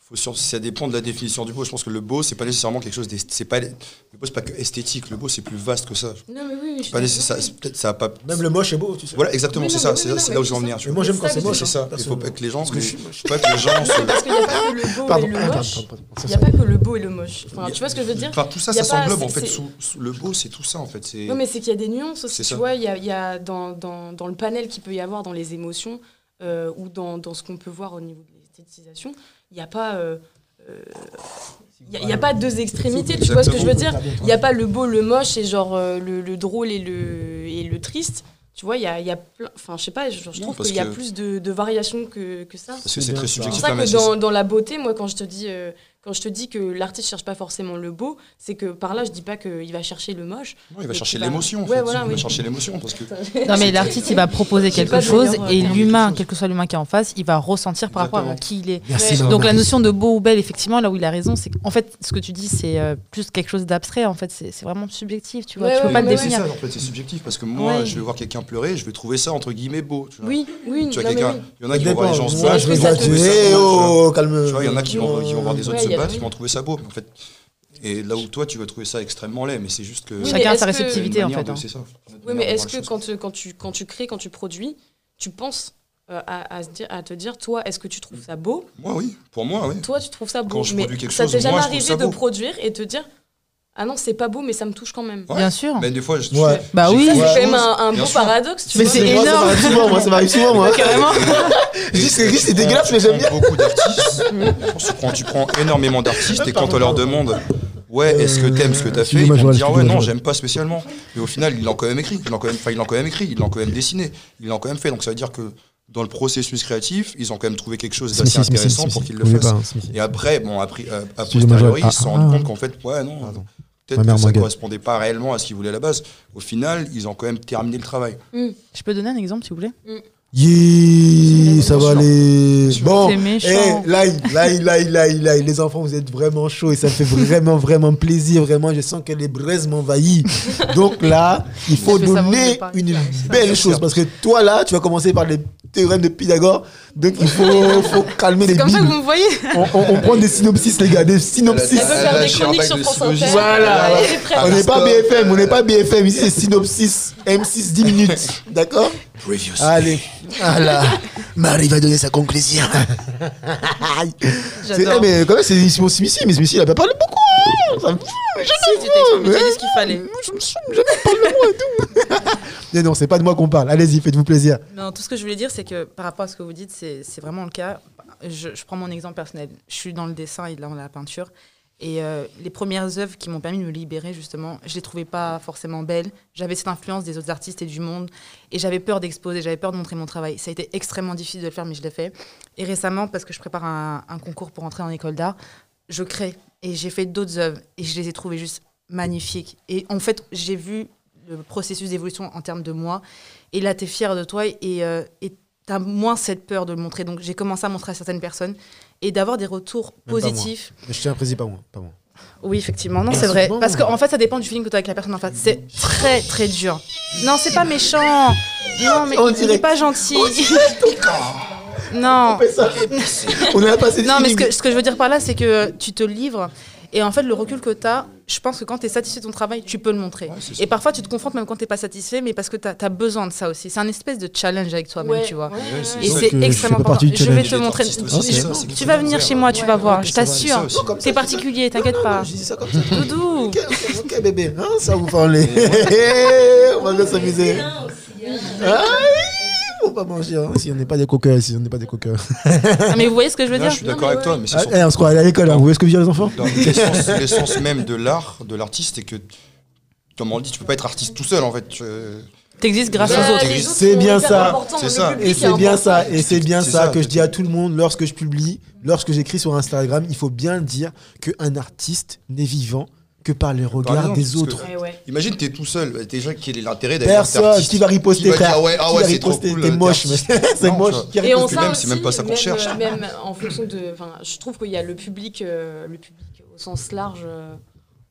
faut sur, ça dépend de la définition du beau. Je pense que le beau c'est pas nécessairement quelque chose c'est pas le beau c'est pas que esthétique, le beau c'est plus vaste que ça. Non, mais oui, oui, je suis Pas d'accord. nécessaire, c'est- peut-être ça a pas. Même le moche est beau, tu sais. Voilà, exactement, c'est ça, c'est là où je veux en venir. Mais moi j'aime quand c'est moche. C'est ça. Il faut pas que les gens, Parce que je suis moche. faut pas que les gens se- Parce qu'il n'y a pas que le beau Pardon, et le pardon, moche. pardon, pardon, Il n'y a pas que le beau et le moche. Tu vois ce que je veux dire? Tout ça, ça s'englobe en fait. le beau, c'est tout ça en fait. Non, mais c'est qu'il y a des nuances aussi. Tu vois, il y a, dans, le panel qu'il peut y avoir dans les émotions euh, ou dans, dans ce qu'on peut voir au niveau de l'esthétisation, il n'y a pas. euh, euh, il y a- il pas deux extrémités, tu vois ce que je veux dire Il n'y a pas le beau, le moche et genre euh, le, le drôle et le, et le triste. Tu vois, il y a, il y a plein. Enfin, je sais pas, je, trouve qu'il y a que- plus de, de variations que, que ça. parce que C'est très ça. C'est pour subjectif. ça hein, que dans, dans la beauté, moi, quand je te dis, euh, quand je te dis que l'artiste cherche pas forcément le beau, c'est que par là, je dis pas qu'il va chercher le moche. Non, il va chercher l'émotion. en Ouais, fait. voilà, il va chercher l'émotion parce que Non, mais l'artiste, il va proposer J'ai quelque chose euh, et l'humain, quel que soit l'humain qui est en face, il va ressentir par rapport à qui il est. Merci. Ouais. Laura Donc la notion de beau ou belle, effectivement, là où il a raison, c'est qu'en fait, ce que tu dis, c'est euh, plus quelque chose d'abstrait. En fait, c'est c'est vraiment subjectif. Tu vois, Ouais, tu peux ouais, pas le c'est définir. ça, en fait, c'est subjectif parce que moi, Ouais. je vais voir quelqu'un pleurer, je vais trouver ça entre guillemets beau. Tu vois, Oui, oui, tu vois quelqu'un, il y en a qui vont voir les gens se Eh vois. oh, calme. Tu vois, il y en a qui vont, voir des autres se il y a battre, des- qui vont trouver ça beau. En fait, et là où toi, tu vas trouver ça extrêmement laid, mais c'est juste que. Oui, Chacun a sa réceptivité, en fait, de- hein. C'est ça. Oui, mais est-ce que quand, tu- quand, tu, quand tu crées, quand tu produis, tu penses euh, à, à, se dire, à te dire, toi, est-ce que tu trouves ça beau? Moi, oui. Pour moi, oui. Toi, tu trouves ça beau. Quand je mais produis quelque ça chose, t'est jamais arrivé de produire et te dire, ah non, c'est pas beau, mais ça me touche quand même. Ouais. Bien sûr. Mais des fois, je. Ouais. Bah oui. C'est quand même un, beau sûr. paradoxe, tu Mais vois. c'est ça énorme. m'arrive souvent, moi, ça m'arrive souvent, moi. Carrément. Je dis, c'est riche, c'est dégueulasse, mais j'aime bien. Beaucoup d'artistes. tu, prends, tu prends énormément d'artistes et quand on leur demande Ouais, est-ce que t'aimes ce que t'as fait Ils vont dire Ouais, non, j'aime pas spécialement. Mais au final, ils l'ont quand même écrit. Ils l'ont quand même, enfin, ils l'ont quand même écrit. Ils l'ont quand même dessiné. Ils l'ont quand même fait. Donc ça veut dire que dans le processus créatif, ils ont quand même trouvé quelque chose d'assez intéressant pour qu'ils le fassent. Et après, bon, après, euh, a Excusez-moi, posteriori, Joël. ils se Ah, rendent ah, compte qu'en fait, ouais, non, Pardon. Peut-être que ça m'engueule. correspondait pas réellement à ce qu'ils voulaient à la base. Au final, ils ont quand même terminé le travail. Je peux donner un exemple, si vous voulez Yeah, ça va aller. Bon, là, là, là, là, là, les enfants, vous êtes vraiment chauds et ça me fait vraiment, vraiment plaisir. Vraiment, je sens que les braises m'envahissent. Donc là, il faut donner une belle chose parce que toi, là, tu vas commencer par les théorèmes de Pythagore. Donc il faut, faut calmer les C'est comme ça que vous me voyez. On, on- on prend des synopsis, les gars, des synopsis. Elle peut faire des chroniques sur France Inter. Voilà. On n'est pas BFM, on n'est pas BFM. Ici, c'est synopsis. M6, 10 minutes. D'accord? Allez. Voilà. Marie va donner sa conclusion. C'est- J'adore. eh, mais quand même, c'est Simon Smithy, mais Smithy, il a pas parlé beaucoup. hein. Ça me fout, mais je Si, ce qu'il fallait. je me je me parle de moi et tout. Mais non, c'est pas de moi qu'on parle. Allez-y, faites-vous plaisir. Non, tout ce que je voulais dire, c'est que par rapport à ce que vous dites, c'est c'est vraiment le cas. Je, je prends mon exemple personnel. Je suis dans le dessin et dans la peinture. Et euh, les premières œuvres qui m'ont permis de me libérer, justement, je les trouvais pas forcément belles. J'avais cette influence des autres artistes et du monde. Et j'avais peur d'exposer, j'avais peur de montrer mon travail. Ça a été extrêmement difficile de le faire, mais je l'ai fait. Et récemment, parce que je prépare un, concours pour entrer en école d'art, je crée. Et j'ai fait d'autres œuvres. Et je les ai trouvées juste magnifiques. Et en fait, j'ai vu le processus d'évolution en termes de moi. Et là, tu es fier de toi et euh, tu as moins cette peur de le montrer. Donc, j'ai commencé à montrer à certaines personnes et d'avoir des retours Même pas moi. positifs. Je tiens à préciser, pas moi. Pas moi. Oui, effectivement. Non, c'est vrai. bon. Parce qu'en fait, ça dépend du feeling que tu as avec la personne en face. C'est très, très dur. Non, c'est pas méchant. Non, mais On il n'est pas gentil. non. On a passé Non, mais ce que, ce que je veux dire par là, c'est que tu te livres. Et en fait, le recul que tu as, je pense que quand tu es satisfait de ton travail, tu peux le montrer. et parfois, tu te confrontes même quand tu n'es pas satisfait, mais parce que tu as, besoin de ça aussi. C'est un espèce de challenge avec toi-même, Ouais, tu vois. ouais, Et c'est extrêmement important. Je vais te montrer. Tu vas venir chez moi, tu vas voir, je t'assure. c'est particulier, t'inquiète pas. Doudou. Ok, bébé. Hein, ça vous parle. On va bien s'amuser. Faut pas manger, hein, si on n'est pas des coqueurs, si on n'est pas des coqueurs. Ah, mais vous voyez ce que je veux Là, dire je suis d'accord avec toi, mais c'est Ah, surtout eh, on se croit aller à l'école, hein. vous voyez ce que dire, les enfants dans l'essence l'essence même de l'art, de l'artiste, c'est que, comme on le dit, tu peux pas être artiste tout seul en fait. Tu- T'existes grâce aux autres. les les autres C'est sont bien hyper ça. importants, C'est le ça. public Et est c'est bien important. ça, et c'est bien C'est ça ça. que je dis à tout le monde lorsque je publie, lorsque j'écris sur Instagram, il faut bien dire qu'un artiste n'est vivant que par les regards exemple, des parce que- autres. Ouais. Imagine, t'es tout seul. T'es gens qui est l'intérêt d'être cet Personne artiste qui va riposter, Qui va frère. dire, ouais, ah ouais, c'est trop cool, T'es moche, c'est Non, moche. Qui Et on même, c'est même pas ça qu'on même, cherche. euh, Même en fonction de, enfin, je trouve qu'il y a le public, euh, le public au sens large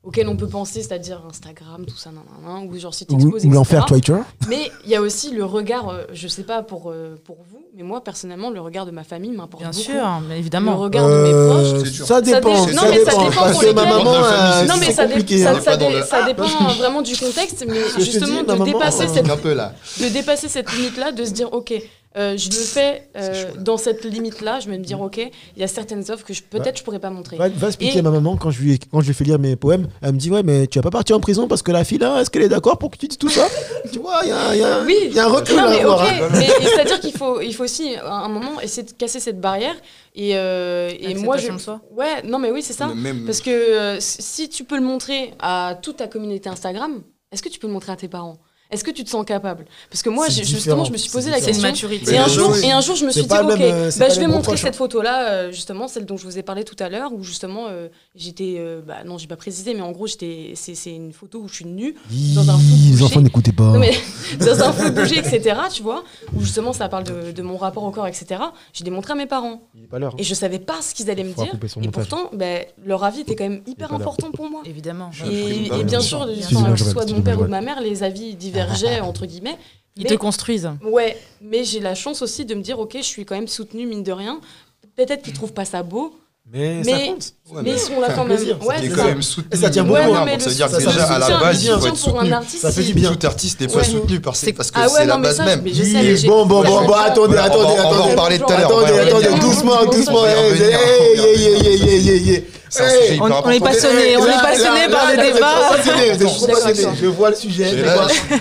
auquel on peut penser, c'est-à-dire Instagram, tout ça, nan, nan, nan, ou genre si t'exposes, ou l'enfer. Twitter. Mais il y a aussi le regard, euh, je sais pas pour euh, pour vous, mais moi personnellement, le regard de ma famille m'importe Bien beaucoup. sûr, mais Le évidemment. regard de mes proches. Euh, C'est sûr. ça dépend, dé- ça non, mais ça dépend. dépend Parce pour que ma lesquels. maman, euh, Non mais c'est ça, dé- compliqué. ça, hein. Ça pas dans le- ça dépend vraiment du contexte, mais je te justement dis, ma de maman, dépasser euh, cette un peu là. de dépasser cette limite-là, de se dire, ok, euh, je le fais euh, dans cette limite-là, je vais me dire, ok, il y a certaines offres que peut-être je pourrais pas montrer. Va, va expliquer Et- à ma maman quand je, lui ai, quand je lui ai fait lire mes poèmes. Elle me dit Ouais, mais tu vas pas partir en prison parce que la fille là, est-ce qu'elle est d'accord pour que tu dises tout ça? Tu vois, il y y a- Oui. il y a un recul Non à mais hein. mais c'est-à-dire qu'il faut, il faut aussi à un moment essayer de casser cette barrière et, euh, et moi je, Acceptation de soi. ouais, non mais oui c'est ça, Même, parce que euh, si tu peux le montrer à toute ta communauté Instagram, est-ce que tu peux le montrer à tes parents? Est-ce que tu te sens capable? Parce que moi justement je me suis posé la C'est une question. maturité. Et un, jour, et un jour, je me suis dit, ok, bah, je vais montrer cette photo-là, euh, justement, celle dont je vous ai parlé tout à l'heure, où justement, euh, j'étais, euh, bah, non, j'ai pas précisé, mais en gros, j'étais, c'est, c'est une photo où je suis nue, dans un flou Les enfants n'écoutez pas. Non, mais dans un flou bougé, etc., tu vois, où justement, ça parle de, de mon rapport au corps, etc. J'ai démontré à mes parents. Il est pas l'heure. Et je savais pas ce qu'ils allaient me dire. Et montage. pourtant, ben, leur avis était quand même hyper important pour moi. Évidemment. Et, Bah, et bien sûr, enfin, soit de mon père ou de ma mère, les avis divergeaient, entre guillemets. Ils Mais- te construisent. Ouais, mais j'ai la chance aussi de me dire, ok, je suis quand même soutenue, mine de rien. Peut-être qu'ils trouvent pas ça beau, Mais, Mais- ça compte. Ouais, mais ils sont là ça quand même. Ouais, c'est quand ça. même soutenu. Et ça tient beaucoup, hein. Ça veut dire que déjà, à la base, il soutien faut être pour un soutenu. artiste. Ça fait c'est- du bien. Tout artiste n'est pas soutenu par C'est- parce que Ah ouais, c'est la base ça, même. mais je sais, mais j'ai- Bon, bon, bon, bon, attendez, attendez, on va en attendez. parler tout à l'heure, on va y Attendez, attendez, doucement, doucement. On hey, on. C'est est passionné, on Là, est passionné là, par là, le là, débat. vous êtes trop passionné, vous êtes trop Je suis passionné. Je vois le sujet.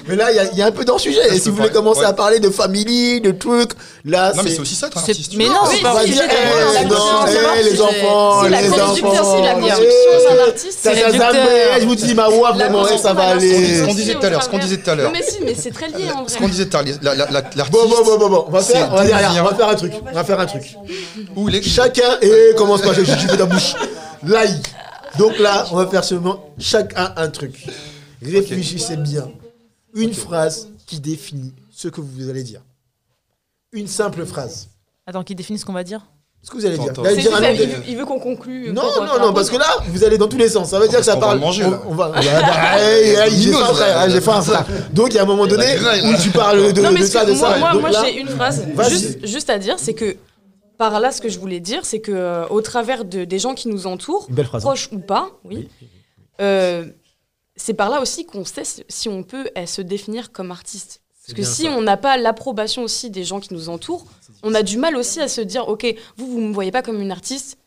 Mais là, il y a- il y, a un peu dans le sujet. Et si vous voulez commencer ouais. à parler de famille, de trucs, là, Non, mais c'est. c'est aussi ça, être un C'est- artiste. Mais non, c'est pas eh, eh, c'est les enfants, les construction, enfants. si, la construction artiste, c'est ça, ça, réducteur. mais je vous dis, ma voix, vraiment, eh, ça va aller. Ce qu'on disait tout à l'heure, ce qu'on disait tout à l'heure. Non, mais si, mais c'est très lié en Ce vrai. qu'on disait tout à l'heure, l'artiste. Bon, bon, bon, bon, bon. On va C'est faire, on va dire, on va faire un truc. On va faire un truc. Ou les Chacun, et commence pas, j'ai fait ta bouche. Il- donc là, on va faire seulement chacun un truc. Réfléchissez bien. Une phrase qui définit ce que vous allez dire. Une simple phrase. Attends, qui définit ce qu'on va dire? Ce que vous allez dire. Vous allez un il veut- il veut qu'on conclue. Non, non, non, parce que là, vous allez dans tous les sens. Ça veut dire que ça parle. manger, on, on va. j'ai faim, frère. hein, J'ai faim, frère. Donc, il y a un moment donné où tu parles de, Non, mais de ça, de moi, ça. moi, moi, là, j'ai une phrase juste, juste à dire, c'est que par là, ce que je voulais dire, c'est que euh, au travers de, des gens qui nous entourent, Une belle phrase. hein. proches ou pas, oui, euh, c'est par là aussi qu'on sait si on peut eh, se définir comme artiste. Parce que si ça. on n'a pas l'approbation aussi des gens qui nous entourent, on a du mal aussi à se dire, ok, vous, vous me voyez pas comme une artiste.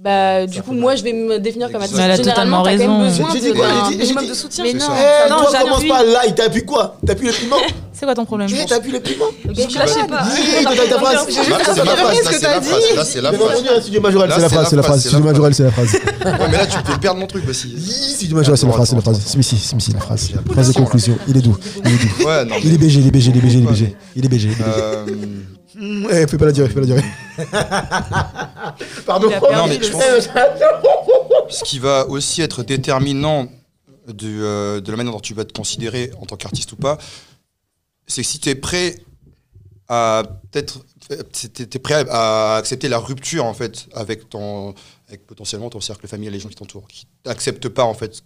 Bah, du coup, moi, mal. je vais me définir comme artiste. Mais elle a totalement t'as quand même raison. besoin J'ai dit de- quoi J'ai dit- j'ai minimum dit- de soutien. Mais non. Eh, non, toi, commence pas là, il t'appuie quoi T'appuies le piment C'est quoi ton problème Eh, T'appuies le piment je lâchais pas. Dis, t'as ta phrase. Là, c'est la phrase, là, c'est la phrase. C'est la phrase. hein, c'est la phrase, c'est la phrase, phrase. c'est Studio la Majorel, c'est la phrase. Ouais, mais là, tu peux perdre mon truc aussi. Studio Majorel, c'est la phrase, c'est la phrase. Smithy, Smithy, la phrase. Phrase de conclusion. Il est doux. Il est doux. Il est BG, il est BG, il est BG, il est BG. Il est BG. Euh, Hum, Eh, fais pas la durée, fais pas la durée. Pardon. Non, mais je pense- Ce qui va aussi être déterminant de, euh, de la manière dont tu vas te considérer en tant qu'artiste ou pas, c'est que si tu es prêt à peut-être t'es t'es prêt à accepter la rupture en fait avec ton avec potentiellement ton cercle familial les gens qui t'entourent qui t'acceptent pas en fait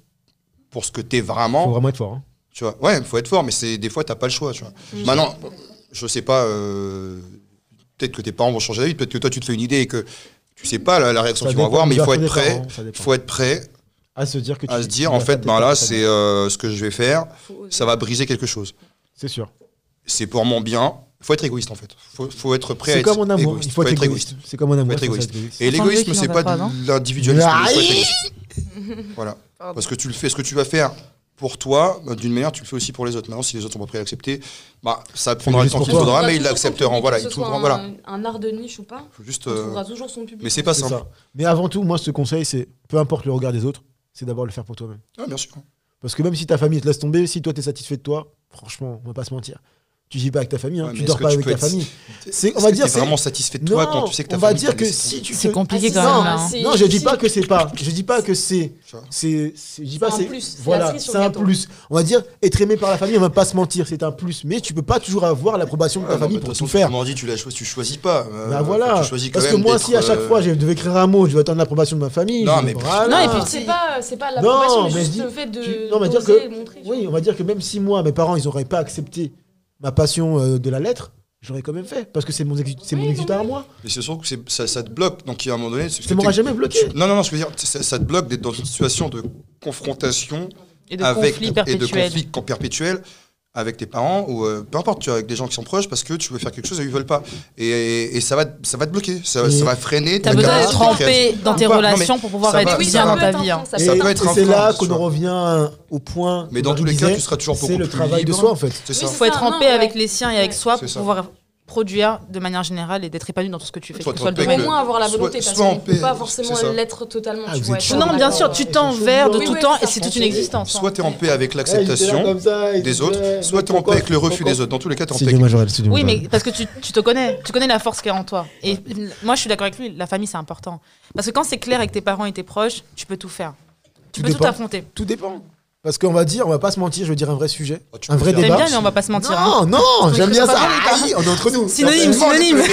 pour ce que t'es vraiment Faut vraiment être fort. hein. tu vois ouais il faut être fort mais c'est des fois t'as pas le choix tu vois maintenant je sais pas euh, peut-être que tes parents vont changer d'avis peut-être que toi tu te fais une idée et que tu sais pas la, la réaction qu'ils vont avoir mais il faut être parents, prêt il faut être prêt À se dire que tu. à se dire en fait ben là c'est euh, ce que je vais faire ça va briser quelque chose C'est sûr. c'est pour mon bien faut être égoïste en fait faut, faut être prêt à C'est être comme en amour. égoïste Il faut être égoïste. C'est comme en amour. Faut être il faut égoïste. être égoïste. Et l'égoïsme, c'est pas de l'individualisme. mais il faut être Aïe égoïste. Voilà. Parce que tu le fais, ce que tu vas faire, pour toi, bah, d'une manière, tu le fais aussi pour les autres. Maintenant, si les autres sont pas prêts à l'accepter, bah, ça prendra le temps qu'il faudra, Il mais ils l'accepteront. Voilà, trouveront. un, Voilà. un art de niche ou pas, Faut juste. on euh, trouvera toujours son public. Mais c'est pas simple. ça. Mais avant tout, moi, ce conseil, c'est peu importe le regard des autres, c'est d'abord le faire pour toi-même. Ah, bien sûr. Parce que même si ta famille te laisse tomber, si toi, tu es satisfait de toi, franchement, on va pas se mentir. Tu vis pas avec ta famille, hein, Ouais, tu mais dors pas que avec ta être- famille. C'est- on va que dire, c'est- vraiment satisfait de toi Non, quand tu sais que ta on va famille dire te que laisse si tu C'est compliqué quand même. ça, hein. Non, je dis pas que c'est pas. Je dis pas que c'est. C'est. Je dis pas C'est un c'est. plus, c'est la Voilà, c'est un plus. On va dire être aimé par la famille, on va pas se mentir, c'est un plus. Mais tu peux pas toujours avoir l'approbation de ta famille mais pour tout faire. On dit, tu l'as choisi, tu choisis pas. Euh, Bah voilà. que choisis Parce que moi, si à chaque euh, fois je devais écrire un mot, je devais attendre l'approbation de ma famille. Non, mais-. Non, et puis C'est pas, c'est pas l'approbation, Non, mais mais juste dis- le fait de. non, on va dire que- Oui, on va dire que même si moi, mes parents, ils auraient pas accepté ma passion euh, de la lettre, j'aurais quand même fait. Parce que c'est mon, exu- c'est mon Oui, exutoire à moi. Mais c'est surtout que c'est- ça, ça te bloque. Donc, il y a un moment donné. c'est- Ça m'aura jamais bloqué. tu- Non, non, non, je veux dire, ça, ça te bloque d'être dans une situation de confrontation Et de avec conflits et de conflit con- perpétuel avec tes parents ou euh, peu importe, tu vois, avec des gens qui sont proches parce que tu veux faire quelque chose et ils veulent pas. Et, et ça, va, ça va te bloquer, ça, ça va freiner. T'as ta besoin d'être trempé dans tes. Non, relations pour pouvoir être va- Oui, bien dans ta vie. hein. ça peut être c'est là tu qu'on en revient au point. Mais dans tous les cas, tu seras toujours C'est beaucoup le plus travail de soi, en fait. C'est c'est faut être ouais. avec les siens et avec soi C'est pour pouvoir produire de manière générale et d'être épanoui dans tout ce que tu fais, Soit soit Au moins avoir la volonté, parce soit en qu'on peut paix, pas forcément l'être totalement. Ah, tu vois. Non, bien sûr, tu Ils tends sont vers de. Oui, tout oui, temps c'est et c'est toute une existence. hein. Soit tu es en paix avec l'acceptation des autres, soit tu es en paix avec le refus des autres. Dans tous les cas, tu es en paix. Oui, mais parce que tu, tu te connais, tu connais la force qu'il y a en toi. Et moi, je suis d'accord avec lui, la famille, c'est important. Parce que quand c'est clair avec tes parents et tes proches, tu peux tout faire. Tu peux tout affronter. Tout dépend. Parce qu'on va dire, on va pas se mentir, je veux dire un vrai sujet, Oh, un vrai débat. bien, mais on va pas se mentir. hein. Non, non, j'aime bien ça. Aïe, on est entre nous. Synonyme, synonyme.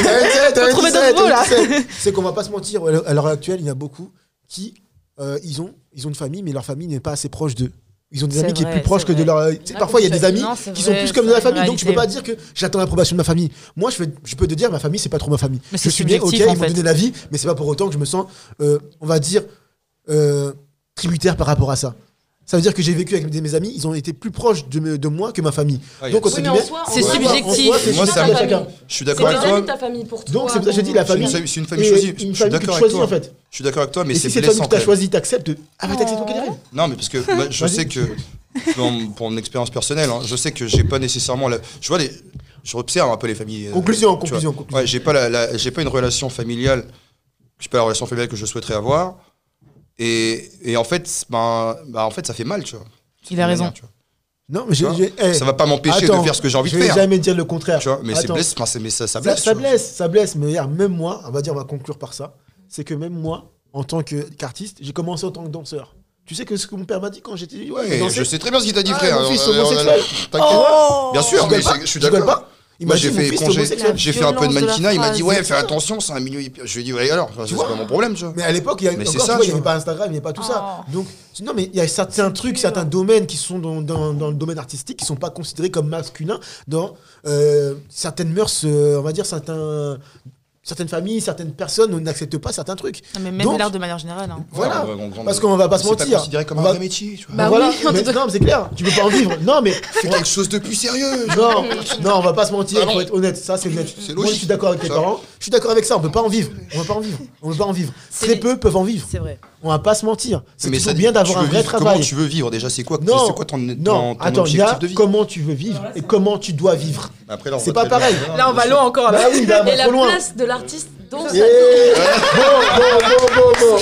C'est qu'on va pas se mentir. À l'heure actuelle, il y en a beaucoup qui, euh, ils ont, ils ont une famille, mais leur famille n'est pas assez proche d'eux. Ils ont des amis qui est vrai, plus proche c'est que de leur. tu sais, parfois, il y a des amis Non, qui sont vrai, plus comme de la famille. Donc, tu peux pas dire que j'attends l'approbation de ma famille. Moi, je, fais- je peux te dire, ma famille, c'est pas trop ma famille. Mais Je suis né, ok, ils m'ont donné la vie, mais c'est pas pour autant que je me sens, euh, on va dire, euh, tributaire par rapport à ça. Ça veut dire que j'ai vécu avec des- mes amis, ils ont été plus proches de, me- de moi que ma famille. Ah, Donc, Oui, C'est subjectif. soi, c'est Moi, ça famille. Je suis d'accord avec des toi. ta famille pour toi. Donc, c'est pour ça que je dis la C'est une famille. c'est une famille choisie. Je Une suis d'accord tu avec toi. en fait. Je suis d'accord avec toi, mais c'est si c'est toi blessant. que tu as quand choisi, t'acceptes de. Ah, bah, t'acceptes ton arrive. même. Non, mais parce que moi, je sais que, pour mon expérience personnelle, hein, je sais que j'ai pas nécessairement. La, je vois les, je observe un peu les familles. euh, Conclusion, conclusion, conclusion. Ouais, pas j'ai pas une relation familiale. J'ai pas la relation familiale que je souhaiterais avoir. Et, et en fait, ben, ben, en fait, ça fait mal, tu vois. Il a raison. Tu vois. Non, mais j'ai. Tu vois eh, Ça va pas m'empêcher de faire ce que j'ai envie de Je vais faire. jamais dire le contraire. Tu vois, mais blesse, ça, ça Ça, blesse. ça blesse, ça blesse. Mais regarde, même moi, on va dire, on va conclure par ça. C'est que même moi, en tant que- qu'artiste, j'ai commencé en tant que danseur. Tu sais que ce que mon père m'a dit quand j'étais. Ouais, je sais très bien ce qu'il t'a dit, Ah, frère. mon fils Euh, euh, homosexuel. T'inquiète. Oh Bien sûr, Tu mais je suis d'accord. Moi, j'ai fait, j'ai, fait un peu de mannequinat, il m'a dit, ouais, fais attention, c'est un milieu hyper. Je lui ai dit, ouais, alors, c'est vois pas mon problème, tu vois? Mais à l'époque, il y a, Mais encore, c'est tu ça, vois, il tu n'y avait pas Instagram, il n'y avait pas tout ça. Donc, non, mais il y a certains trucs, certains domaines qui sont dans, dans- dans le domaine artistique qui ne sont pas considérés comme masculins dans euh, certaines mœurs, euh, on va dire, certains, certaines familles, certaines personnes n'acceptent pas certains trucs. Non, mais même l'art de manière générale. hein. Voilà. Ouais, Parce qu'on va pas se C'est mentir. considéré comme un va- vrai métier, tu vois. Bah voilà, oui, mais- non, mais c'est clair, tu peux pas en vivre. Non, mais Fais quelque chose de plus sérieux. non, non, on va pas se mentir, Ah il faut être honnête, ça c'est. C'est Moi je suis d'accord avec tes parents, suis d'accord avec ça, on peut pas en vivre. On va pas en vivre. On peut pas en vivre. Très peu peuvent en vivre. C'est vrai. On va pas se mentir. C'est Mais toujours ça- bien d'avoir un vrai vivre- travail. Comment tu veux vivre déjà? C'est quoi, Non, c'est quoi ton, ton, non, ton attends, il y objectif a de vie? comment tu veux vivre et comment tu dois vivre? On c'est pas pareil. loin. Là, on va loin encore. Bah Là. oui, Et la loin. place de l'artiste sa Eh, bon, bon, bon, bon, bon.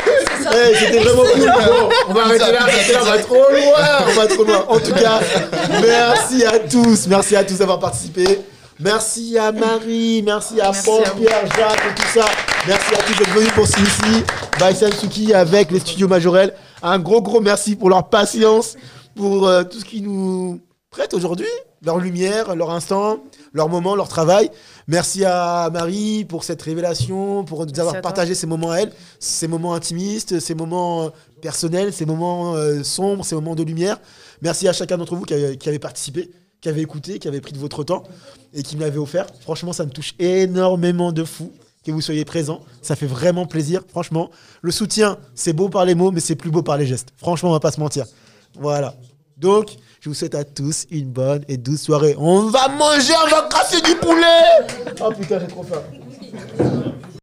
Eh, C'était vraiment cool. Bon, on va arrêter là, on va trop loin. On va trop loin. En tout cas, merci à tous. Merci à tous d'avoir participé. Merci à Marie, merci à Merci Paul, à. Pierre, Jacques et tout ça. Merci à tous d'être venus pour ici. By Sansuki avec les studios Majorel. Un gros, gros merci pour leur patience, pour euh, tout ce qu'ils nous prêtent aujourd'hui. Leur lumière, leur instant, leur moment, leur travail. Merci à Marie pour cette révélation, pour nous avoir partagé ces moments à elle, ces moments intimistes, ces moments euh, personnels, ces moments euh, sombres, ces moments de lumière. Merci à chacun d'entre vous qui avait, qui avait participé, qui avait écouté, qui avait pris de votre temps et qui me l'avait offert. Franchement, ça me touche énormément de fou que vous soyez présents. Ça fait vraiment plaisir. Franchement, le soutien, c'est beau par les mots, mais c'est plus beau par les gestes. Franchement, on va pas se mentir. Voilà. Donc, je vous souhaite à tous une bonne et douce soirée. On va manger, on va casser du poulet Oh putain, j'ai trop faim.